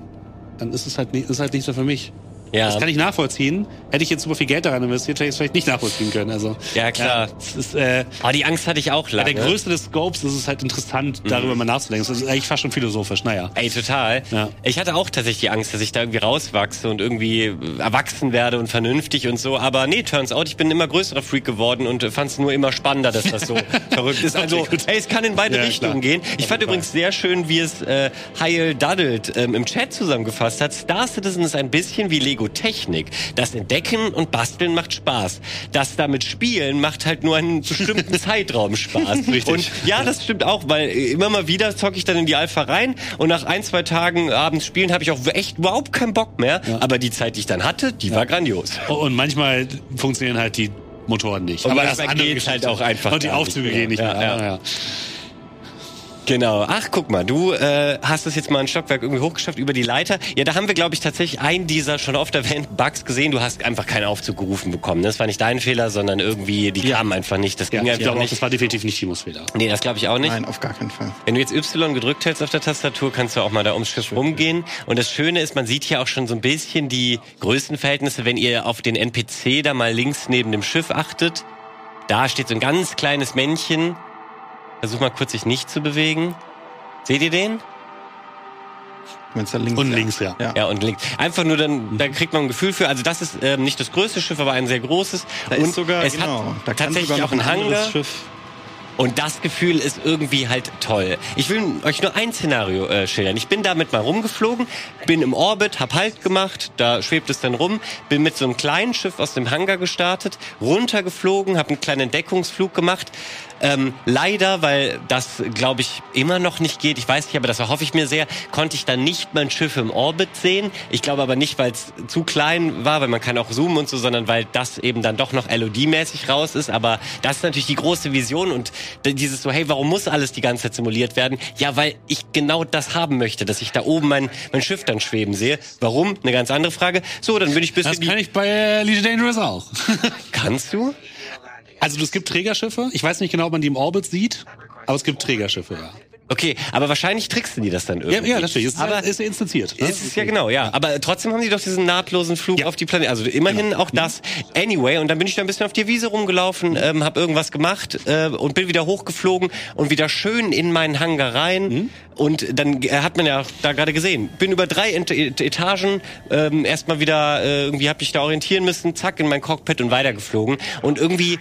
dann ist es halt nicht, ist halt nicht so für mich. Ja. Das kann ich nachvollziehen. Hätte ich jetzt super viel Geld daran investiert, hätte ich es vielleicht nicht nachvollziehen können. Also, Ja, klar. es ist, äh, Oh, die Angst hatte ich auch bei lange. der Größe des Scopes ist es halt interessant, darüber mal nachzudenken. Das ist eigentlich fast schon philosophisch, naja. Ey, total. Ja. Ich hatte auch tatsächlich die Angst, dass ich da irgendwie rauswachse und irgendwie erwachsen werde und vernünftig und so. Aber nee, turns out, ich bin ein immer größerer Freak geworden und fand es nur immer spannender, dass das so verrückt ist. Also, ey, es kann in beide Ja, Richtungen klar. gehen. Ich fand übrigens sehr schön, wie es äh, Heil Daddelt ähm, im Chat zusammengefasst hat. Star Citizen ist ein bisschen wie Lego Technik. Das Entdecken und Basteln macht Spaß. Das damit Spielen macht halt nur einen bestimmten Zeitraum Spaß. Richtig. Und ja, das stimmt auch, weil immer mal wieder zocke ich dann in die Alpha rein und nach ein, zwei Tagen abends spielen habe ich auch echt überhaupt keinen Bock mehr. Aber die Zeit, die ich dann hatte, die war grandios. Und manchmal funktionieren halt die Motoren nicht. Und Aber das andere geht's halt auch einfach Und die nicht Aufzüge mehr. gehen nicht Ja, mehr. Ja. Ja, ja. Genau. Ach, guck mal, du äh, hast es jetzt mal ein Stockwerk irgendwie hochgeschafft über die Leiter. Ja, da haben wir, glaube ich, tatsächlich einen dieser schon oft erwähnten Bugs gesehen. Du hast einfach keinen Aufzug gerufen bekommen. Das war nicht dein Fehler, sondern irgendwie, die kamen einfach nicht. Das Ja, ging ich einfach glaube auch, nicht. das war definitiv nicht Timos Fehler. Nee, das glaube ich auch nicht. Nein, auf gar keinen Fall. Wenn du jetzt Y gedrückt hältst auf der Tastatur, kannst du auch mal da ums Schiff rumgehen. Und das Schöne ist, man sieht hier auch schon so ein bisschen die Größenverhältnisse, wenn ihr auf den NPC da mal links neben dem Schiff achtet. Da steht so ein ganz kleines Männchen. Versuch mal kurz sich nicht zu bewegen. Seht ihr den? Wenn's da links Und ja. links, ja. Ja. Ja, und links. Einfach nur dann, da kriegt man ein Gefühl für. Also das ist ähm, nicht das größte Schiff, aber ein sehr großes. Da und ist sogar, es genau, hat da tatsächlich sogar auch ein Hangar. Schiff. Und das Gefühl ist irgendwie halt toll. Ich will euch nur ein Szenario äh, schildern. Ich bin damit mal rumgeflogen, bin im Orbit, hab Halt gemacht, da schwebt es dann rum, bin mit so einem kleinen Schiff aus dem Hangar gestartet, runtergeflogen, hab einen kleinen Entdeckungsflug gemacht. Ähm, leider, weil das, glaube ich, immer noch nicht geht, ich weiß nicht, aber das erhoffe ich mir sehr, konnte ich dann nicht mein Schiff im Orbit sehen. Ich glaube aber nicht, weil es zu klein war, weil man kann auch zoomen und so, sondern weil das eben dann doch noch LOD-mäßig raus ist. Aber das ist natürlich die große Vision und dieses so, hey, warum muss alles die ganze Zeit simuliert werden? Ja, weil ich genau das haben möchte, dass ich da oben mein, mein Schiff dann schweben sehe. Warum? Eine ganz andere Frage. So, dann bin ich bis Das kann ich bei Legion Dangerous auch. Kannst du? Also es gibt Trägerschiffe. Ich weiß nicht genau, ob man die im Orbit sieht, aber es gibt Trägerschiffe, ja. Okay, aber wahrscheinlich tricksen die das dann Ja, irgendwie. ja natürlich. Es ist, aber ja, ist ja instanziert. ne? Ist ja genau, ja. Aber trotzdem haben die doch diesen nahtlosen Flug Ja. auf die Planete. Also immerhin Genau. auch das. Anyway, und dann bin ich da ein bisschen auf die Wiese rumgelaufen, ähm, habe irgendwas gemacht äh, und bin wieder hochgeflogen und wieder schön in meinen Hangar rein. Mhm. Und dann äh, hat man ja da gerade gesehen, bin über drei Ent Et- Etagen ähm, erstmal wieder, äh, irgendwie hab ich da orientieren müssen, zack, in mein Cockpit und weitergeflogen. Und irgendwie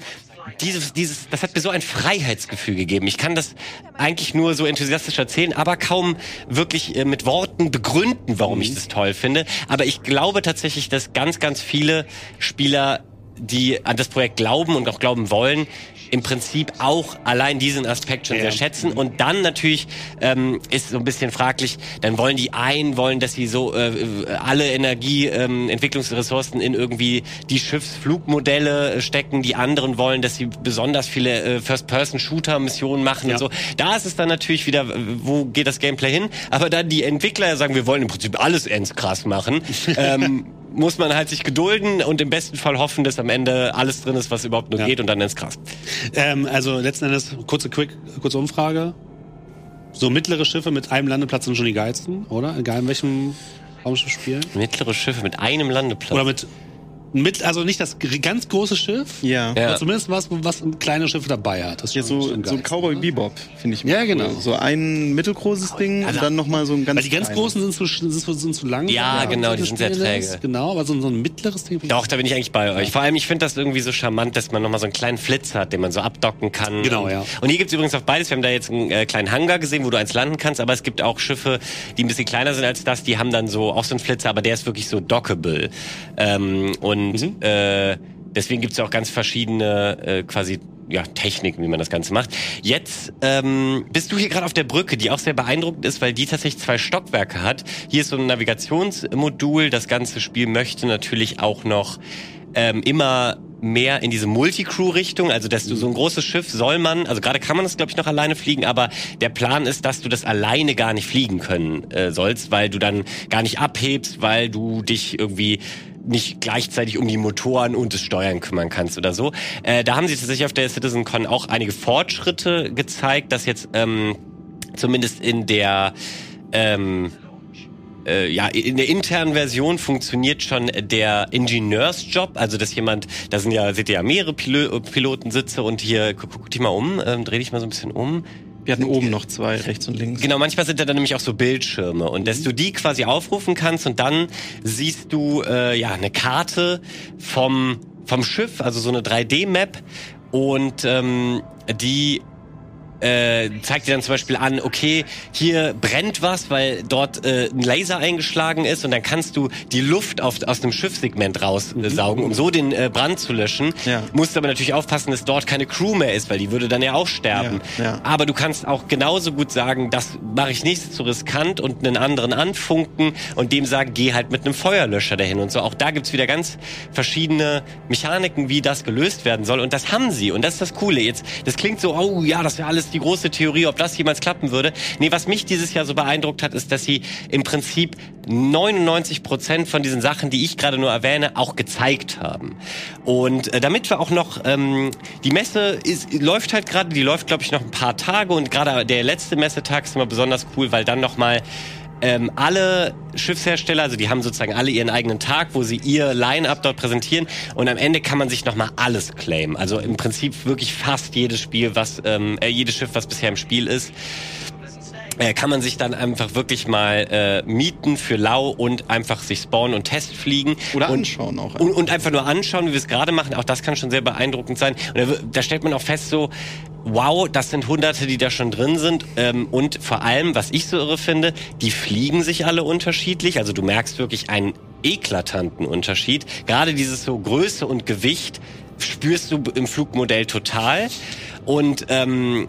dieses, dieses, das hat mir so ein Freiheitsgefühl gegeben. Ich kann das eigentlich nur so enthusiastisch erzählen, aber kaum wirklich äh, mit Worten begründen, warum ich das toll finde. Aber ich glaube tatsächlich, dass ganz, ganz viele Spieler, die an das Projekt glauben und auch glauben wollen, im Prinzip auch allein diesen Aspekt schon Ja. sehr schätzen. Und dann natürlich ähm, ist so ein bisschen fraglich, dann wollen die einen wollen, dass sie so äh, alle Energie, ähm, Entwicklungsressourcen in irgendwie die Schiffsflugmodelle äh, stecken, die anderen wollen, dass sie besonders viele äh, First-Person-Shooter-Missionen machen Ja. und so. Da ist es dann natürlich wieder, äh, wo geht das Gameplay hin? Aber dann die Entwickler sagen, wir wollen im Prinzip alles ends krass machen. ähm, muss man halt sich gedulden und im besten Fall hoffen, dass am Ende alles drin ist, was überhaupt nur Ja. geht und dann ends krass. Ähm, also letzten Endes, kurze, quick, kurze Umfrage. So mittlere Schiffe mit einem Landeplatz sind schon die geilsten, oder? Egal in welchem Raumschiff spielen. Mittlere Schiffe mit einem Landeplatz. Oder mit, mit also nicht das ganz große Schiff, Ja. Ja. aber zumindest was, was ein kleines Schiff dabei hat. Das ist Ja, so, so geil. Cowboy Bebop, finde ich. Ja, cool. genau. So ein mittelgroßes Ding und dann nochmal so ein ganz Weil die ganz kleines. großen sind zu, sind, sind zu lang. Ja, genau, die sind sehr träge. Genau, aber so, so ein mittleres Ding. Doch, da bin ich eigentlich bei euch. Vor allem, ich finde das irgendwie so charmant, dass man nochmal so einen kleinen Flitz hat, den man so abdocken kann. Genau, und, ja. Und hier gibt's übrigens auch beides. Wir haben da jetzt einen äh, kleinen Hangar gesehen, wo du eins landen kannst, aber es gibt auch Schiffe, die ein bisschen kleiner sind als das. Die haben dann so auch so einen Flitzer, aber der ist wirklich so dockable. Ähm, und Mhm. äh, deswegen gibt's ja auch ganz verschiedene äh, quasi ja, Techniken, wie man das Ganze macht. Jetzt ähm, bist du hier gerade auf der Brücke, die auch sehr beeindruckend ist, weil die tatsächlich zwei Stockwerke hat. Hier ist so ein Navigationsmodul. Das ganze Spiel möchte natürlich auch noch ähm, immer mehr in diese Multicrew-Richtung, also dass du so ein großes Schiff soll man, also gerade kann man das glaube ich noch alleine fliegen, aber der Plan ist, dass du das alleine gar nicht fliegen können äh, sollst, weil du dann gar nicht abhebst, weil du dich irgendwie nicht gleichzeitig um die Motoren und das Steuern kümmern kannst oder so. Äh, da haben sie tatsächlich auf der CitizenCon auch einige Fortschritte gezeigt, dass jetzt ähm, zumindest in der ähm, äh, ja, in der internen Version funktioniert schon der Ingenieursjob, also dass jemand, da sind ja, seht ihr ja mehrere Pilo Pilotensitze und hier, guck, guck dich mal um, ähm, dreh dich mal so ein bisschen um. Wir hatten oben noch zwei, rechts und links. Genau, manchmal sind da dann nämlich auch so Bildschirme und dass du die quasi aufrufen kannst und dann siehst du äh, ja eine Karte vom vom Schiff, also so eine 3D-Map und ähm, die äh, zeigt dir dann zum Beispiel an, okay, hier brennt was, weil dort äh, ein Laser eingeschlagen ist und dann kannst du die Luft auf, aus dem Schiffssegment raussaugen, um so den äh, Brand zu löschen. Ja. Musst aber natürlich aufpassen, dass dort keine Crew mehr ist, weil die würde dann ja auch sterben. Ja, ja. Aber du kannst auch genauso gut sagen, das mache ich nicht zu riskant und einen anderen anfunken und dem sagen, geh halt mit einem Feuerlöscher dahin und so. Auch da gibt's wieder ganz verschiedene Mechaniken, wie das gelöst werden soll. Und das haben sie. Und das ist das Coole. Jetzt, das klingt so, oh ja, das wäre alles die große Theorie, ob das jemals klappen würde. Nee, was mich dieses Jahr so beeindruckt hat, ist, dass sie im Prinzip 99 Prozent von diesen Sachen, die ich gerade nur erwähne, auch gezeigt haben. Und äh, damit wir auch noch, ähm, die Messe ist, läuft halt gerade, die läuft glaube ich noch ein paar Tage und gerade der letzte Messetag ist immer besonders cool, weil dann noch mal ähm, alle Schiffshersteller, also die haben sozusagen alle ihren eigenen Tag, wo sie ihr Line-Up dort präsentieren und am Ende kann man sich nochmal alles claimen. Also im Prinzip wirklich fast jedes Spiel, was, ähm, äh, jedes Schiff, was bisher im Spiel ist kann man sich dann einfach wirklich mal äh, mieten für lau und einfach sich spawnen und testfliegen. Oder und, anschauen auch. Und, und einfach nur anschauen, wie wir es gerade machen. Auch das kann schon sehr beeindruckend sein. Und da, da stellt man auch fest so, wow, das sind Hunderte, die da schon drin sind. Ähm, und vor allem, was ich so irre finde, die fliegen sich alle unterschiedlich. Also du merkst wirklich einen eklatanten Unterschied. Gerade dieses so Größe und Gewicht spürst du im Flugmodell total. Und ähm,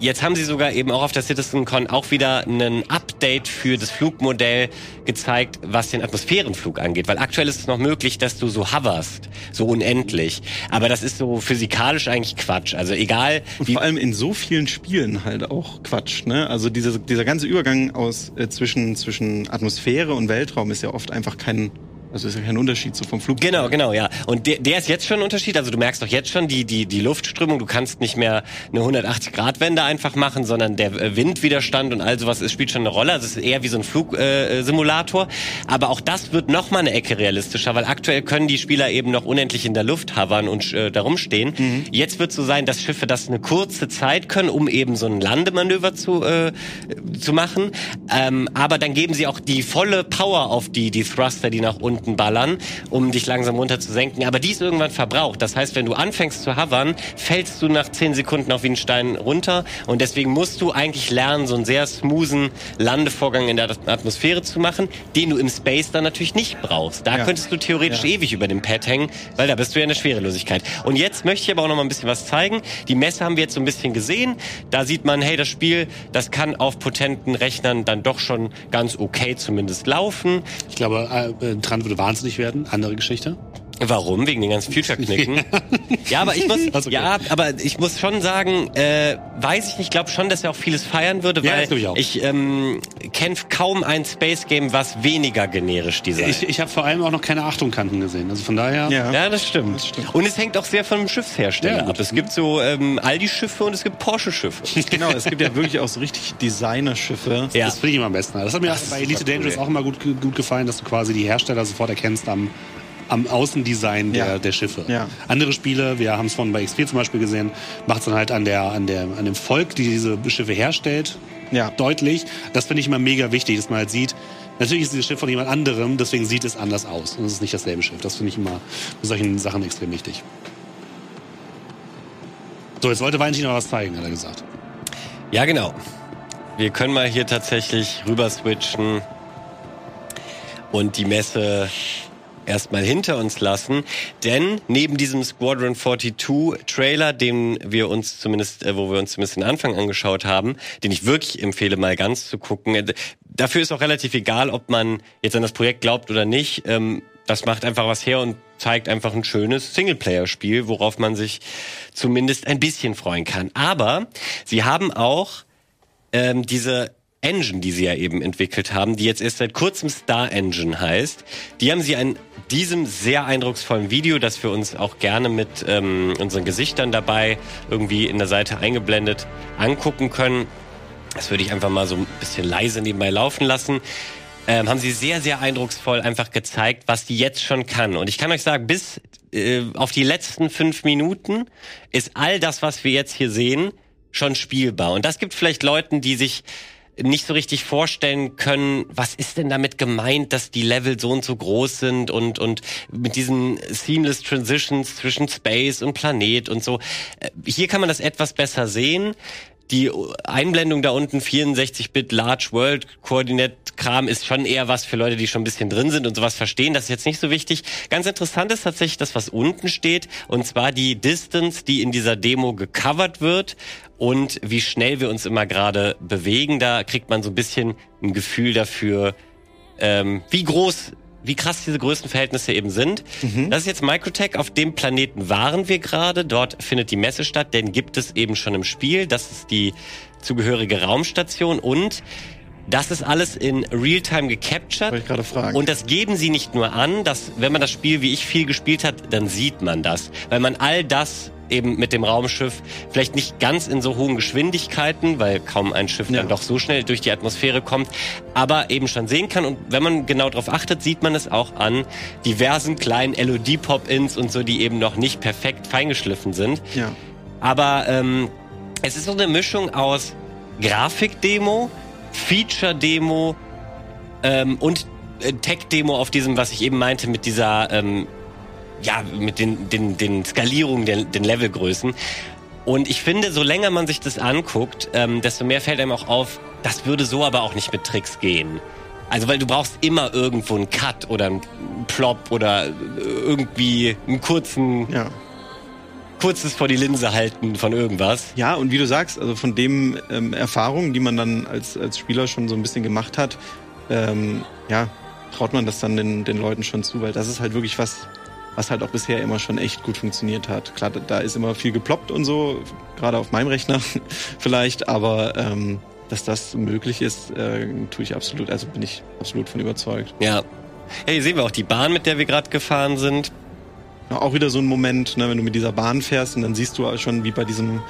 Jetzt haben sie sogar eben auch auf der CitizenCon auch wieder ein Update für das Flugmodell gezeigt, was den Atmosphärenflug angeht. Weil aktuell ist es noch möglich, dass du so hoverst, so unendlich. Aber das ist so physikalisch eigentlich Quatsch. Also egal. Und vor allem in so vielen Spielen halt auch Quatsch. Ne? Also diese, dieser ganze Übergang aus äh, zwischen, zwischen Atmosphäre und Weltraum ist ja oft einfach kein also ist ja kein Unterschied so vom Flug. Genau, genau, ja. Und der, der ist jetzt schon ein Unterschied. Also du merkst doch jetzt schon die, die, die Luftströmung. Du kannst nicht mehr eine 180-Grad-Wende einfach machen, sondern der äh, Windwiderstand und all sowas spielt schon eine Rolle. Also es ist eher wie so ein Flugsimulator. Äh, Aber auch das wird noch mal eine Ecke realistischer, weil aktuell können die Spieler eben noch unendlich in der Luft hovern und äh, da rumstehen. Mhm. Jetzt wird so sein, dass Schiffe das eine kurze Zeit können, um eben so ein Landemanöver zu, äh, zu machen. Ähm, aber dann geben sie auch die volle Power auf die, die Thruster, die nach unten unten ballern, um dich langsam runter zu senken. Aber die ist irgendwann verbraucht. Das heißt, wenn du anfängst zu hovern, fällst du nach zehn Sekunden auf wie ein Stein runter. Und deswegen musst du eigentlich lernen, so einen sehr smoothen Landevorgang in der Atmosphäre zu machen, den du im Space dann natürlich nicht brauchst. Da Ja. könntest du theoretisch Ja. ewig über dem Pad hängen, weil da bist du ja in der Schwerelosigkeit. Und jetzt möchte ich aber auch noch mal ein bisschen was zeigen. Die Messe haben wir jetzt so ein bisschen gesehen. Da sieht man, hey, das Spiel, das kann auf potenten Rechnern dann doch schon ganz okay zumindest laufen. Ich glaube, äh, äh, Trant wahnsinnig werden. Andere Geschichte. Warum? Wegen den ganzen Future-Knicken? ja, aber ich muss, Das okay. ja, aber ich muss schon sagen, äh, weiß ich nicht, glaube schon, dass er auch vieles feiern würde, Ja, weil das ich auch. ich ähm, kenne kaum ein Space-Game, was weniger generisch designt. Ich, ich habe vor allem auch noch keine Achtungkanten gesehen. Also von daher. Ja. ja, das stimmt. Und es hängt auch sehr von dem Schiffshersteller Ja, ab. Es gibt so ähm, Aldi-Schiffe und es gibt Porsche-Schiffe. Genau, es gibt ja wirklich auch so richtig Designer-Schiffe. ja. Das finde ich immer am besten. Das hat mir bei Elite Dangerous cool. auch immer gut, gut gefallen, dass du quasi die Hersteller sofort erkennst am, am Außendesign der, Ja. der Schiffe. Ja. Andere Spiele, wir haben es vorhin bei X4 zum Beispiel gesehen, macht es dann halt an, der, an, der, an dem Volk, die diese Schiffe herstellt, Ja. deutlich. Das finde ich immer mega wichtig, dass man halt sieht, natürlich ist dieses Schiff von jemand anderem, deswegen sieht es anders aus. Und es ist nicht dasselbe Schiff. Das finde ich immer bei solchen Sachen extrem wichtig. So, jetzt wollte Valentin noch was zeigen, hat er gesagt. Ja, genau. Wir können mal hier tatsächlich rüber switchen und die Messe erstmal hinter uns lassen. Denn neben diesem Squadron 42 Trailer, den wir uns zumindest, äh, wo wir uns zumindest den Anfang angeschaut haben, den ich wirklich empfehle, mal ganz zu gucken. Äh, Dafür ist auch relativ egal, ob man jetzt an das Projekt glaubt oder nicht. Ähm, das macht einfach was her und zeigt einfach ein schönes Singleplayer-Spiel, worauf man sich zumindest ein bisschen freuen kann. Aber sie haben auch ähm, diese Engine, die sie ja eben entwickelt haben, die jetzt erst seit kurzem Star Engine heißt, die haben sie in diesem sehr eindrucksvollen Video, das wir uns auch gerne mit ähm, unseren Gesichtern dabei irgendwie in der Seite eingeblendet angucken können. Das würde ich einfach mal so ein bisschen leise nebenbei laufen lassen. Ähm, haben sie sehr, sehr eindrucksvoll einfach gezeigt, was die jetzt schon kann. Und ich kann euch sagen, bis äh, auf die letzten fünf Minuten ist all das, was wir jetzt hier sehen, schon spielbar. Und das gibt vielleicht Leuten, die sich nicht so richtig vorstellen können, was ist denn damit gemeint, dass die Level so und so groß sind und, und mit diesen seamless Transitions zwischen Space und Planet und so. Äh, Hier kann man das etwas besser sehen. Die Einblendung da unten, 64-Bit Large World Coordinate Kram, ist schon eher was für Leute, die schon ein bisschen drin sind und sowas verstehen. Das ist jetzt nicht so wichtig. Ganz interessant ist tatsächlich das, was unten steht, und zwar die Distance, die in dieser Demo gecovert wird und wie schnell wir uns immer gerade bewegen. Da kriegt man so ein bisschen ein Gefühl dafür, ähm, wie groß, wie krass diese Größenverhältnisse eben sind. Das ist jetzt Microtech. Auf dem Planeten waren wir gerade. Dort findet die Messe statt. Den gibt es eben schon im Spiel. Das ist die zugehörige Raumstation und das ist alles in Realtime gecaptured. Wollte ich gerade fragen. Und das geben sie nicht nur an, dass wenn man das Spiel wie ich viel gespielt hat, dann sieht man das, weil man all das eben mit dem Raumschiff vielleicht nicht ganz in so hohen Geschwindigkeiten, weil kaum ein Schiff dann doch so schnell durch die Atmosphäre kommt, aber eben schon sehen kann. Und wenn man genau darauf achtet, sieht man es auch an diversen kleinen LOD-Pop-Ins und so, die eben noch nicht perfekt feingeschliffen sind. Ja. Aber ähm, es ist so eine Mischung aus Grafikdemo, Feature-Demo ähm, und äh, Tech-Demo auf diesem, was ich eben meinte, mit dieser, ähm, ja, mit den, den, den Skalierungen, den, den Levelgrößen. Und ich finde, so länger man sich das anguckt, ähm, desto mehr fällt einem auch auf, das würde so aber auch nicht mit Tricks gehen. Also, weil du brauchst immer irgendwo einen Cut oder einen Plop oder äh, irgendwie einen kurzen, Ja. kurzes vor die Linse halten von irgendwas. Ja, und wie du sagst, also von dem ähm, Erfahrungen, die man dann als, als Spieler schon so ein bisschen gemacht hat, ähm, ja, traut man das dann den, den Leuten schon zu, weil das ist halt wirklich was, was halt auch bisher immer schon echt gut funktioniert hat. Klar, da- ist immer viel geploppt und so, gerade auf meinem Rechner vielleicht, aber ähm, dass das möglich ist, äh, tue ich absolut, also bin ich absolut von überzeugt. Ja. Hier sehen wir auch die Bahn, mit der wir gerade gefahren sind. Ja, auch wieder so ein Moment, ne, wenn du mit dieser Bahn fährst und dann siehst du auch schon, wie bei diesem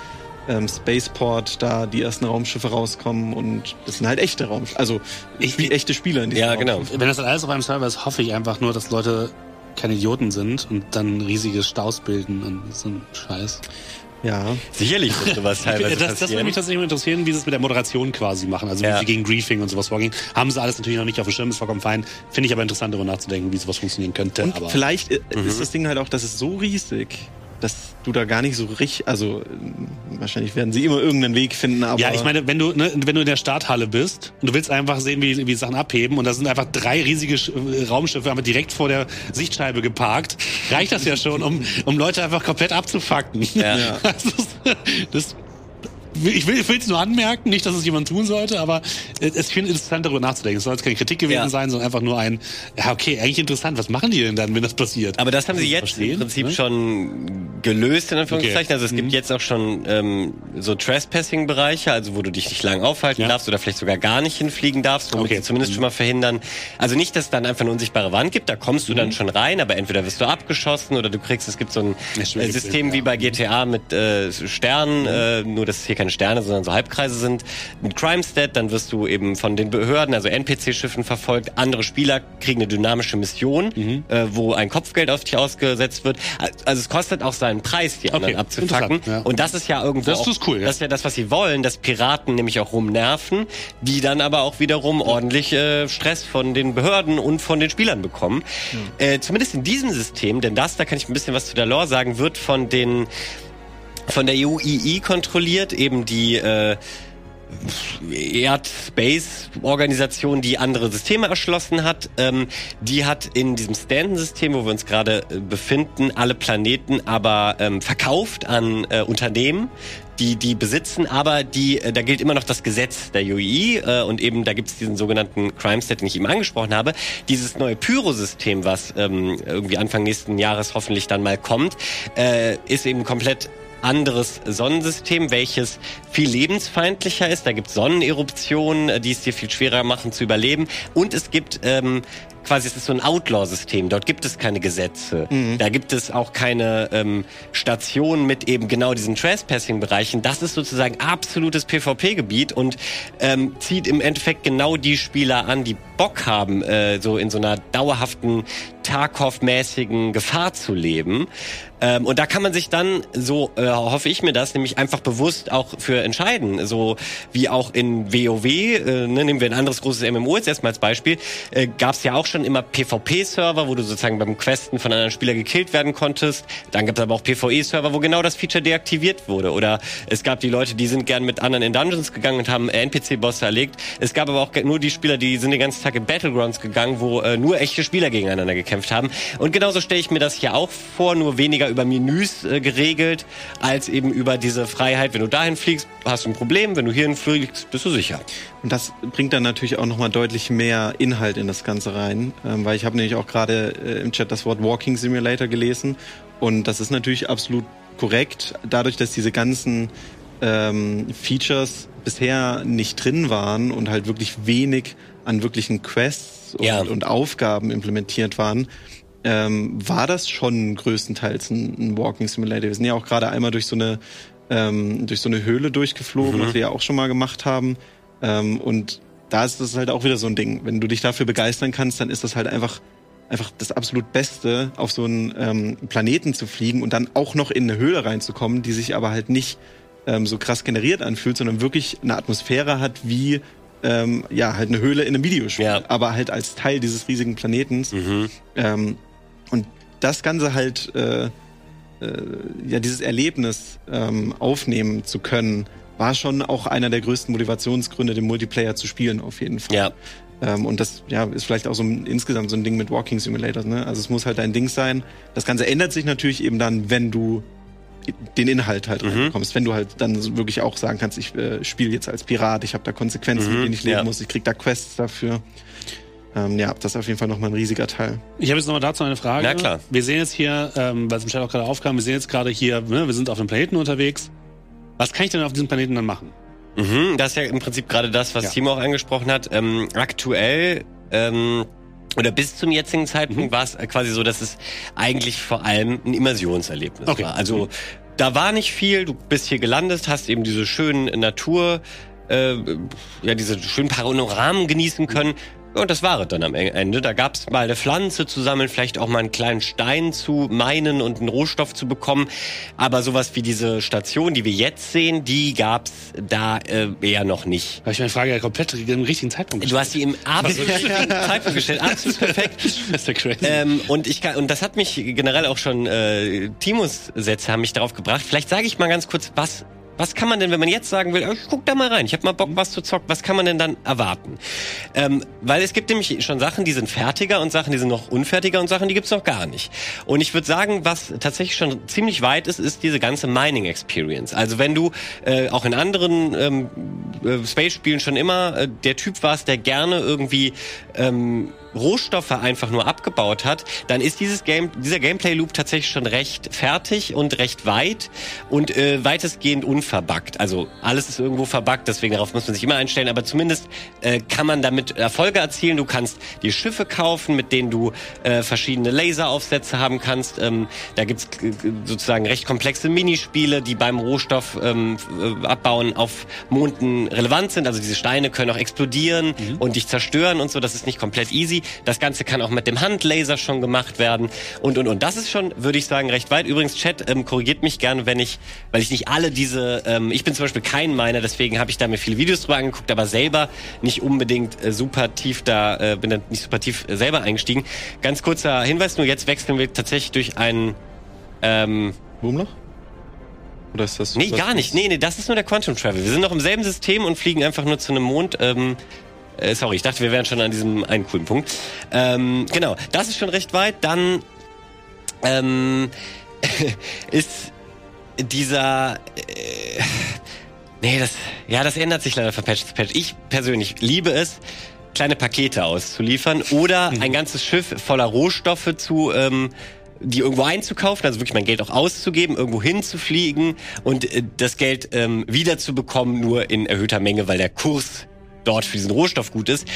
ähm, Spaceport da die ersten Raumschiffe rauskommen und das sind halt echte Raumschiffe, also wie echte Spieler in diesem Ja, genau. Raumschiff. Wenn das dann alles auf einem Server ist, hoffe ich einfach nur, dass Leute keine Idioten sind und dann riesige Staus bilden und so ein Scheiß. Ja. Sicherlich wird sowas teilweise das, das würde mich tatsächlich mal interessieren, wie sie es mit der Moderation quasi machen. Also wie Ja. sie gegen Griefing und sowas vorgehen. Haben sie alles natürlich noch nicht auf dem Schirm, ist vollkommen fein. Finde ich aber interessant, darüber nachzudenken, wie sowas funktionieren könnte. Und aber vielleicht äh, Mhm. ist das Ding halt auch, dass es so riesig, dass du da gar nicht so richtig, also wahrscheinlich werden sie immer irgendeinen Weg finden, aber ja, ich meine, wenn du, ne, wenn du in der Starthalle bist und du willst einfach sehen, wie, wie Sachen abheben und da sind einfach drei riesige Sch äh, Raumschiffe einfach direkt vor der Sichtscheibe geparkt, reicht das ja schon, um, um Leute einfach komplett abzufacken. Ja. Ja. Das, ist, das ich will es nur anmerken, nicht, dass es jemand tun sollte, aber es finde interessant, darüber nachzudenken. Es soll jetzt keine Kritik gewesen Ja. sein, sondern einfach nur ein, ja, okay, eigentlich interessant. Was machen die denn dann, wenn das passiert? Aber das haben sie jetzt verstehen, im Prinzip ne? schon gelöst, in Anführungszeichen. Okay. Also es gibt Mhm. jetzt auch schon ähm, so Trespassing-Bereiche, also wo du dich nicht lang aufhalten Ja. darfst oder vielleicht sogar gar nicht hinfliegen darfst, womit Okay. sie zumindest Mhm. schon mal verhindern. Also nicht, dass es dann einfach eine unsichtbare Wand gibt, da kommst du Mhm. dann schon rein, aber entweder wirst du abgeschossen oder du kriegst, es gibt so ein System wie bei GTA mit äh, Sternen, äh, nur dass es hier keine Sterne, sondern so Halbkreise sind. Mit Crime-Stat, dann wirst du eben von den Behörden, also NPC-Schiffen verfolgt. Andere Spieler kriegen eine dynamische Mission, Mhm. äh, wo ein Kopfgeld auf dich ausgesetzt wird. Also es kostet auch seinen Preis, die anderen Okay, abzufacken. ja. Und das ist ja irgendwo Das auch, ist cool, ja. das ist ja das, was sie wollen, dass Piraten nämlich auch rumnerven, die dann aber auch wiederum ordentlich äh, Stress von den Behörden und von den Spielern bekommen. Äh, zumindest in diesem System, denn das, da kann ich ein bisschen was zu der Lore sagen, wird von den von der UII kontrolliert, eben die äh, Erd-Space-Organisation, die andere Systeme erschlossen hat. Ähm, die hat in diesem Stanton-System, wo wir uns gerade äh, befinden, alle Planeten aber ähm, verkauft an äh, Unternehmen, die die besitzen, aber die äh, da gilt immer noch das Gesetz der UI äh, und eben da gibt es diesen sogenannten Crime Stat, den ich eben angesprochen habe. Dieses neue Pyro-System, was ähm, irgendwie Anfang nächsten Jahres hoffentlich dann mal kommt, äh, ist eben komplett anderes Sonnensystem, welches viel lebensfeindlicher ist. Da gibt es Sonneneruptionen, äh, die es dir viel schwerer machen zu überleben. Und es gibt ähm, quasi, es ist so ein Outlaw-System. Dort gibt es keine Gesetze. Mhm. Da gibt es auch keine ähm, Stationen mit eben genau diesen Trespassing-Bereichen. Das ist sozusagen absolutes PvP-Gebiet und ähm, zieht im Endeffekt genau die Spieler an, die Bock haben, äh, so in so einer dauerhaften Tarkov-mäßigen Gefahr zu leben. Ähm, und da kann man sich dann, so äh, hoffe ich mir das, nämlich einfach bewusst auch für entscheiden. So wie auch in WoW, äh, ne, nehmen wir ein anderes großes MMO jetzt erstmal als Beispiel, äh, gab es ja auch schon immer PvP-Server, wo du sozusagen beim Questen von anderen Spieler gekillt werden konntest. Dann gab es aber auch PvE-Server, wo genau das Feature deaktiviert wurde. Oder es gab die Leute, die sind gern mit anderen in Dungeons gegangen und haben NPC-Bosse erlegt. Es gab aber auch nur die Spieler, die sind den ganzen Tag in Battlegrounds gegangen, wo äh, nur echte Spieler gegeneinander gekämpft haben. Und genauso stelle ich mir das hier auch vor, nur weniger über Menüs äh, geregelt, als eben über diese Freiheit. Wenn du dahin fliegst, hast du ein Problem. Wenn du hierhin fliegst, bist du sicher. Und das bringt dann natürlich auch nochmal deutlich mehr Inhalt in das Ganze rein, ähm, weil ich habe nämlich auch gerade äh, im Chat das Wort Walking Simulator gelesen und das ist natürlich absolut korrekt, dadurch, dass diese ganzen ähm, Features bisher nicht drin waren und halt wirklich wenig an wirklichen Quests und, Ja. und Aufgaben implementiert waren, ähm, war das schon größtenteils ein, ein Walking Simulator. Wir sind ja auch gerade einmal durch so eine ähm, durch so eine Höhle durchgeflogen, Mhm. was wir ja auch schon mal gemacht haben. Ähm, und da ist das halt auch wieder so ein Ding. Wenn du dich dafür begeistern kannst, dann ist das halt einfach einfach das absolut Beste, auf so einen ähm, Planeten zu fliegen und dann auch noch in eine Höhle reinzukommen, die sich aber halt nicht ähm, so krass generiert anfühlt, sondern wirklich eine Atmosphäre hat wie ähm, ja halt eine Höhle in einem Videospiel, Ja. aber halt als Teil dieses riesigen Planetens. Mhm. Ähm, und das Ganze halt, äh, äh, ja, dieses Erlebnis ähm, aufnehmen zu können, war schon auch einer der größten Motivationsgründe, den Multiplayer zu spielen, auf jeden Fall. Ja. Ähm, und das ja, ist vielleicht auch so ein, insgesamt so ein Ding mit Walking Simulators. Ne? Also es muss halt dein Ding sein. Das Ganze ändert sich natürlich eben dann, wenn du den Inhalt halt Mhm. reinbekommst. Wenn du halt dann wirklich auch sagen kannst, ich äh, spiele jetzt als Pirat, ich habe da Konsequenzen, Mhm, mit denen ich leben ja. muss, ich krieg da Quests dafür. Ähm, ja, das ist auf jeden Fall nochmal ein riesiger Teil. Ich habe jetzt nochmal dazu eine Frage. Na klar. Wir sehen jetzt hier, ähm, weil es im Chat auch gerade aufkam, wir sehen jetzt gerade hier, ne, wir sind auf einem Planeten unterwegs. Was kann ich denn auf diesem Planeten dann machen? Mhm, das ist ja im Prinzip gerade das, was Ja. Timo auch angesprochen hat. Ähm, aktuell ähm, oder bis zum jetzigen Zeitpunkt Mhm. war es quasi so, dass es eigentlich vor allem ein Immersionserlebnis Okay. war. Also da war nicht viel. Du bist hier gelandet, hast eben diese schönen Natur, äh, ja diese schönen Panoramen genießen können. Und das war es dann am Ende. Da gab es mal eine Pflanze zu sammeln, vielleicht auch mal einen kleinen Stein zu meinen und einen Rohstoff zu bekommen. Aber sowas wie diese Station, die wir jetzt sehen, die gab's da äh, eher noch nicht. Habe ich meine Frage ja komplett im richtigen Zeitpunkt Du hast sie im absolut richtigen Zeitpunkt gestellt, absolut perfekt. Das ist ja crazy. Ähm, und ich kann, und das hat mich generell auch schon äh, Timos Sätze haben mich darauf gebracht. Vielleicht sage ich mal ganz kurz, was was kann man denn, wenn man jetzt sagen will, ich guck da mal rein, ich habe mal Bock, was zu zocken, was kann man denn dann erwarten? Ähm, weil es gibt nämlich schon Sachen, die sind fertiger und Sachen, die sind noch unfertiger und Sachen, die gibt's noch gar nicht. Und ich würde sagen, was tatsächlich schon ziemlich weit ist, ist diese ganze Mining Experience. Also wenn du äh, auch in anderen ähm, äh, Space-Spielen schon immer äh, der Typ warst, der gerne irgendwie ähm, Rohstoffe einfach nur abgebaut hat, dann ist dieses Game, dieser Gameplay-Loop tatsächlich schon recht fertig und recht weit und äh, weitestgehend unverbuggt. Also alles ist irgendwo verbuggt, deswegen darauf muss man sich immer einstellen, aber zumindest äh, kann man damit Erfolge erzielen. Du kannst die Schiffe kaufen, mit denen du äh, verschiedene Laseraufsätze haben kannst. Ähm, da gibt's äh, sozusagen recht komplexe Minispiele, die beim Rohstoff ähm, äh, abbauen auf Monden relevant sind. Also diese Steine können auch explodieren und dich zerstören und so. Das ist nicht komplett easy. Das Ganze kann auch mit dem Handlaser schon gemacht werden und und und. Das ist schon, würde ich sagen, recht weit. Übrigens, Chat ähm, korrigiert mich gerne, wenn ich, weil ich nicht alle diese, ähm, ich bin zum Beispiel kein Miner, deswegen habe ich da mir viele Videos drüber angeguckt, aber selber nicht unbedingt äh, super tief da, äh, bin da nicht super tief äh, selber eingestiegen. Ganz kurzer Hinweis, nur jetzt wechseln wir tatsächlich durch einen ähm, Wurmloch? Oder ist das Nee, gar nicht. Nee, nee, das ist nur der Quantum Travel. Wir sind noch im selben System und fliegen einfach nur zu einem Mond. Ähm, äh, sorry, ich dachte, wir wären schon an diesem einen coolen Punkt. Ähm, genau, das ist schon recht weit. Dann ähm, ist dieser äh, Nee, das ja, das ändert sich leider von Patch zu Patch. Ich persönlich liebe es, kleine Pakete auszuliefern oder ein ganzes Schiff voller Rohstoffe zu ähm, die irgendwo einzukaufen, also wirklich mein Geld auch auszugeben, irgendwo hinzufliegen und äh, das Geld ähm, wiederzubekommen, nur in erhöhter Menge, weil der Kurs dort für diesen Rohstoff gut ist.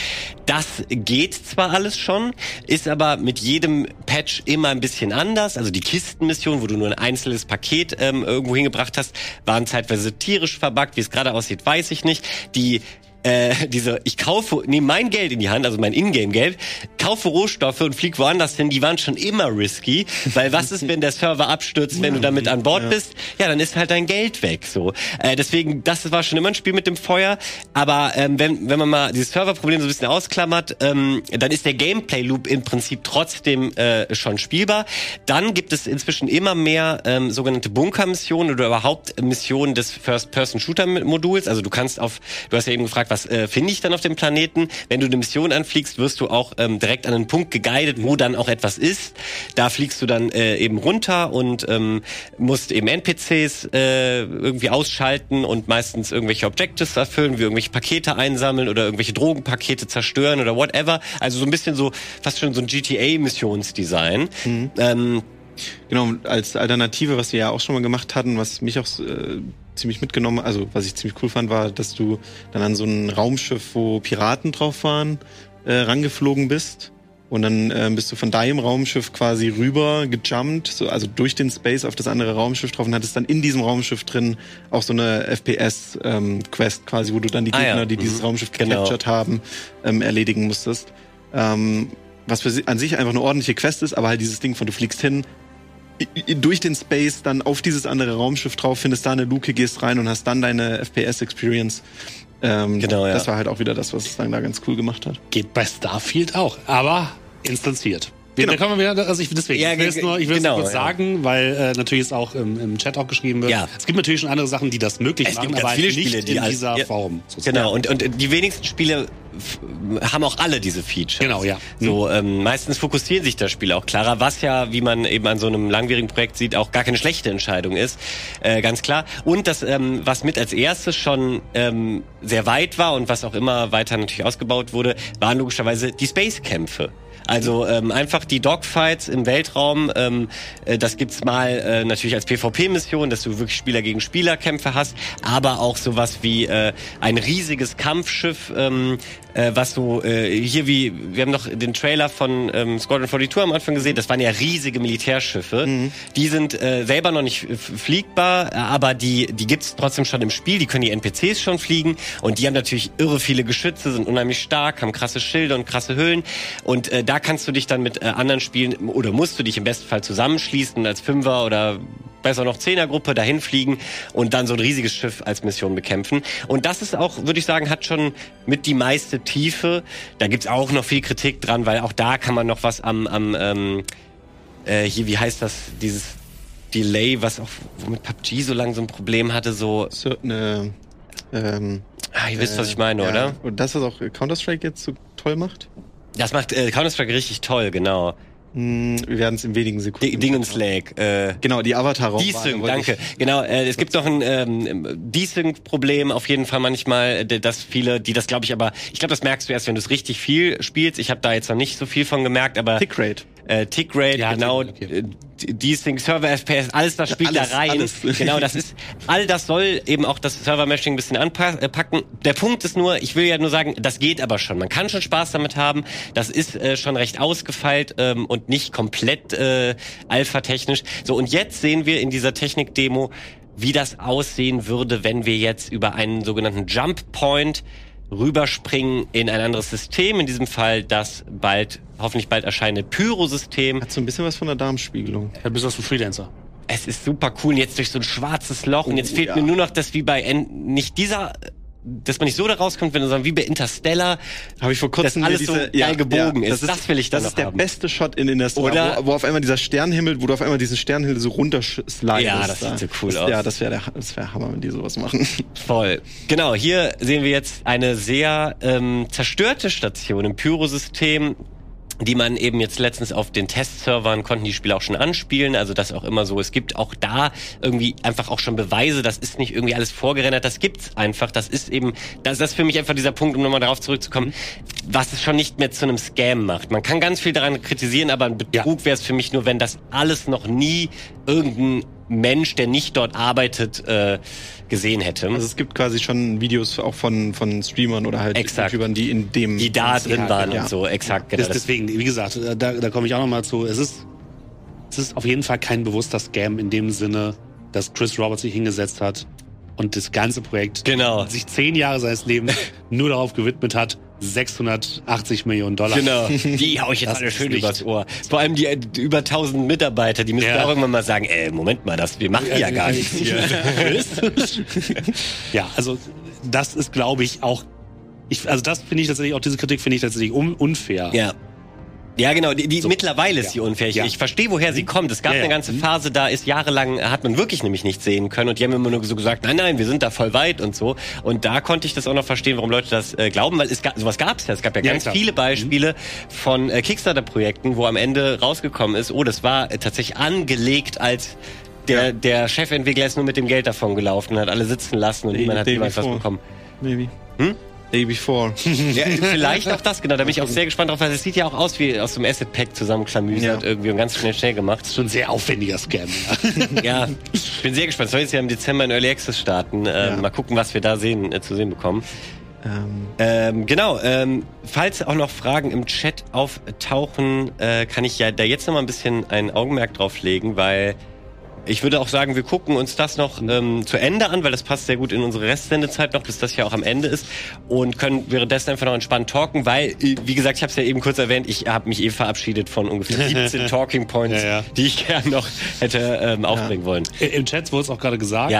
Das geht zwar alles schon, ist aber mit jedem Patch immer ein bisschen anders. Also die Kistenmission, wo du nur ein einzelnes Paket ähm, irgendwo hingebracht hast, waren zeitweise tierisch verbuggt. Wie es gerade aussieht, weiß ich nicht. Die äh, diese, ich kaufe, nehme mein Geld in die Hand, also mein Ingame-Geld, kaufe Rohstoffe und flieg woanders hin, die waren schon immer risky, weil was ist, wenn der Server abstürzt, wenn du damit an Bord bist? Ja, dann ist halt dein Geld weg, so. Äh, deswegen, das war schon immer ein Spiel mit dem Feuer, aber ähm, wenn, wenn man mal dieses Serverproblem so ein bisschen ausklammert, ähm, dann ist der Gameplay-Loop im Prinzip trotzdem äh, schon spielbar. Dann gibt es inzwischen immer mehr ähm, sogenannte Bunker-Missionen oder überhaupt Missionen des First-Person-Shooter-Moduls. Also du kannst auf, du hast ja eben gefragt, was äh, finde ich dann auf dem Planeten? Wenn du eine Mission anfliegst, wirst du auch ähm, direkt an einen Punkt geguidet, wo dann auch etwas ist. Da fliegst du dann äh, eben runter und ähm, musst eben NPCs äh, irgendwie ausschalten und meistens irgendwelche Objectives erfüllen, wie irgendwelche Pakete einsammeln oder irgendwelche Drogenpakete zerstören oder whatever. Also so ein bisschen so fast schon so ein GTA-Missionsdesign. Ähm, Genau, als Alternative, was wir ja auch schon mal gemacht hatten, was mich auch äh, ziemlich mitgenommen, also was ich ziemlich cool fand, war, dass du dann an so ein Raumschiff, wo Piraten drauf waren, äh, rangeflogen bist. Und dann äh, bist du von deinem Raumschiff quasi rüber gejumpt, so, also durch den Space auf das andere Raumschiff drauf und hattest dann in diesem Raumschiff drin auch so eine FPS-Quest ähm, quasi, wo du dann die Ah ja, Gegner, die mhm. dieses Raumschiff Genau. gecaptured haben, ähm, erledigen musstest. Ähm, was für an sich einfach eine ordentliche Quest ist, aber halt dieses Ding von du fliegst hin, durch den Space dann auf dieses andere Raumschiff drauf, findest da eine Luke, gehst rein und hast dann deine FPS-Experience. Ähm, Genau, ja. Das war halt auch wieder das, was es dann da ganz cool gemacht hat. Geht bei Starfield auch, aber instanziert. Genau. Da kommen wir wieder, also ich, deswegen, Ja, ich will es nur, ich will es genau, kurz ja. sagen, weil äh, natürlich es auch im, im Chat auch geschrieben wird. Ja. Es gibt natürlich schon andere Sachen, die das möglich Es machen, gibt aber ganz viele halt nicht Spiele, die in als- dieser ja. Form. sozusagen. Genau, und, und die wenigsten Spiele haben auch alle diese Features. Genau, ja. So, ähm, meistens fokussieren sich das Spiel auch klarer, was ja, wie man eben an so einem langwierigen Projekt sieht, auch gar keine schlechte Entscheidung ist. Äh, ganz klar. Und das, ähm, was mit als erstes schon ähm, sehr weit war und was auch immer weiter natürlich ausgebaut wurde, waren logischerweise die Space-Kämpfe. Also ähm, einfach die Dogfights im Weltraum, ähm, äh, das gibt's mal äh, natürlich als PvP-Mission, dass du wirklich Spieler gegen Spieler Kämpfe hast, aber auch sowas wie äh, ein riesiges Kampfschiff, ähm, äh, was so äh, hier wie wir haben noch den Trailer von ähm, Squadron 42 am Anfang gesehen, das waren ja riesige Militärschiffe. Die sind äh, selber noch nicht fliegbar, äh, aber die die gibt's trotzdem schon im Spiel, die können die NPCs schon fliegen. Und die haben natürlich irre viele Geschütze, sind unheimlich stark, haben krasse Schilde und krasse Hüllen und äh, da kannst du dich dann mit äh, anderen Spielen oder musst du dich im besten Fall zusammenschließen als Fünfer oder besser noch Zehnergruppe dahin fliegen und dann so ein riesiges Schiff als Mission bekämpfen. Und das ist auch, würde ich sagen, hat schon mit die meiste Tiefe. Da gibt's auch noch viel Kritik dran, weil auch da kann man noch was am, am ähm, äh, hier, wie heißt das, dieses Delay, was auch womit PUBG so lange so ein Problem hatte, so, So eine, ähm, ah, ihr wisst, was äh, ich meine, ja. oder? Und das, was auch Counter-Strike jetzt so toll macht? Das macht äh, Counter-Strike richtig toll, genau. Hm, wir werden es in wenigen Sekunden. D Dingenslag, äh, Genau, die Avatar-Raum. Desync, danke. Genau, äh, es gibt noch ein ähm, Desync-Problem auf jeden Fall manchmal, äh, dass viele, die das glaube ich aber, ich glaube, das merkst du erst, wenn du es richtig viel spielst. Ich habe da jetzt noch nicht so viel von gemerkt, aber Tickrate. Äh, Tickrate, Ja, genau, okay. äh, Desync, Server FPS, alles das spielt Alles, da rein. alles. Genau, das ist, all das soll eben auch das Server-Meshing ein bisschen anpacken. Der Punkt ist nur, ich will ja nur sagen, das geht aber schon. Man kann schon Spaß damit haben. Das ist äh, schon recht ausgefeilt ähm, und nicht komplett äh, alpha-technisch. So, und jetzt sehen wir in dieser Technik-Demo, wie das aussehen würde, wenn wir jetzt über einen sogenannten Jump Point rüberspringen in ein anderes System, in diesem Fall das bald, hoffentlich bald erscheinende Pyro-System. Hat so ein bisschen was von der Darmspiegelung. Ja, bist du ein Freelancer. Es ist super cool, und jetzt durch so ein schwarzes Loch und jetzt Oh, fehlt ja. mir nur noch das wie bei N nicht dieser dass man nicht so da rauskommt, wenn du sagen, wie bei Interstellar, Habe ich vor kurzem dass alles mir so diese- geil ja, gebogen ja, ist. Das, will ich dann Das ist der haben. beste Shot in Interstellar, Oder- wo, wo auf einmal dieser Sternenhimmel, wo du auf einmal diesen Sternenhimmel so runterslidest. Ja, das sieht so cool das, aus. Ja, das wäre der, das wäre Hammer, wenn die sowas machen. Voll. Genau, hier sehen wir jetzt eine sehr ähm, zerstörte Station im Pyrosystem, die man eben jetzt letztens auf den Testservern konnten die Spiele auch schon anspielen. Also das auch immer so. Es gibt auch da irgendwie einfach auch schon Beweise. Das ist nicht irgendwie alles vorgerendert. Das gibt's einfach. Das ist eben, das, das ist für mich einfach dieser Punkt, um nochmal darauf zurückzukommen, was es schon nicht mehr zu einem Scam macht. Man kann ganz viel daran kritisieren, aber ein Betrug wäre es für mich nur, wenn das alles noch nie irgendein Mensch, der nicht dort arbeitet, äh, gesehen hätte. Also es gibt quasi schon Videos auch von, von Streamern oder halt Exakt. YouTubern, die in dem... die da drin Ja, waren ja. und so, exakt. Genau. Das, deswegen, wie gesagt, da, da komme ich auch noch mal zu. Es ist, es ist auf jeden Fall kein bewusster Scam in dem Sinne, dass Chris Roberts sich hingesetzt hat und das ganze Projekt Genau. sich zehn Jahre seines Lebens nur darauf gewidmet hat, 680 Millionen Dollar. Genau, die hau ich jetzt Das alle schön übers Ohr. Vor allem die äh, über 1000 Mitarbeiter, die müssen Ja. auch irgendwann mal sagen, äh, Moment mal, das, wir machen ja gar nichts hier. ja, also das ist, glaube ich, auch. Ich, also das finde ich tatsächlich, auch diese Kritik finde ich tatsächlich un unfair. Ja. Ja, genau. Die, die, So. mittlerweile ist sie. Ich, Ja. ich verstehe, woher sie kommt. Es gab Ja, ja. eine ganze Phase, da ist jahrelang, hat man wirklich nämlich nicht sehen können. Und die haben immer nur so gesagt, nein, nein, wir sind da voll weit und so. Und da konnte ich das auch noch verstehen, warum Leute das äh, glauben, weil es gab, sowas gab es ja. Es gab ja, ganz klar. viele Beispiele von äh, Kickstarter-Projekten, wo am Ende rausgekommen ist, oh, das war äh, tatsächlich angelegt als der, der Chefentwickler ist nur mit dem Geld davon gelaufen und hat alle sitzen lassen und niemand hat jemals was bekommen. Maybe. Hm? Day before. Ja, vielleicht auch das, genau. Da bin ich auch sehr gespannt drauf, weil es sieht ja auch aus wie aus so einem Asset Pack zusammenklamüsert Ja. irgendwie und ganz schnell schnell gemacht. Schon ein sehr aufwendiger Scam. Ja, ich bin sehr gespannt. Es soll jetzt ja im Dezember in Early Access starten. Ähm, Ja. Mal gucken, was wir da sehen, äh, zu sehen bekommen. ähm, Ähm, genau, ähm, falls auch noch Fragen im Chat auftauchen, äh, kann ich ja da jetzt noch mal ein bisschen ein Augenmerk drauf legen, weil ich würde auch sagen, wir gucken uns das noch ähm, zu Ende an, weil das passt sehr gut in unsere Restsendezeit noch, bis das ja auch am Ende ist und können währenddessen einfach noch entspannt talken, weil, äh, wie gesagt, ich habe es ja eben kurz erwähnt, ich habe mich eh verabschiedet von ungefähr 17 Talking Points, Ja, ja. die ich gerne noch hätte ähm, aufbringen wollen. Im Chat wurde es auch gerade gesagt.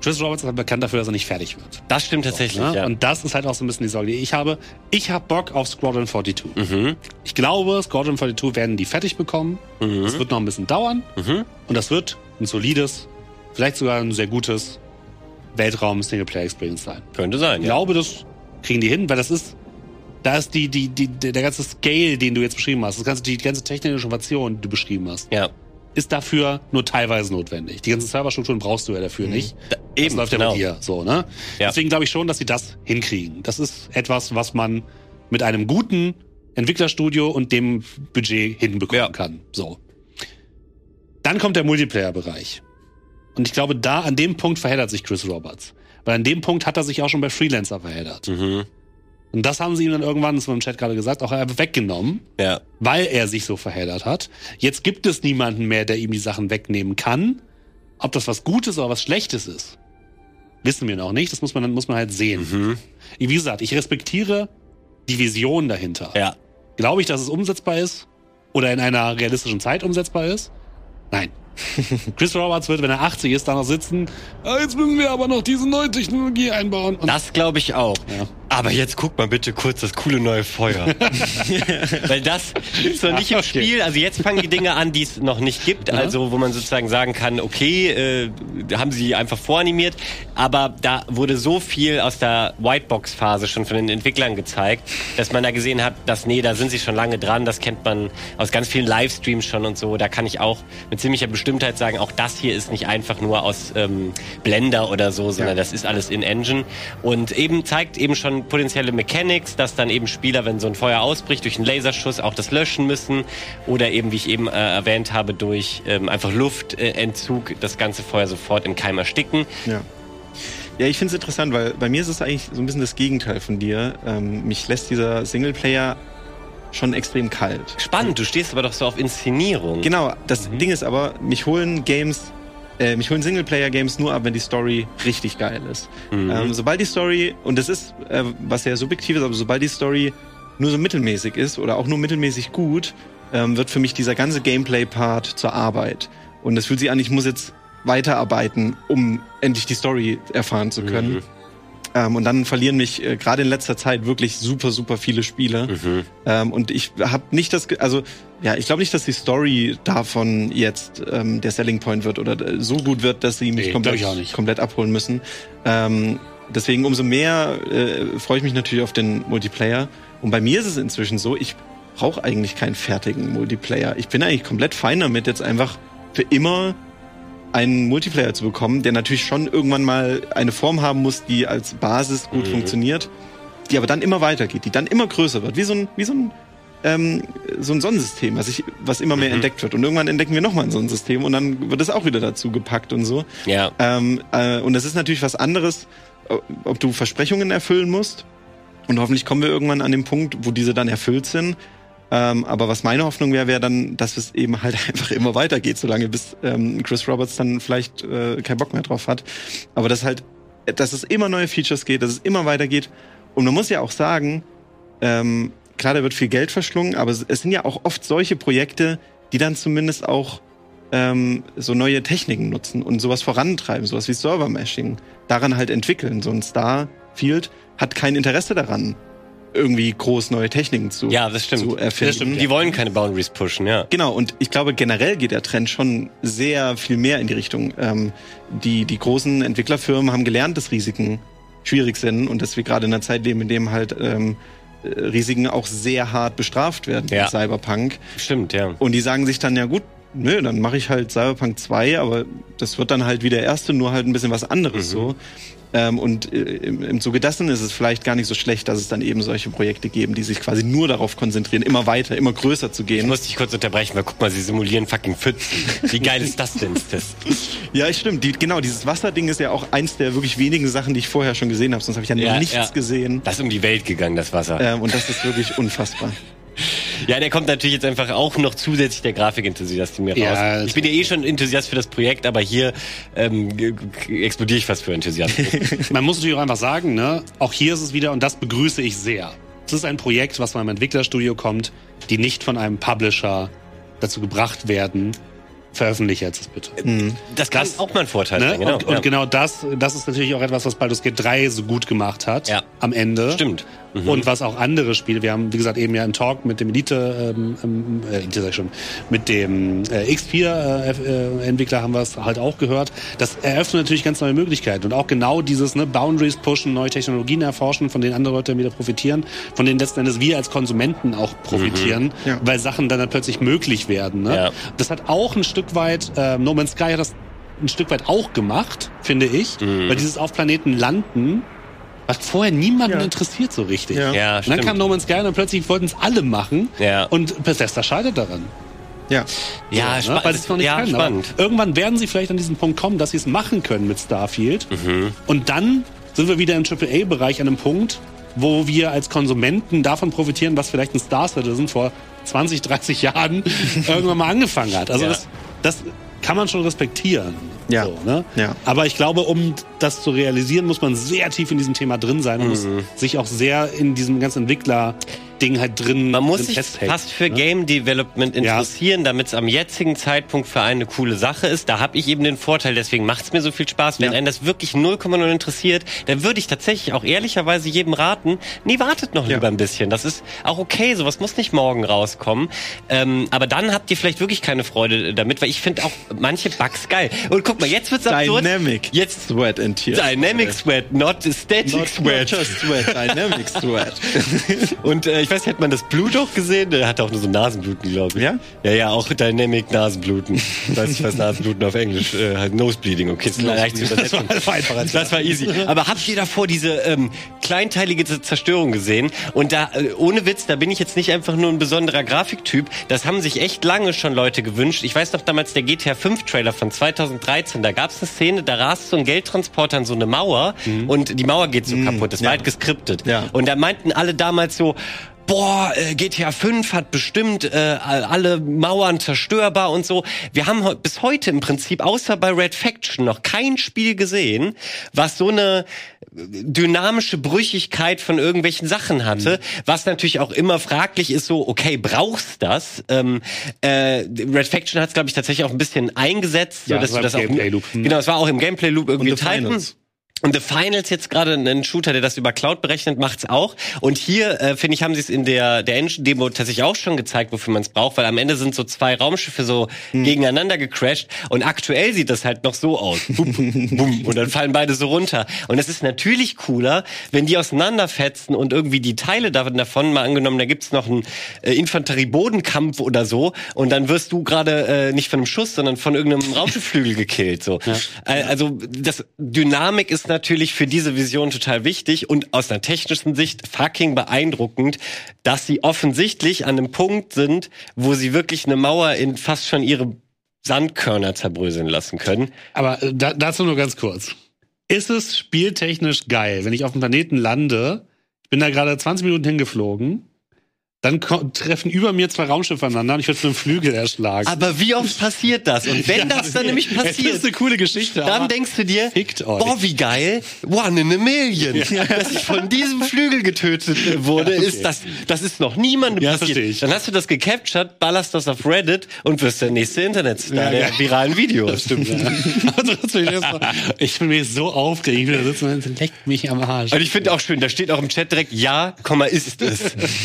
Chris Roberts ist halt bekannt dafür, dass er nicht fertig wird. Das stimmt tatsächlich, Ne? ja. Und das ist halt auch so ein bisschen die Sorge, die ich habe. Ich habe Bock auf Squadron 42. Mhm. Ich glaube, Squadron 42 werden die fertig bekommen. Mhm. Das wird noch ein bisschen dauern. Mhm. Und das wird ein solides, vielleicht sogar ein sehr gutes Weltraum-Singleplayer-Experience sein. Könnte sein, Ich ja. glaube, das kriegen die hin, weil das ist, da ist die, die, die, der der ganze Scale, den du jetzt beschrieben hast, das ganze, die ganze technische Innovation, die du beschrieben hast, Ja. Ist dafür nur teilweise notwendig. Die ganzen Serverstrukturen brauchst du ja dafür nicht. Da, Das eben, läuft ja genau. bei dir so, ne? Ja. Deswegen glaube ich schon, dass sie das hinkriegen. Das ist etwas, was man mit einem guten Entwicklerstudio und dem Budget hinbekommen Ja. kann. So. Dann kommt der Multiplayer-Bereich. Und ich glaube, da an dem Punkt verheddert sich Chris Roberts. Weil an dem Punkt hat er sich auch schon bei Freelancer verheddert. Mhm. Und das haben sie ihm dann irgendwann, das war im Chat gerade gesagt, auch einfach weggenommen, Ja. weil er sich so verheddert hat. Jetzt gibt es niemanden mehr, der ihm die Sachen wegnehmen kann. Ob das was Gutes oder was Schlechtes ist, wissen wir noch nicht. Das muss man, muss man halt sehen. Mhm. Wie gesagt, ich respektiere die Vision dahinter. Ja. Glaube ich, dass es umsetzbar ist oder in einer realistischen Zeit umsetzbar ist? Nein. Chris Roberts wird, wenn er 80 ist, da noch sitzen. "Ah, jetzt müssen wir aber noch diese neue Technologie einbauen. Und Das glaube ich auch. Ja. Aber jetzt guck mal bitte kurz das coole neue Feuer. Weil das ist noch nicht im Okay. Spiel. Also jetzt fangen die Dinge an, die es noch nicht gibt. Also wo man sozusagen sagen kann, okay, äh, haben sie einfach voranimiert. Aber da wurde so viel aus der Whitebox-Phase schon von den Entwicklern gezeigt, dass man da gesehen hat, dass nee, da sind sie schon lange dran. Das kennt man aus ganz vielen Livestreams schon und so. Da kann ich auch mit ziemlicher Bestimmtheit sagen, auch das hier ist nicht einfach nur aus ähm, Blender oder so, sondern das ist alles in Engine. Und eben zeigt eben schon potenzielle Mechanics, dass dann eben Spieler, wenn so ein Feuer ausbricht, durch einen Laserschuss auch das löschen müssen. Oder eben, wie ich eben äh, erwähnt habe, durch ähm, einfach Luftentzug das ganze Feuer sofort im Keim ersticken. Ja. Ja, ich finde es interessant, weil bei mir ist es eigentlich so ein bisschen das Gegenteil von dir. Ähm, mich lässt dieser Singleplayer schon extrem kalt. Spannend, du stehst aber doch so auf Inszenierung. Genau, das Ding ist aber, mich holen Games, äh, mich holen Singleplayer-Games nur ab, wenn die Story richtig geil ist. Ähm, sobald die Story, und das ist, äh, was sehr subjektiv ist, aber sobald die Story nur so mittelmäßig ist oder auch nur mittelmäßig gut, ähm, wird für mich dieser ganze Gameplay-Part zur Arbeit. Und es fühlt sich an, ich muss jetzt weiterarbeiten, um endlich die Story erfahren zu können. Ähm, und dann verlieren mich äh, gerade in letzter Zeit wirklich super, super viele Spiele. Mhm. Ähm, und ich habe nicht das, also ja, ich glaube nicht, dass die Story davon jetzt ähm, der Selling Point wird oder äh, so gut wird, dass sie mich Nee, komplett, komplett abholen müssen. Ähm, deswegen umso mehr äh, freue ich mich natürlich auf den Multiplayer. Und bei mir ist es inzwischen so, ich brauche eigentlich keinen fertigen Multiplayer. Ich bin eigentlich komplett fein damit, jetzt einfach für immer einen Multiplayer zu bekommen, der natürlich schon irgendwann mal eine Form haben muss, die als Basis gut Mhm. funktioniert, die aber dann immer weitergeht, die dann immer größer wird, wie so ein, wie so ein, ähm, so ein Sonnensystem, was, ich, was immer mehr Mhm. entdeckt wird. Und irgendwann entdecken wir nochmal ein Sonnensystem und dann wird es auch wieder dazu gepackt und so. Ja. Ähm, äh, und das ist natürlich was anderes, ob- ob du Versprechungen erfüllen musst. Und hoffentlich kommen wir irgendwann an den Punkt, wo diese dann erfüllt sind. Ähm, aber was meine Hoffnung wäre, wäre dann, dass es eben halt einfach immer weitergeht, solange bis ähm, Chris Roberts dann vielleicht äh, keinen Bock mehr drauf hat. Aber dass halt, dass es immer neue Features geht, dass es immer weitergeht. Und man muss ja auch sagen, ähm, klar, da wird viel Geld verschlungen, aber es es sind ja auch oft solche Projekte, die dann zumindest auch ähm, so neue Techniken nutzen und sowas vorantreiben, sowas wie Server-Meshing, daran halt entwickeln. So ein Starfield hat kein Interesse daran, irgendwie groß neue Techniken zu, Ja, das stimmt. zu erfinden. Das stimmt. Die wollen keine Boundaries pushen, ja. Genau, und ich glaube, generell geht der Trend schon sehr viel mehr in die Richtung. Ähm, die, die großen Entwicklerfirmen haben gelernt, dass Risiken schwierig sind und dass wir gerade in einer Zeit leben, in dem halt ähm, äh, Risiken auch sehr hart bestraft werden Ja. Cyberpunk. Stimmt, ja. Und die sagen sich dann, ja gut, nö, dann mache ich halt Cyberpunk 2, aber das wird dann halt wie der erste, nur halt ein bisschen was anderes so. Ähm, und äh, im, im Zuge dessen ist es vielleicht gar nicht so schlecht, dass es dann eben solche Projekte geben, die sich quasi nur darauf konzentrieren, immer weiter, immer größer zu Ich gehen. muss dich kurz unterbrechen, weil guck mal, sie simulieren fucking Pfützen. Wie geil ist das denn? Ist das? Ja, stimmt. Die, genau, dieses Wasserding ist ja auch eins der wirklich wenigen Sachen, die ich vorher schon gesehen habe. Sonst habe ich ja, Ja, nichts ja. gesehen. Das ist um die Welt gegangen, das Wasser. Ähm, und das ist wirklich unfassbar. Ja, der kommt natürlich jetzt einfach auch noch zusätzlich der Grafikenthusiast in mir Ja, raus. Ich bin ja eh schon Enthusiast für das Projekt, aber hier ähm, explodiere ich fast für Enthusiasmus. Man muss natürlich auch einfach sagen, ne, auch hier ist es wieder, und das begrüße ich sehr. Es ist ein Projekt, was von einem Entwicklerstudio kommt, die nicht von einem Publisher dazu gebracht werden, veröffentliche jetzt das bitte. Das kann auch mal ein Vorteil Ne? sein, genau. und, und ja. genau das, das ist natürlich auch etwas, was Baldur's Gate 3 so gut gemacht hat Ja. am Ende. Stimmt. Mhm. Und was auch andere Spiele, wir haben, wie gesagt, eben ja einen Talk mit dem Elite, ähm, ähm, äh, Elite sag ich schon, mit dem äh, X4-Entwickler haben wir es halt auch gehört. Das eröffnet natürlich ganz neue Möglichkeiten. Und auch genau dieses ne, Boundaries pushen, neue Technologien erforschen, von denen andere Leute wieder profitieren, von denen letzten Endes wir als Konsumenten auch profitieren, Ja. weil Sachen dann, dann plötzlich möglich werden. Ne? Ja. Das hat auch ein Stück weit, äh, No Man's Sky hat das ein Stück weit auch gemacht, finde ich, Mhm. weil dieses auf Planeten landen, hat vorher niemanden Ja. interessiert so richtig. Ja. Ja, Und dann stimmt. kam No Man's Sky und plötzlich wollten es alle machen. Ja. Und Bethesda scheitert daran. Ja. ja, So, ne? Weil sie es noch nicht ja können. Aber spannend. irgendwann werden sie vielleicht an diesen Punkt kommen, dass sie es machen können mit Starfield. Mhm. Und dann sind wir wieder im AAA-Bereich an einem Punkt, wo wir als Konsumenten davon profitieren, was vielleicht ein Star Citizen vor 20, 30 Jahren irgendwann mal angefangen hat. Also Ja. das, das kann man schon respektieren. Ja. So, ne? Ja. Aber ich glaube, um das zu realisieren, muss man sehr tief in diesem Thema drin sein und muss sich auch sehr in diesem ganzen Entwickler-Ding halt drin Man muss drin sich festhängen, fast für ne? Game Development Ja. interessieren, damit es am jetzigen Zeitpunkt für einen eine coole Sache ist. Da habe ich eben den Vorteil, deswegen macht es mir so viel Spaß. Wenn Ja. einen das wirklich 0,0 interessiert, dann würde ich tatsächlich auch ehrlicherweise jedem raten, nee, wartet noch Ja. lieber ein bisschen. Das ist auch okay, sowas muss nicht morgen rauskommen. Ähm, aber dann habt ihr vielleicht wirklich keine Freude damit, weil ich finde auch manche Bugs geil. Und guck mal, jetzt wird's absurd. Dynamic Jetzt Sweat and Tears. Dynamic Sweat, not Static Not, Sweat. not just sweat, dynamic sweat. Und äh, ich weiß nicht, hat man das Blut auch gesehen? Der hatte auch nur so Nasenbluten, glaube ich. Ja? Ja, ja, auch Dynamic Nasenbluten. Ich weiß nicht, was Nasenbluten auf Englisch äh, halt Nosebleeding. Okay, ist leicht zu übersetzen. Das war einfach als- Das war easy. Aber habt ihr davor diese ähm, kleinteilige Zerstörung gesehen? Und da, äh, ohne Witz, da bin ich jetzt nicht einfach nur ein besonderer Grafiktyp. Das haben sich echt lange schon Leute gewünscht. Ich weiß noch damals der GTA 5 Trailer von 2013, da gab es eine Szene, da rast so ein Geldtransporter an so eine Mauer und die Mauer geht so kaputt. Das war ja. halt geskriptet. Ja. Und da meinten alle damals so, boah, äh, GTA 5 hat bestimmt äh, alle Mauern zerstörbar und so. Wir haben heu- bis heute im Prinzip, außer bei Red Faction, noch kein Spiel gesehen, was so eine dynamische Brüchigkeit von irgendwelchen Sachen hatte, was natürlich auch immer fraglich ist, so, okay, brauchst das? Ähm, äh, Red Faction hat es, glaube ich, tatsächlich auch ein bisschen eingesetzt, Ja, so dass das war du das im auch Gameplay-Loop. Hm. Genau, es war auch im Gameplay-Loop irgendwie Und The Titan. Finals. Und The Finals jetzt gerade ein Shooter, der das über Cloud berechnet, macht's auch. Und hier, äh, finde ich, haben sie es in der, der Engine-Demo tatsächlich auch schon gezeigt, wofür man es braucht, weil am Ende sind so zwei Raumschiffe so gegeneinander gecrashed. Und aktuell sieht das halt noch so aus. Bum, bum, und dann fallen beide so runter. Und es ist natürlich cooler, wenn die auseinanderfetzen und irgendwie die Teile davon, mal angenommen, da gibt's noch einen äh, Infanterie-Bodenkampf oder so. Und dann wirst du gerade äh, nicht von einem Schuss, sondern von irgendeinem Raumschiffflügel gekillt. So. Äh, Also das Dynamik ist natürlich für diese Vision total wichtig und aus einer technischen Sicht fucking beeindruckend, dass sie offensichtlich an einem Punkt sind, wo sie wirklich eine Mauer in fast schon ihre Sandkörner zerbröseln lassen können. Aber äh, da, dazu nur ganz kurz. Ist es spieltechnisch geil, wenn ich auf dem Planeten lande, ich bin da gerade 20 Minuten hingeflogen, dann treffen über mir zwei Raumschiffe aneinander und ich werde mit einem Flügel erschlagen. Aber wie oft passiert das? Und wenn das dann nämlich passiert, ist eine coole Geschichte. dann denkst du dir, boah, wie geil, one in a million. Dass ich von diesem Flügel getötet wurde, Ja, okay. ist das, das ist noch niemandem Ja, passiert. ich. Dann hast du das gecaptured, ballerst das auf Reddit und wirst der nächste Internetstar Ja, der ja. viralen Videos. Das stimmt, ja. Ich, bin mir so aufgeregt, da sitzen und leckt mich am Arsch. Und ich finde auch schön, da steht auch im Chat direkt, ja, Komma, ist es.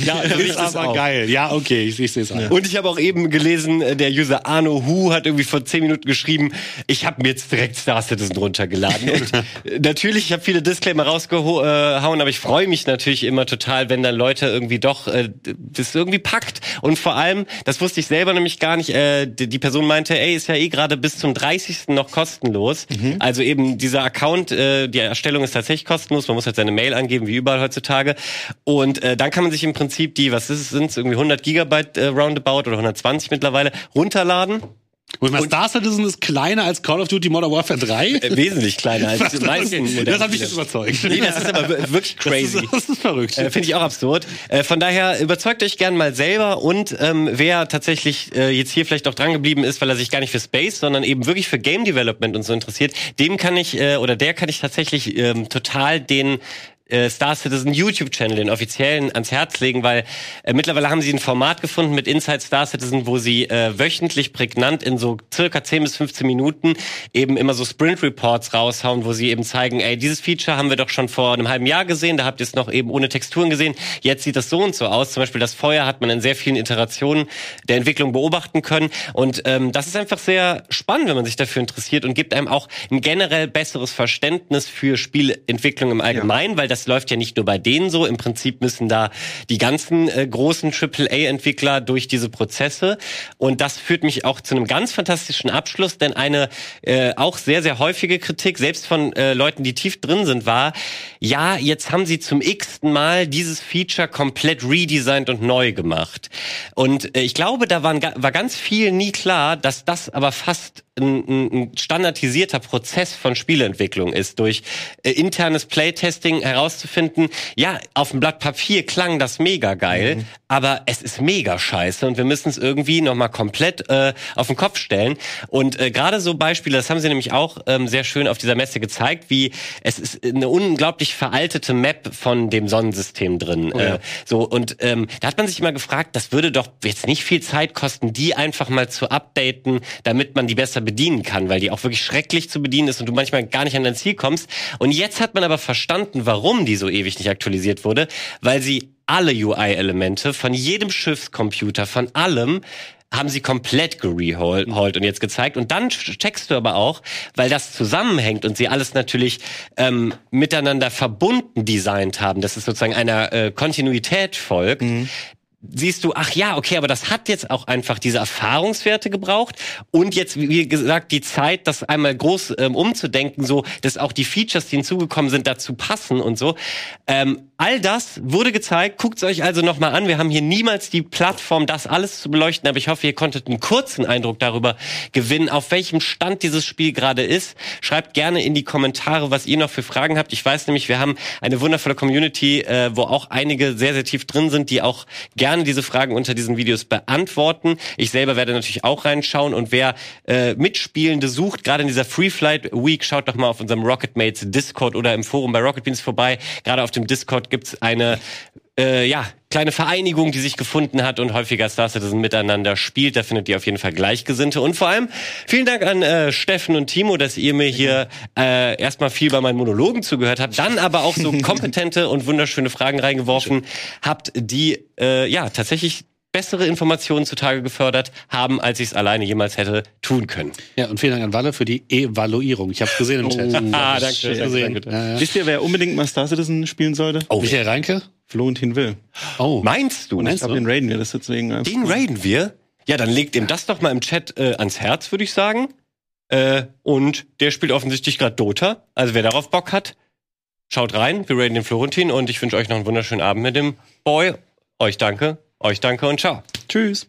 Ja, das so ist es aber auch. geil. Ja, okay, ich, ich sehe es an. Und ich habe auch eben gelesen, äh, der User Arno Hu hat irgendwie vor zehn Minuten geschrieben, ich habe mir jetzt direkt Star Citizen runtergeladen. Und äh, natürlich, ich habe viele Disclaimer rausgehauen, aber ich freue mich natürlich immer total, wenn dann Leute irgendwie doch äh, das irgendwie packt. Und vor allem, das wusste ich selber nämlich gar nicht, äh, die die Person meinte, ey, ist ja eh gerade bis zum 30. noch kostenlos. Also eben dieser Account, äh, die Erstellung ist tatsächlich kostenlos, man muss halt seine Mail angeben, wie überall heutzutage. Und äh, dann kann man sich im Prinzip die, was ist es, sind irgendwie 100 Gigabyte äh, roundabout oder 120 mittlerweile, runterladen. Und mal, Star Citizen ist kleiner als Call of Duty Modern Warfare 3? Äh, wesentlich kleiner als die meisten okay. Das hat mich jetzt überzeugt. Nee, das ist aber wir- wirklich crazy. Das ist, das ist verrückt. Äh, Finde ich auch absurd. Äh, von daher überzeugt euch gern mal selber und ähm, wer tatsächlich äh, jetzt hier vielleicht auch dran geblieben ist, weil er sich gar nicht für Space, sondern eben wirklich für Game Development und so interessiert, dem kann ich äh, oder der kann ich tatsächlich ähm, total den äh, Star Citizen YouTube-Channel, den offiziellen, ans Herz legen, weil äh, mittlerweile haben sie ein Format gefunden mit Inside Star Citizen, wo sie äh, wöchentlich prägnant in so circa 10 bis 15 Minuten eben immer so Sprint-Reports raushauen, wo sie eben zeigen, ey, dieses Feature haben wir doch schon vor einem halben Jahr gesehen, da habt ihr es noch eben ohne Texturen gesehen, jetzt sieht das so und so aus. Zum Beispiel das Feuer hat man in sehr vielen Iterationen der Entwicklung beobachten können. Und ähm, das ist einfach sehr spannend, wenn man sich dafür interessiert und gibt einem auch ein generell besseres Verständnis für Spielentwicklung im Allgemeinen, weil das läuft ja nicht nur bei denen so. Im Prinzip müssen da die ganzen äh, großen AAA-Entwickler durch diese Prozesse. Und das führt mich auch zu einem ganz fantastischen Abschluss, denn eine äh, auch sehr, sehr häufige Kritik, selbst von äh, Leuten, die tief drin sind, war, ja, jetzt haben sie zum x-ten Mal dieses Feature komplett redesigned und neu gemacht. Und äh, ich glaube, da waren, war ganz viel nie klar, dass das aber fast ein, ein, standardisierter Prozess von Spieleentwicklung ist, durch äh, internes Playtesting herauszufinden, ja, auf dem Blatt Papier klang das mega geil, aber es ist mega scheiße und wir müssen es irgendwie nochmal komplett äh, auf den Kopf stellen. Und äh, gerade so Beispiele, das haben sie nämlich auch ähm, sehr schön auf dieser Messe gezeigt, wie es ist eine unglaublich veraltete Map von dem Sonnensystem drin. äh, so und ähm, da hat man sich immer gefragt, das würde doch jetzt nicht viel Zeit kosten, die einfach mal zu updaten, damit man die besser bedienen kann, weil die auch wirklich schrecklich zu bedienen ist und du manchmal gar nicht an dein Ziel kommst. Und jetzt hat man aber verstanden, warum die so ewig nicht aktualisiert wurde, weil sie alle UI-Elemente von jedem Schiffscomputer, von allem haben sie komplett gereholt und jetzt gezeigt. Und dann checkst du aber auch, weil das zusammenhängt und sie alles natürlich ähm, miteinander verbunden designt haben, dass es sozusagen einer äh, Kontinuität folgt, siehst du, ach ja, okay, aber das hat jetzt auch einfach diese Erfahrungswerte gebraucht und jetzt, wie gesagt, die Zeit, das einmal groß ähm, umzudenken, so, dass auch die Features, die hinzugekommen sind, dazu passen und so. Ähm, all das wurde gezeigt. Guckt's euch also nochmal an. Wir haben hier niemals die Plattform, das alles zu beleuchten, aber ich hoffe, ihr konntet einen kurzen Eindruck darüber gewinnen, auf welchem Stand dieses Spiel gerade ist. Schreibt gerne in die Kommentare, was ihr noch für Fragen habt. Ich weiß nämlich, wir haben eine wundervolle Community, äh, wo auch einige sehr, sehr tief drin sind, die auch gerne diese Fragen unter diesen Videos beantworten. Ich selber werde natürlich auch reinschauen und wer äh, Mitspielende sucht, gerade in dieser Free Flight Week, schaut doch mal auf unserem Rocket Mates Discord oder im Forum bei Rocket Beans vorbei. Gerade auf dem Discord gibt's eine äh, ja, kleine Vereinigung, die sich gefunden hat und häufiger Star Citizen miteinander spielt. Da findet ihr auf jeden Fall Gleichgesinnte. Und vor allem vielen Dank an äh, Steffen und Timo, dass ihr mir hier äh, erstmal viel bei meinen Monologen zugehört habt, dann aber auch so kompetente und wunderschöne Fragen reingeworfen habt, die äh, ja tatsächlich bessere Informationen zutage gefördert haben, als ich es alleine jemals hätte tun können. Ja, und vielen Dank an Walle für die Evaluierung. Ich habe gesehen im Chat. ah, danke, Schön danke, gesehen. danke. Ja, ja. Wisst ihr, wer unbedingt mal Star Citizen spielen sollte? Oh, Michael Reinke? Florentin Will. Oh. Meinst du? Und ich Meinst glaube, du? den raiden wir das deswegen. einfach. Den raiden wir? Ja, dann legt ihm das doch mal im Chat äh, ans Herz, würde ich sagen. Äh, und der spielt offensichtlich gerade Dota. Also wer darauf Bock hat, schaut rein. Wir raiden den Florentin und ich wünsche euch noch einen wunderschönen Abend mit dem Boy. Euch danke, euch danke und ciao. Tschüss.